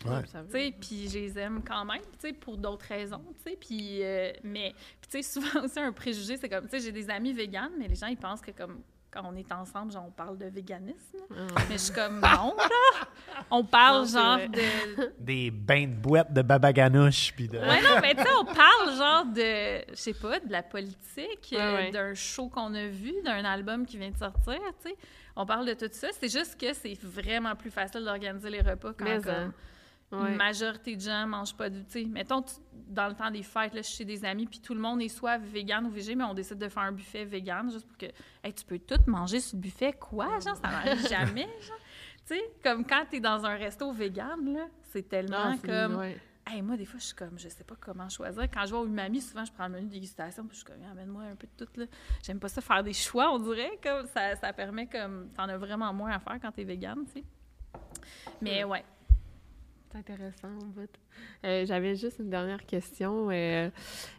tu sais. Ouais. Ça Tu sais, puis je les aime quand même, tu sais, pour d'autres raisons, tu sais, puis euh, mais tu sais souvent aussi un préjugé, c'est comme tu sais j'ai des amis véganes, mais les gens ils pensent que comme quand on est ensemble, genre on parle de véganisme. Mais je suis comme non là, on parle Non, genre vrai. de Des bains de boîte de babaganouche, puis de... Ouais, non, mais tu sais, on parle genre de, je sais pas, de la politique, Ouais, euh, ouais. d'un show qu'on a vu, d'un album qui vient de sortir, tu sais. On parle de tout ça. C'est juste que c'est vraiment plus facile d'organiser les repas quand Mais, comme, hein. Ouais. une majorité de gens mangent pas du... Tu sais, mettons, tu- dans le temps des fêtes, là, je suis chez des amis, puis tout le monde est soit vegan ou végé, mais on décide de faire un buffet vegan juste pour que... Hey, tu peux tout manger sur le buffet? Quoi, genre? Ça m'arrive jamais, genre. Tu sais, comme quand t'es dans un resto vegan, là, c'est tellement Non, comme... ouais. Hey, moi, des fois, je suis comme, je sais pas comment choisir. Quand je vais au Umami, souvent, je prends le menu de dégustation, puis je suis comme, amène-moi un peu de tout, là. J'aime pas ça faire des choix, on dirait, comme, ça, ça permet, comme, t'en as vraiment moins à faire quand t'es vegan, tu sais. Mais ouais. C'est intéressant, en fait. Euh, J'avais juste une dernière question. euh,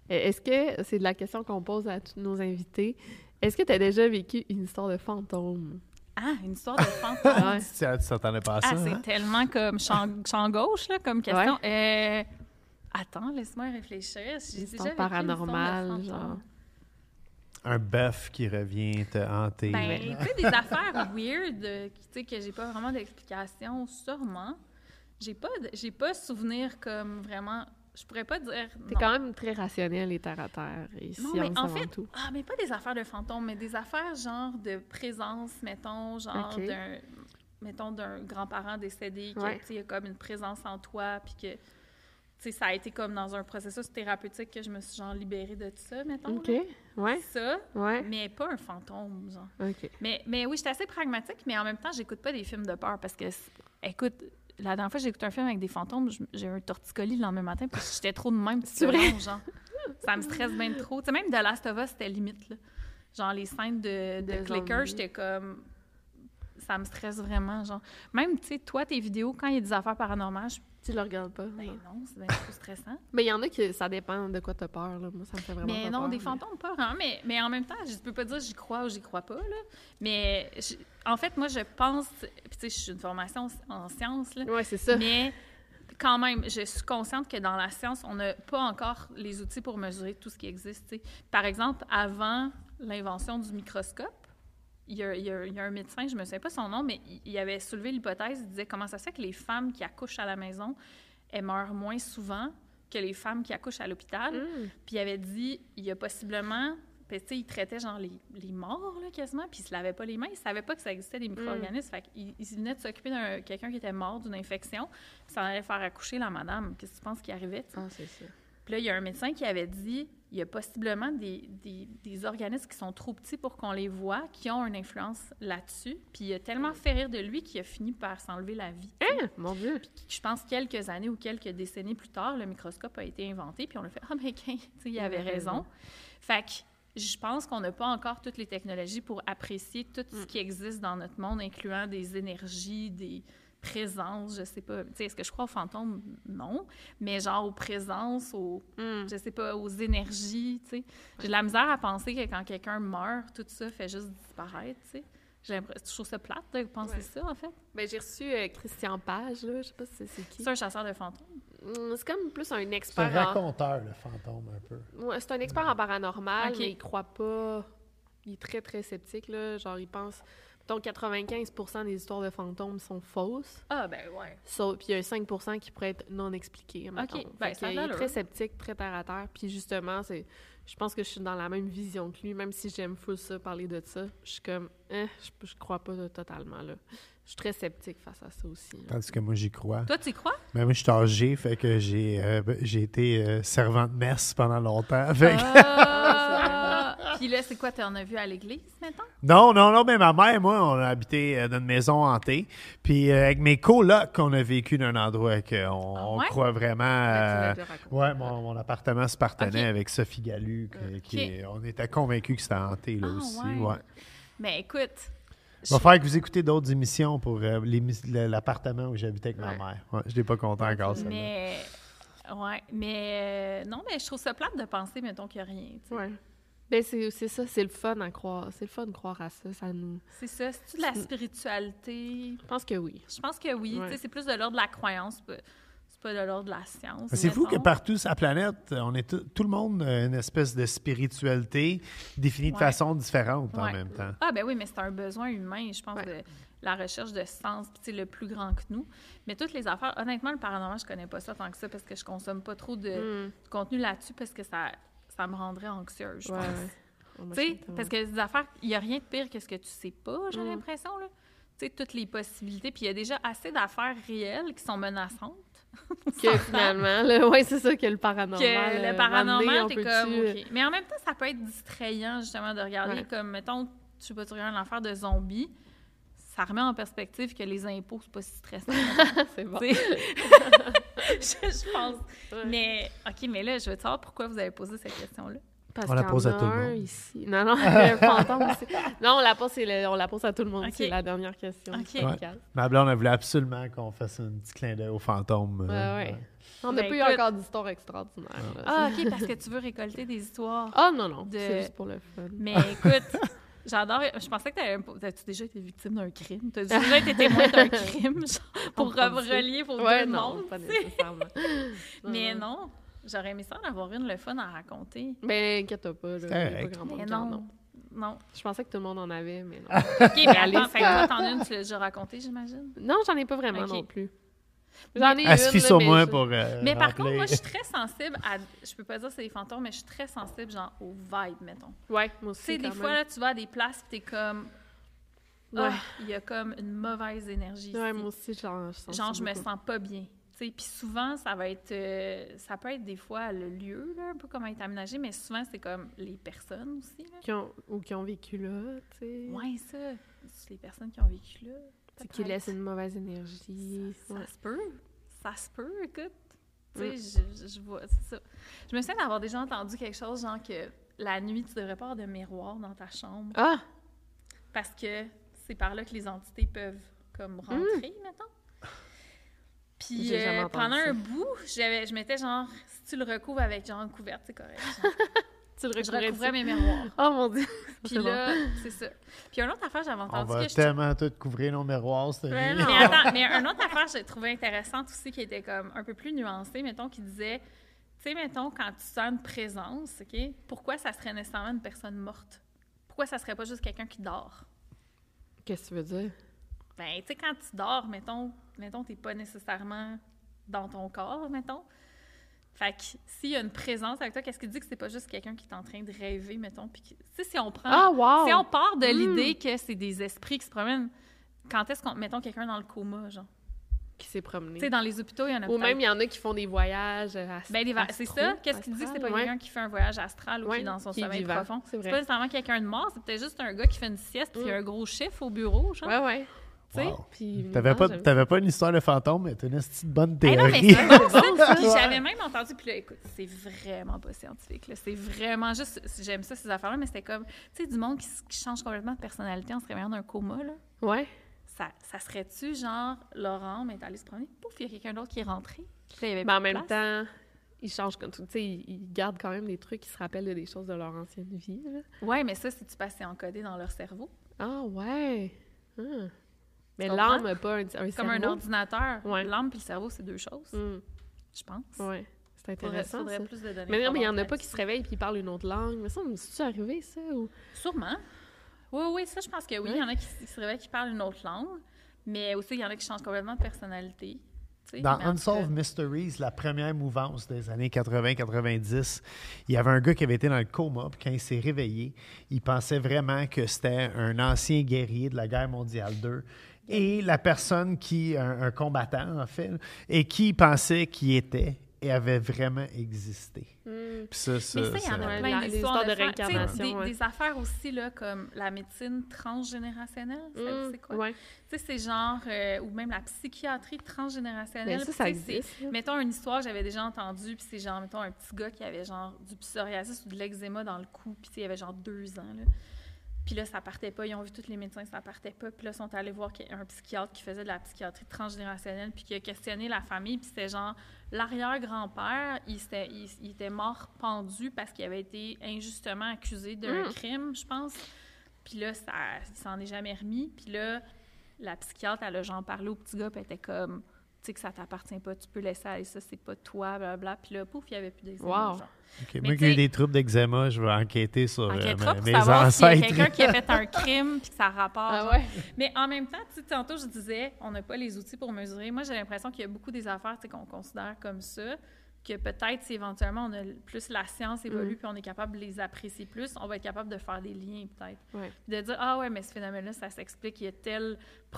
Est-ce que, c'est de la question qu'on pose à tous nos invités, est-ce que tu as déjà vécu une histoire de fantôme? Ah, une histoire de fantôme. Ouais. Tu tu t'attendais pas à ça, Ah, c'est hein? tellement comme champ, champ gauche, là, comme question. Euh, attends, laisse-moi réfléchir. J'ai déjà fantôme. genre. Un bœuf qui revient te hanter. Ben, tu sais, des affaires weird, euh, qui, tu sais, que j'ai pas vraiment d'explication, sûrement. J'ai pas, de- j'ai pas souvenir comme vraiment. Je pourrais pas dire. T'es quand même très rationnel et terre à terre et Non, mais en fait, tout. ah, mais pas des affaires de fantômes, mais des affaires genre de présence, mettons, genre d'un, mettons, d'un grand-parent décédé, que, Ouais. il y a comme une présence en toi, puis que, tu sais, ça a été comme dans un processus thérapeutique que je me suis genre libérée de tout ça, mettons. OK. là. Ouais. Ça, Ouais. mais pas un fantôme, genre. OK. Mais, mais oui, j'étais assez pragmatique, mais en même temps, j'écoute pas des films de peur parce que, écoute, la dernière fois j'ai écouté un film avec des fantômes, j'ai eu un torticolis le lendemain matin parce que j'étais trop de même C'est vrai? genre. Ça me stresse bien trop. Tu sais, même de Last of Us, c'était limite, là. Genre, les scènes de, de De clicker, j'étais comme... Ça me stresse vraiment, genre. Même, tu sais, toi, tes vidéos, quand il y a des affaires paranormales, je... Tu le regardes pas? Ben non. c'est bien trop stressant. Mais il y en a qui, ça dépend de quoi t'as peur, là. Moi, ça me fait vraiment Mais pas non, peur, des mais- fantômes, pas vraiment. Mais, mais en même temps, je peux pas dire j'y crois ou j'y crois pas. Là. Mais je- en fait, moi, je pense. Puis, tu sais, je suis une formation en sciences. Là, Ouais, c'est ça. mais quand même, je suis consciente que dans la science, on n'a pas encore les outils pour mesurer tout ce qui existe. tu. Par exemple, avant l'invention du microscope, il y, a, il y a- il y a un médecin, je ne me souviens pas son nom, mais il, avait soulevé l'hypothèse, il disait comment ça se fait que les femmes qui accouchent à la maison, elles meurent moins souvent que les femmes qui accouchent à l'hôpital? Mm. Puis il avait dit, il y a possiblement... Puis, tu sais, il traitait genre les, les morts, là, quasiment, puis il se lavait pas les mains. Il savait pas que ça existait des micro-organismes. Fait qu'il il venait de s'occuper d'un quelqu'un qui était mort d'une infection, puis ça allait faire accoucher la madame. Qu'est-ce que tu penses qui arrivait? Ah, c'est ça. Puis là, il y a un médecin qui avait dit il y a possiblement des, des, des organismes qui sont trop petits pour qu'on les voit, qui ont une influence là-dessus. Puis il a tellement fait rire de lui qu'il a fini par s'enlever la vie. Hein? Mon Dieu. Je pense quelques années ou quelques décennies plus tard, le microscope a été inventé, puis on a fait Ah, mais sais, il avait raison. raison. Fait que je pense qu'on n'a pas encore toutes les technologies pour apprécier tout ce qui existe dans notre monde, incluant des énergies, des présences, je sais pas. Tu sais, est-ce que je crois aux fantômes? Non. Mais genre aux présences, aux, je sais pas, aux énergies, tu sais. J'ai de la misère à penser que quand quelqu'un meurt, tout ça fait juste disparaître, tu sais. J'ai l'impression, je trouve ça plate de penser Ouais. ça, en fait. Ben, j'ai reçu euh, Christian Page, là. Je sais pas si c'est- qui. C'est un chasseur de fantômes. Hum, C'est comme plus un C'est un expert en... raconteur, le fantôme, un peu. Ouais, c'est un expert en paranormal, Ok. mais il croit pas. Il est très, très sceptique, là. Genre, il pense. Donc, 95 des histoires de fantômes sont fausses. Ah, ben ouais. So- puis il y a 5% qui pourraient être non expliqués. mettons. Ok, ben, ça qu'il est très sceptique, très terre à terre. Puis justement, c'est. Je pense que je suis dans la même vision que lui, même si j'aime full ça, parler de ça. Je suis comme, eh, je, je crois pas totalement, là. Je suis très sceptique face à ça aussi. là. Tandis que moi, j'y crois. Toi, tu y crois? Mais moi, je suis âgé, fait que j'ai euh, j'ai été euh, servant de messe pendant longtemps. Fait que- Ah! Puis là, c'est quoi, t'en as vu à l'église, maintenant? Non, non, non, mais ma mère et moi, on a habité euh, dans une maison hantée. Puis euh, avec mes colocs, on a vécu dans un endroit qu'on Ah on ouais? croit vraiment... Euh, ouais, mon, mon appartement se partenait avec Sophie Galu. que- qui on était convaincus que c'était hanté, là Ah, aussi. ouais. Ouais. Mais écoute, Il va falloir que vous écoutez d'autres émissions pour euh, l'appartement où j'habitais avec ma mère. Ouais, je n'ai pas content encore, ça. mais... Ouais, mais... euh, non, mais je trouve ça plate de penser, mettons, qu'il n'y a rien. Ouais. Ben, c'est c'est ça, c'est le fun à croire. C'est le fun de croire à ça. Ça nous. C'est ça. C'est-tu de la spiritualité? Je pense que oui. Je pense que oui. Ouais. C'est plus de l'ordre de la croyance, c'est pas- c'est pas de l'ordre de la science. C'est fou que partout sur la planète, on est tout, le monde a une espèce de spiritualité définie de façon différente en Ouais. même temps. Ah, ben oui, mais c'est un besoin humain, je pense, Ouais. de la recherche de sens, sais, le plus grand que nous. Mais toutes les affaires, honnêtement, le paranormal, je connais pas ça tant que ça parce que je consomme pas trop de, Hmm. de contenu là-dessus parce que ça, ça me rendrait anxieuse, je Ouais, pense. ouais. Oh, moi, Tu sais, parce que des affaires, il n'y a rien de pire que ce que tu sais pas, j'ai Mm. l'impression, là. Tu sais, toutes les possibilités. Puis il y a déjà assez d'affaires réelles qui sont menaçantes. Que finalement, ouais, c'est ça que le paranormal. euh, le paranormal, t'es comme, euh, OK. Mais en même temps, ça peut être distrayant, justement, de regarder Ouais. comme, mettons, je sais pas, tu regardes l'affaire de zombies, ça remet en perspective que les impôts, c'est pas si stressant. c'est bon. je, je pense. Ouais. Mais, OK, mais là, je veux te savoir pourquoi vous avez posé cette question-là. Parce On la pose à tout le un monde. Ici. Non, non, un fantôme aussi. Non, on la pose, le- on la pose à tout le monde. C'est la dernière question. Ok. du Ouais. Ma blonde, elle voulait absolument qu'on fasse un petit clin d'œil au fantôme. Ouais, euh, ouais. On n'a Ben, pas eu encore d'histoire extraordinaire. Ah, OK, parce que tu veux récolter des histoires. Ah, non, non. De- C'est juste pour le fun. Mais écoute, j'adore. Je pensais que t'avais. As-tu déjà été victime d'un crime? T'as déjà été témoin d'un crime, genre, pour relier pour Ouais, deux non, mondes? pas. Mais non, j'aurais aimé ça en avoir une le fun à raconter. Ben, inquiète pas. Là, il y a pas grand monde Mais non. Non. Je pensais que tout le monde en avait, mais non. OK, mais toi, t'en as une, tu l'as déjà raconté, j'imagine? non, j'en ai pas vraiment non plus. J'en ai Elle se une, fie là, sur mais moi je- pour. euh, Mais par contre, moi, je suis très sensible à. Je peux pas dire que c'est des fantômes, mais je suis très sensible, genre, aux vibes, mettons. Ouais, moi Tu aussi. sais, des fois, là, tu vas à des places, pis t'es comme. Ouais. Ah, il y a comme une mauvaise énergie. Ouais, ici. moi aussi, genre, je sens Genre, je me sens pas bien. Tu sais, Puis souvent, ça va être. euh, ça peut être des fois le lieu, là, un peu comment est aménagé, mais souvent, c'est comme les personnes aussi. Là. Qui ont, ou qui ont vécu là, tu sais. Ouais, ça. C'est les personnes qui ont vécu là. Qui laissent une mauvaise énergie. Ça, Ouais. ça se peut. Ça se peut, écoute. Tu Mm. sais, je, je- je vois, c'est ça. Je me souviens d'avoir déjà entendu quelque chose, genre que la nuit, tu devrais pas avoir de miroir dans ta chambre Ah! parce que c'est par là que les entités peuvent comme rentrer, mettons. Puis euh, pendant ça. un bout, je m'étais genre, si tu le recouvres avec genre une couverte, c'est correct. Tu le je recouvrais recouvrais mes miroirs. Oh mon dieu! Puis C'est là, c'est ça. Puis une autre affaire, j'avais On entendu va que je tellement tout couvrir nos miroirs nuit. non. Mais attends, mais une autre affaire que j'ai trouvé intéressante aussi, qui était comme un peu plus nuancée, mettons, qui disait, tu sais, mettons, quand tu sens une présence, OK, pourquoi ça serait nécessairement une personne morte? Pourquoi ça serait pas juste quelqu'un qui dort? Qu'est-ce que tu veux dire? Ben, tu sais, quand tu dors, mettons, mettons, t'es pas nécessairement dans ton corps, mettons. Fait que s'il y a une présence avec toi, qu'est-ce qui dit que c'est pas juste quelqu'un qui est en train de rêver, mettons? Puis, que- tu sais, si on prend... Ah, wow! Si on part de Mm. l'idée que c'est des esprits qui se promènent, quand est-ce qu'on... Mettons quelqu'un dans le coma, genre? Qui s'est promené. Tu sais, dans les hôpitaux, il y en a Ou même, il y en a qui font des voyages euh, ast- Ben, c'est ça. Qu'est-ce qui dit que c'est pas ouais. quelqu'un qui fait un voyage astral ou qui est dans son qui sommeil vivant, profond? c'est pas nécessairement quelqu'un de mort, c'est peut-être juste un gars qui fait une sieste puis il y a un gros chiffre au bureau, genre. Ouais, ouais. Tu sais? Wow. T'avais pas, pas une histoire de fantôme, mais t'as une petite bonne non, mais théorie. c'est bon, ça. Puis Ouais. j'avais même entendu, puis là, écoute, c'est vraiment pas scientifique. là. C'est vraiment juste, j'aime ça, ces affaires-là, mais c'était comme, tu sais, du monde qui, change complètement de personnalité en se réveillant d'un coma, là. Ouais. Ça, ça serait-tu, genre, Laurent est allé se promener, pouf, il y a quelqu'un d'autre qui est rentré? Puis là, il y avait Mais en même place. temps, ils changent comme tout. Tu sais, ils, ils gardent quand même des trucs qui se rappellent de des choses de leur ancienne vie. là. Ouais, mais ça, c'est-tu passé encodé dans leur cerveau? Ah, ouais. Ah. Mais l'âme n'a pas un, un Comme un ordinateur. Ouais. L'âme puis le cerveau, c'est deux choses, Hmm, je pense. Ouais. C'est Faudrait, intéressant. faudrait ça. plus de données. Mais non, mais il y en a pas qui se réveillent puis ils parlent une autre langue. Mais ça, c'est arrivé, ça? Ou... Sûrement. Oui, oui, ça, je pense que oui. Il y en a qui, qui se réveillent, qui parlent une autre langue. Mais aussi, il y en a qui changent complètement de personnalité. Dans Unsolved cas, Mysteries, la première mouvance des années 80-90, il y avait un gars qui avait été dans le coma, puis quand il s'est réveillé, il pensait vraiment que c'était un ancien guerrier de la guerre mondiale 2. Et la personne qui, un, un combattant en fait, et qui pensait qu'il était et avait vraiment existé. Puis ça, ça, Mais ça, il y en a plein d'histoires histoires de de réincarnation, Des, ouais. des affaires aussi, là, comme la médecine transgénérationnelle. ça, Hmm, C'est quoi? Ouais. Tu sais, c'est genre... euh, ou même la psychiatrie transgénérationnelle. Ben, ça, ça c'est- existe. Mettons une histoire que j'avais déjà entendue, puis c'est genre, mettons, un petit gars qui avait genre du psoriasis ou de l'eczéma dans le cou, puis il avait genre deux ans, là. Puis là, ça partait pas. Ils ont vu tous les médecins, ça partait pas. Puis là, ils sont allés voir un psychiatre qui faisait de la psychiatrie transgénérationnelle, puis qui a questionné la famille. Puis c'était genre, l'arrière-grand-père, il, s'était- il- il était mort pendu parce qu'il avait été injustement accusé d'un Mm. crime, je pense. Puis là, ça, il s'en est jamais remis. Puis là, la psychiatre, elle a genre parlé au petit gars, puis elle était comme, tu sais que ça t'appartient pas, tu peux laisser aller ça, c'est pas toi, blablabla. Puis là, pouf, il y avait plus d'eczéma. Wow. genre. OK, Mais Moi qui ai eu des troubles d'eczéma, je vais enquêter sur euh, pour mes savoir s'il y a ancêtres. quelqu'un qui a fait un crime puis que ça rapporte. Ah ouais? Mais en même temps, tu sais, tantôt, je disais, on n'a pas les outils pour mesurer. Moi, j'ai l'impression qu'il y a beaucoup des affaires qu'on considère comme ça, que peut-être si éventuellement on a plus la science évolue Mm. puis on est capable de les apprécier plus, on va être capable de faire des liens peut-être. Ouais. Puis de dire, ah ouais, mais ce phénomène-là, ça s'explique. Il y a tel.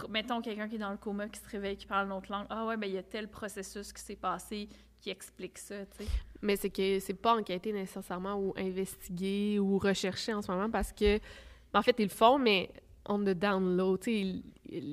Mettons quelqu'un qui est dans le coma, qui se réveille, qui parle une autre langue. Ah ouais, ben il y a tel processus qui s'est passé qui explique ça, tu sais. Mais c'est que c'est pas enquêté nécessairement ou investigué ou recherché en ce moment parce que, ben, en fait, ils le font, mais on the down low. Tu sais, ils-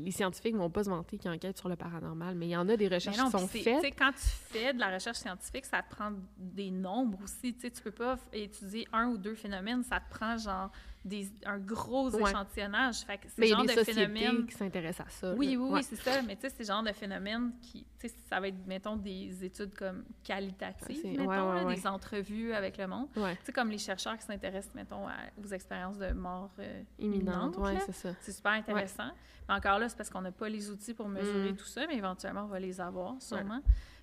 les scientifiques vont pas se vanter qu'ils enquêtent sur le paranormal, mais il y en a des recherches non, qui sont faites. Quand tu fais de la recherche scientifique, ça te prend des nombres aussi. Tu tu peux pas étudier un ou deux phénomènes, ça te prend genre des, un gros Ouais. échantillonnage. Fait que Mais il y a des de sociétés phénomène. qui s'intéressent à ça. Oui, là. oui, Ouais. oui, c'est ça. Mais tu sais, c'est le genre de phénomène qui, tu sais, ça va être, mettons, des études comme qualitatives, mettons, ouais, là, des entrevues avec le monde. Tu sais, comme les chercheurs qui s'intéressent, mettons, à- aux expériences de mort euh, Imminente, c'est ça. C'est super intéressant. Mais encore là, c'est parce qu'on n'a pas les outils pour mesurer Mm. tout ça, mais éventuellement, on va les avoir, sûrement.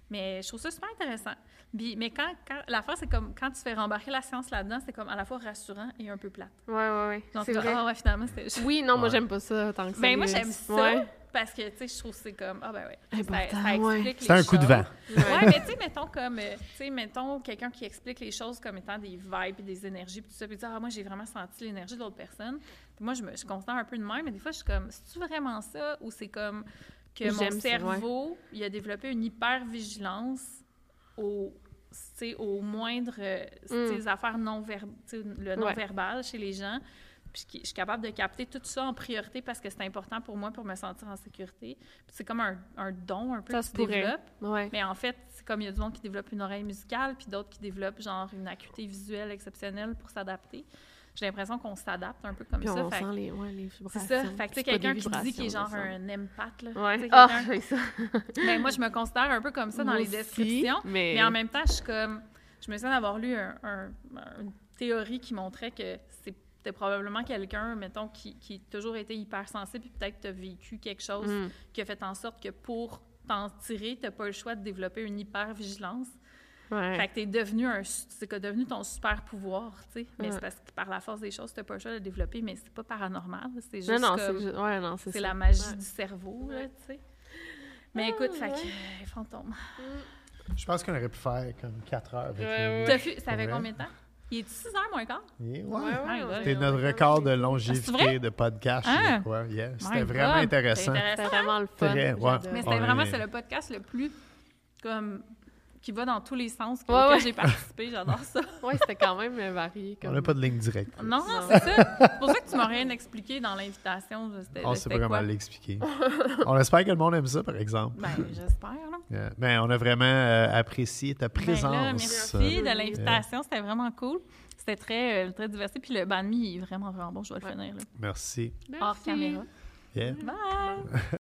Mais je trouve ça super intéressant. Puis, mais quand, quand l'affaire, c'est comme quand tu fais rembarquer la science là-dedans, c'est comme à la fois rassurant et un peu plate. Ouais, ouais, ouais. Genre, C'est vrai. ah ouais, finalement, c'était. Oui, non, moi, Ouais. j'aime pas ça tant que ça. Ben, moi, j'aime ça Ouais. parce que, tu sais, je trouve que c'est comme, ah, ben ouais. Ça, Important, ça explique C'est les un coup de vent. Ouais, mais tu sais, mettons comme, euh, tu sais, mettons quelqu'un qui explique les choses comme étant des vibes et des énergies, puis tout ça, puis dire, ah, moi, j'ai vraiment senti l'énergie de l'autre personne. Puis moi, je me je considère un peu de même, mais des fois, je suis comme, c'est-tu vraiment ça ou c'est comme que mon cerveau, il a développé une hyper-vigilance au, tu sais, au moindre, euh, Mm. affaires non ver- tu sais, le Ouais. non-verbal chez les gens. Puis je suis capable de capter tout ça en priorité parce que c'est important pour moi pour me sentir en sécurité. C'est comme un, un don un peu Ça que se développes. Ouais. Mais en fait, c'est comme il y a du monde qui développe une oreille musicale, puis d'autres qui développent genre une acuité visuelle exceptionnelle pour s'adapter. J'ai l'impression qu'on s'adapte un peu comme Puis ça. on Fait sent que- les, ouais, les c'est vibrations. ça. Fait que tu sais, C'est pas quelqu'un qui dit qu'il est genre un empath, là. Ouais. Ah, c'est ça. ben, moi, je me considère un peu comme ça dans Moi les aussi, descriptions. mais- Mais... en même temps, je suis comme. Je me souviens d'avoir lu un- un- une théorie qui montrait que c'était probablement quelqu'un, mettons, qui, qui a toujours été hypersensible, puis peut-être tu as vécu quelque chose Mm. qui a fait en sorte que pour t'en tirer, tu pas le choix de développer une hyper-vigilance. Ouais. Fait que t'es devenu un, c'est devenu ton super pouvoir, tu sais. Mais Ouais. c'est parce que par la force des choses, t'as pas le choix de le développer, mais c'est pas paranormal, c'est juste non, non, comme- c'est ju- ouais, non, c'est la magie Ouais. du cerveau, là, tu sais. Mais écoute, fait que, euh, fantôme. Je pense qu'on aurait pu faire comme 4 heures avec ça avait Ouais. combien de temps? Il est 6 heures moins quart? Et ouais. Ouais, ouais, My God. ouais, C'était notre record de Ah, longévité vrai? de podcast, Ah. crois. Yeah. C'était vraiment intéressant. C'était vraiment le fun. Très, ouais. j'adore. Mais c'était vraiment, est- c'est le podcast le plus, comme, qui va dans tous les sens que, Ouais, j'ai participé. J'adore ça. Ouais, c'était quand même euh, varié. On n'a pas de ligne directe. Non, c'est ça. C'est pour ça que tu m'as rien expliqué dans l'invitation. On de sait pas comment l'expliquer. on espère que le monde aime ça, par exemple. Ben, j'espère. Yeah. Ben, on a vraiment euh, apprécié ta Ben présence. là, merci Euh, de l'invitation. C'était vraiment cool. C'était très, euh, très diversifié. Puis le banh mi est vraiment, vraiment bon. Je dois le finir, là. Merci. Hors caméra. Yeah. Bye!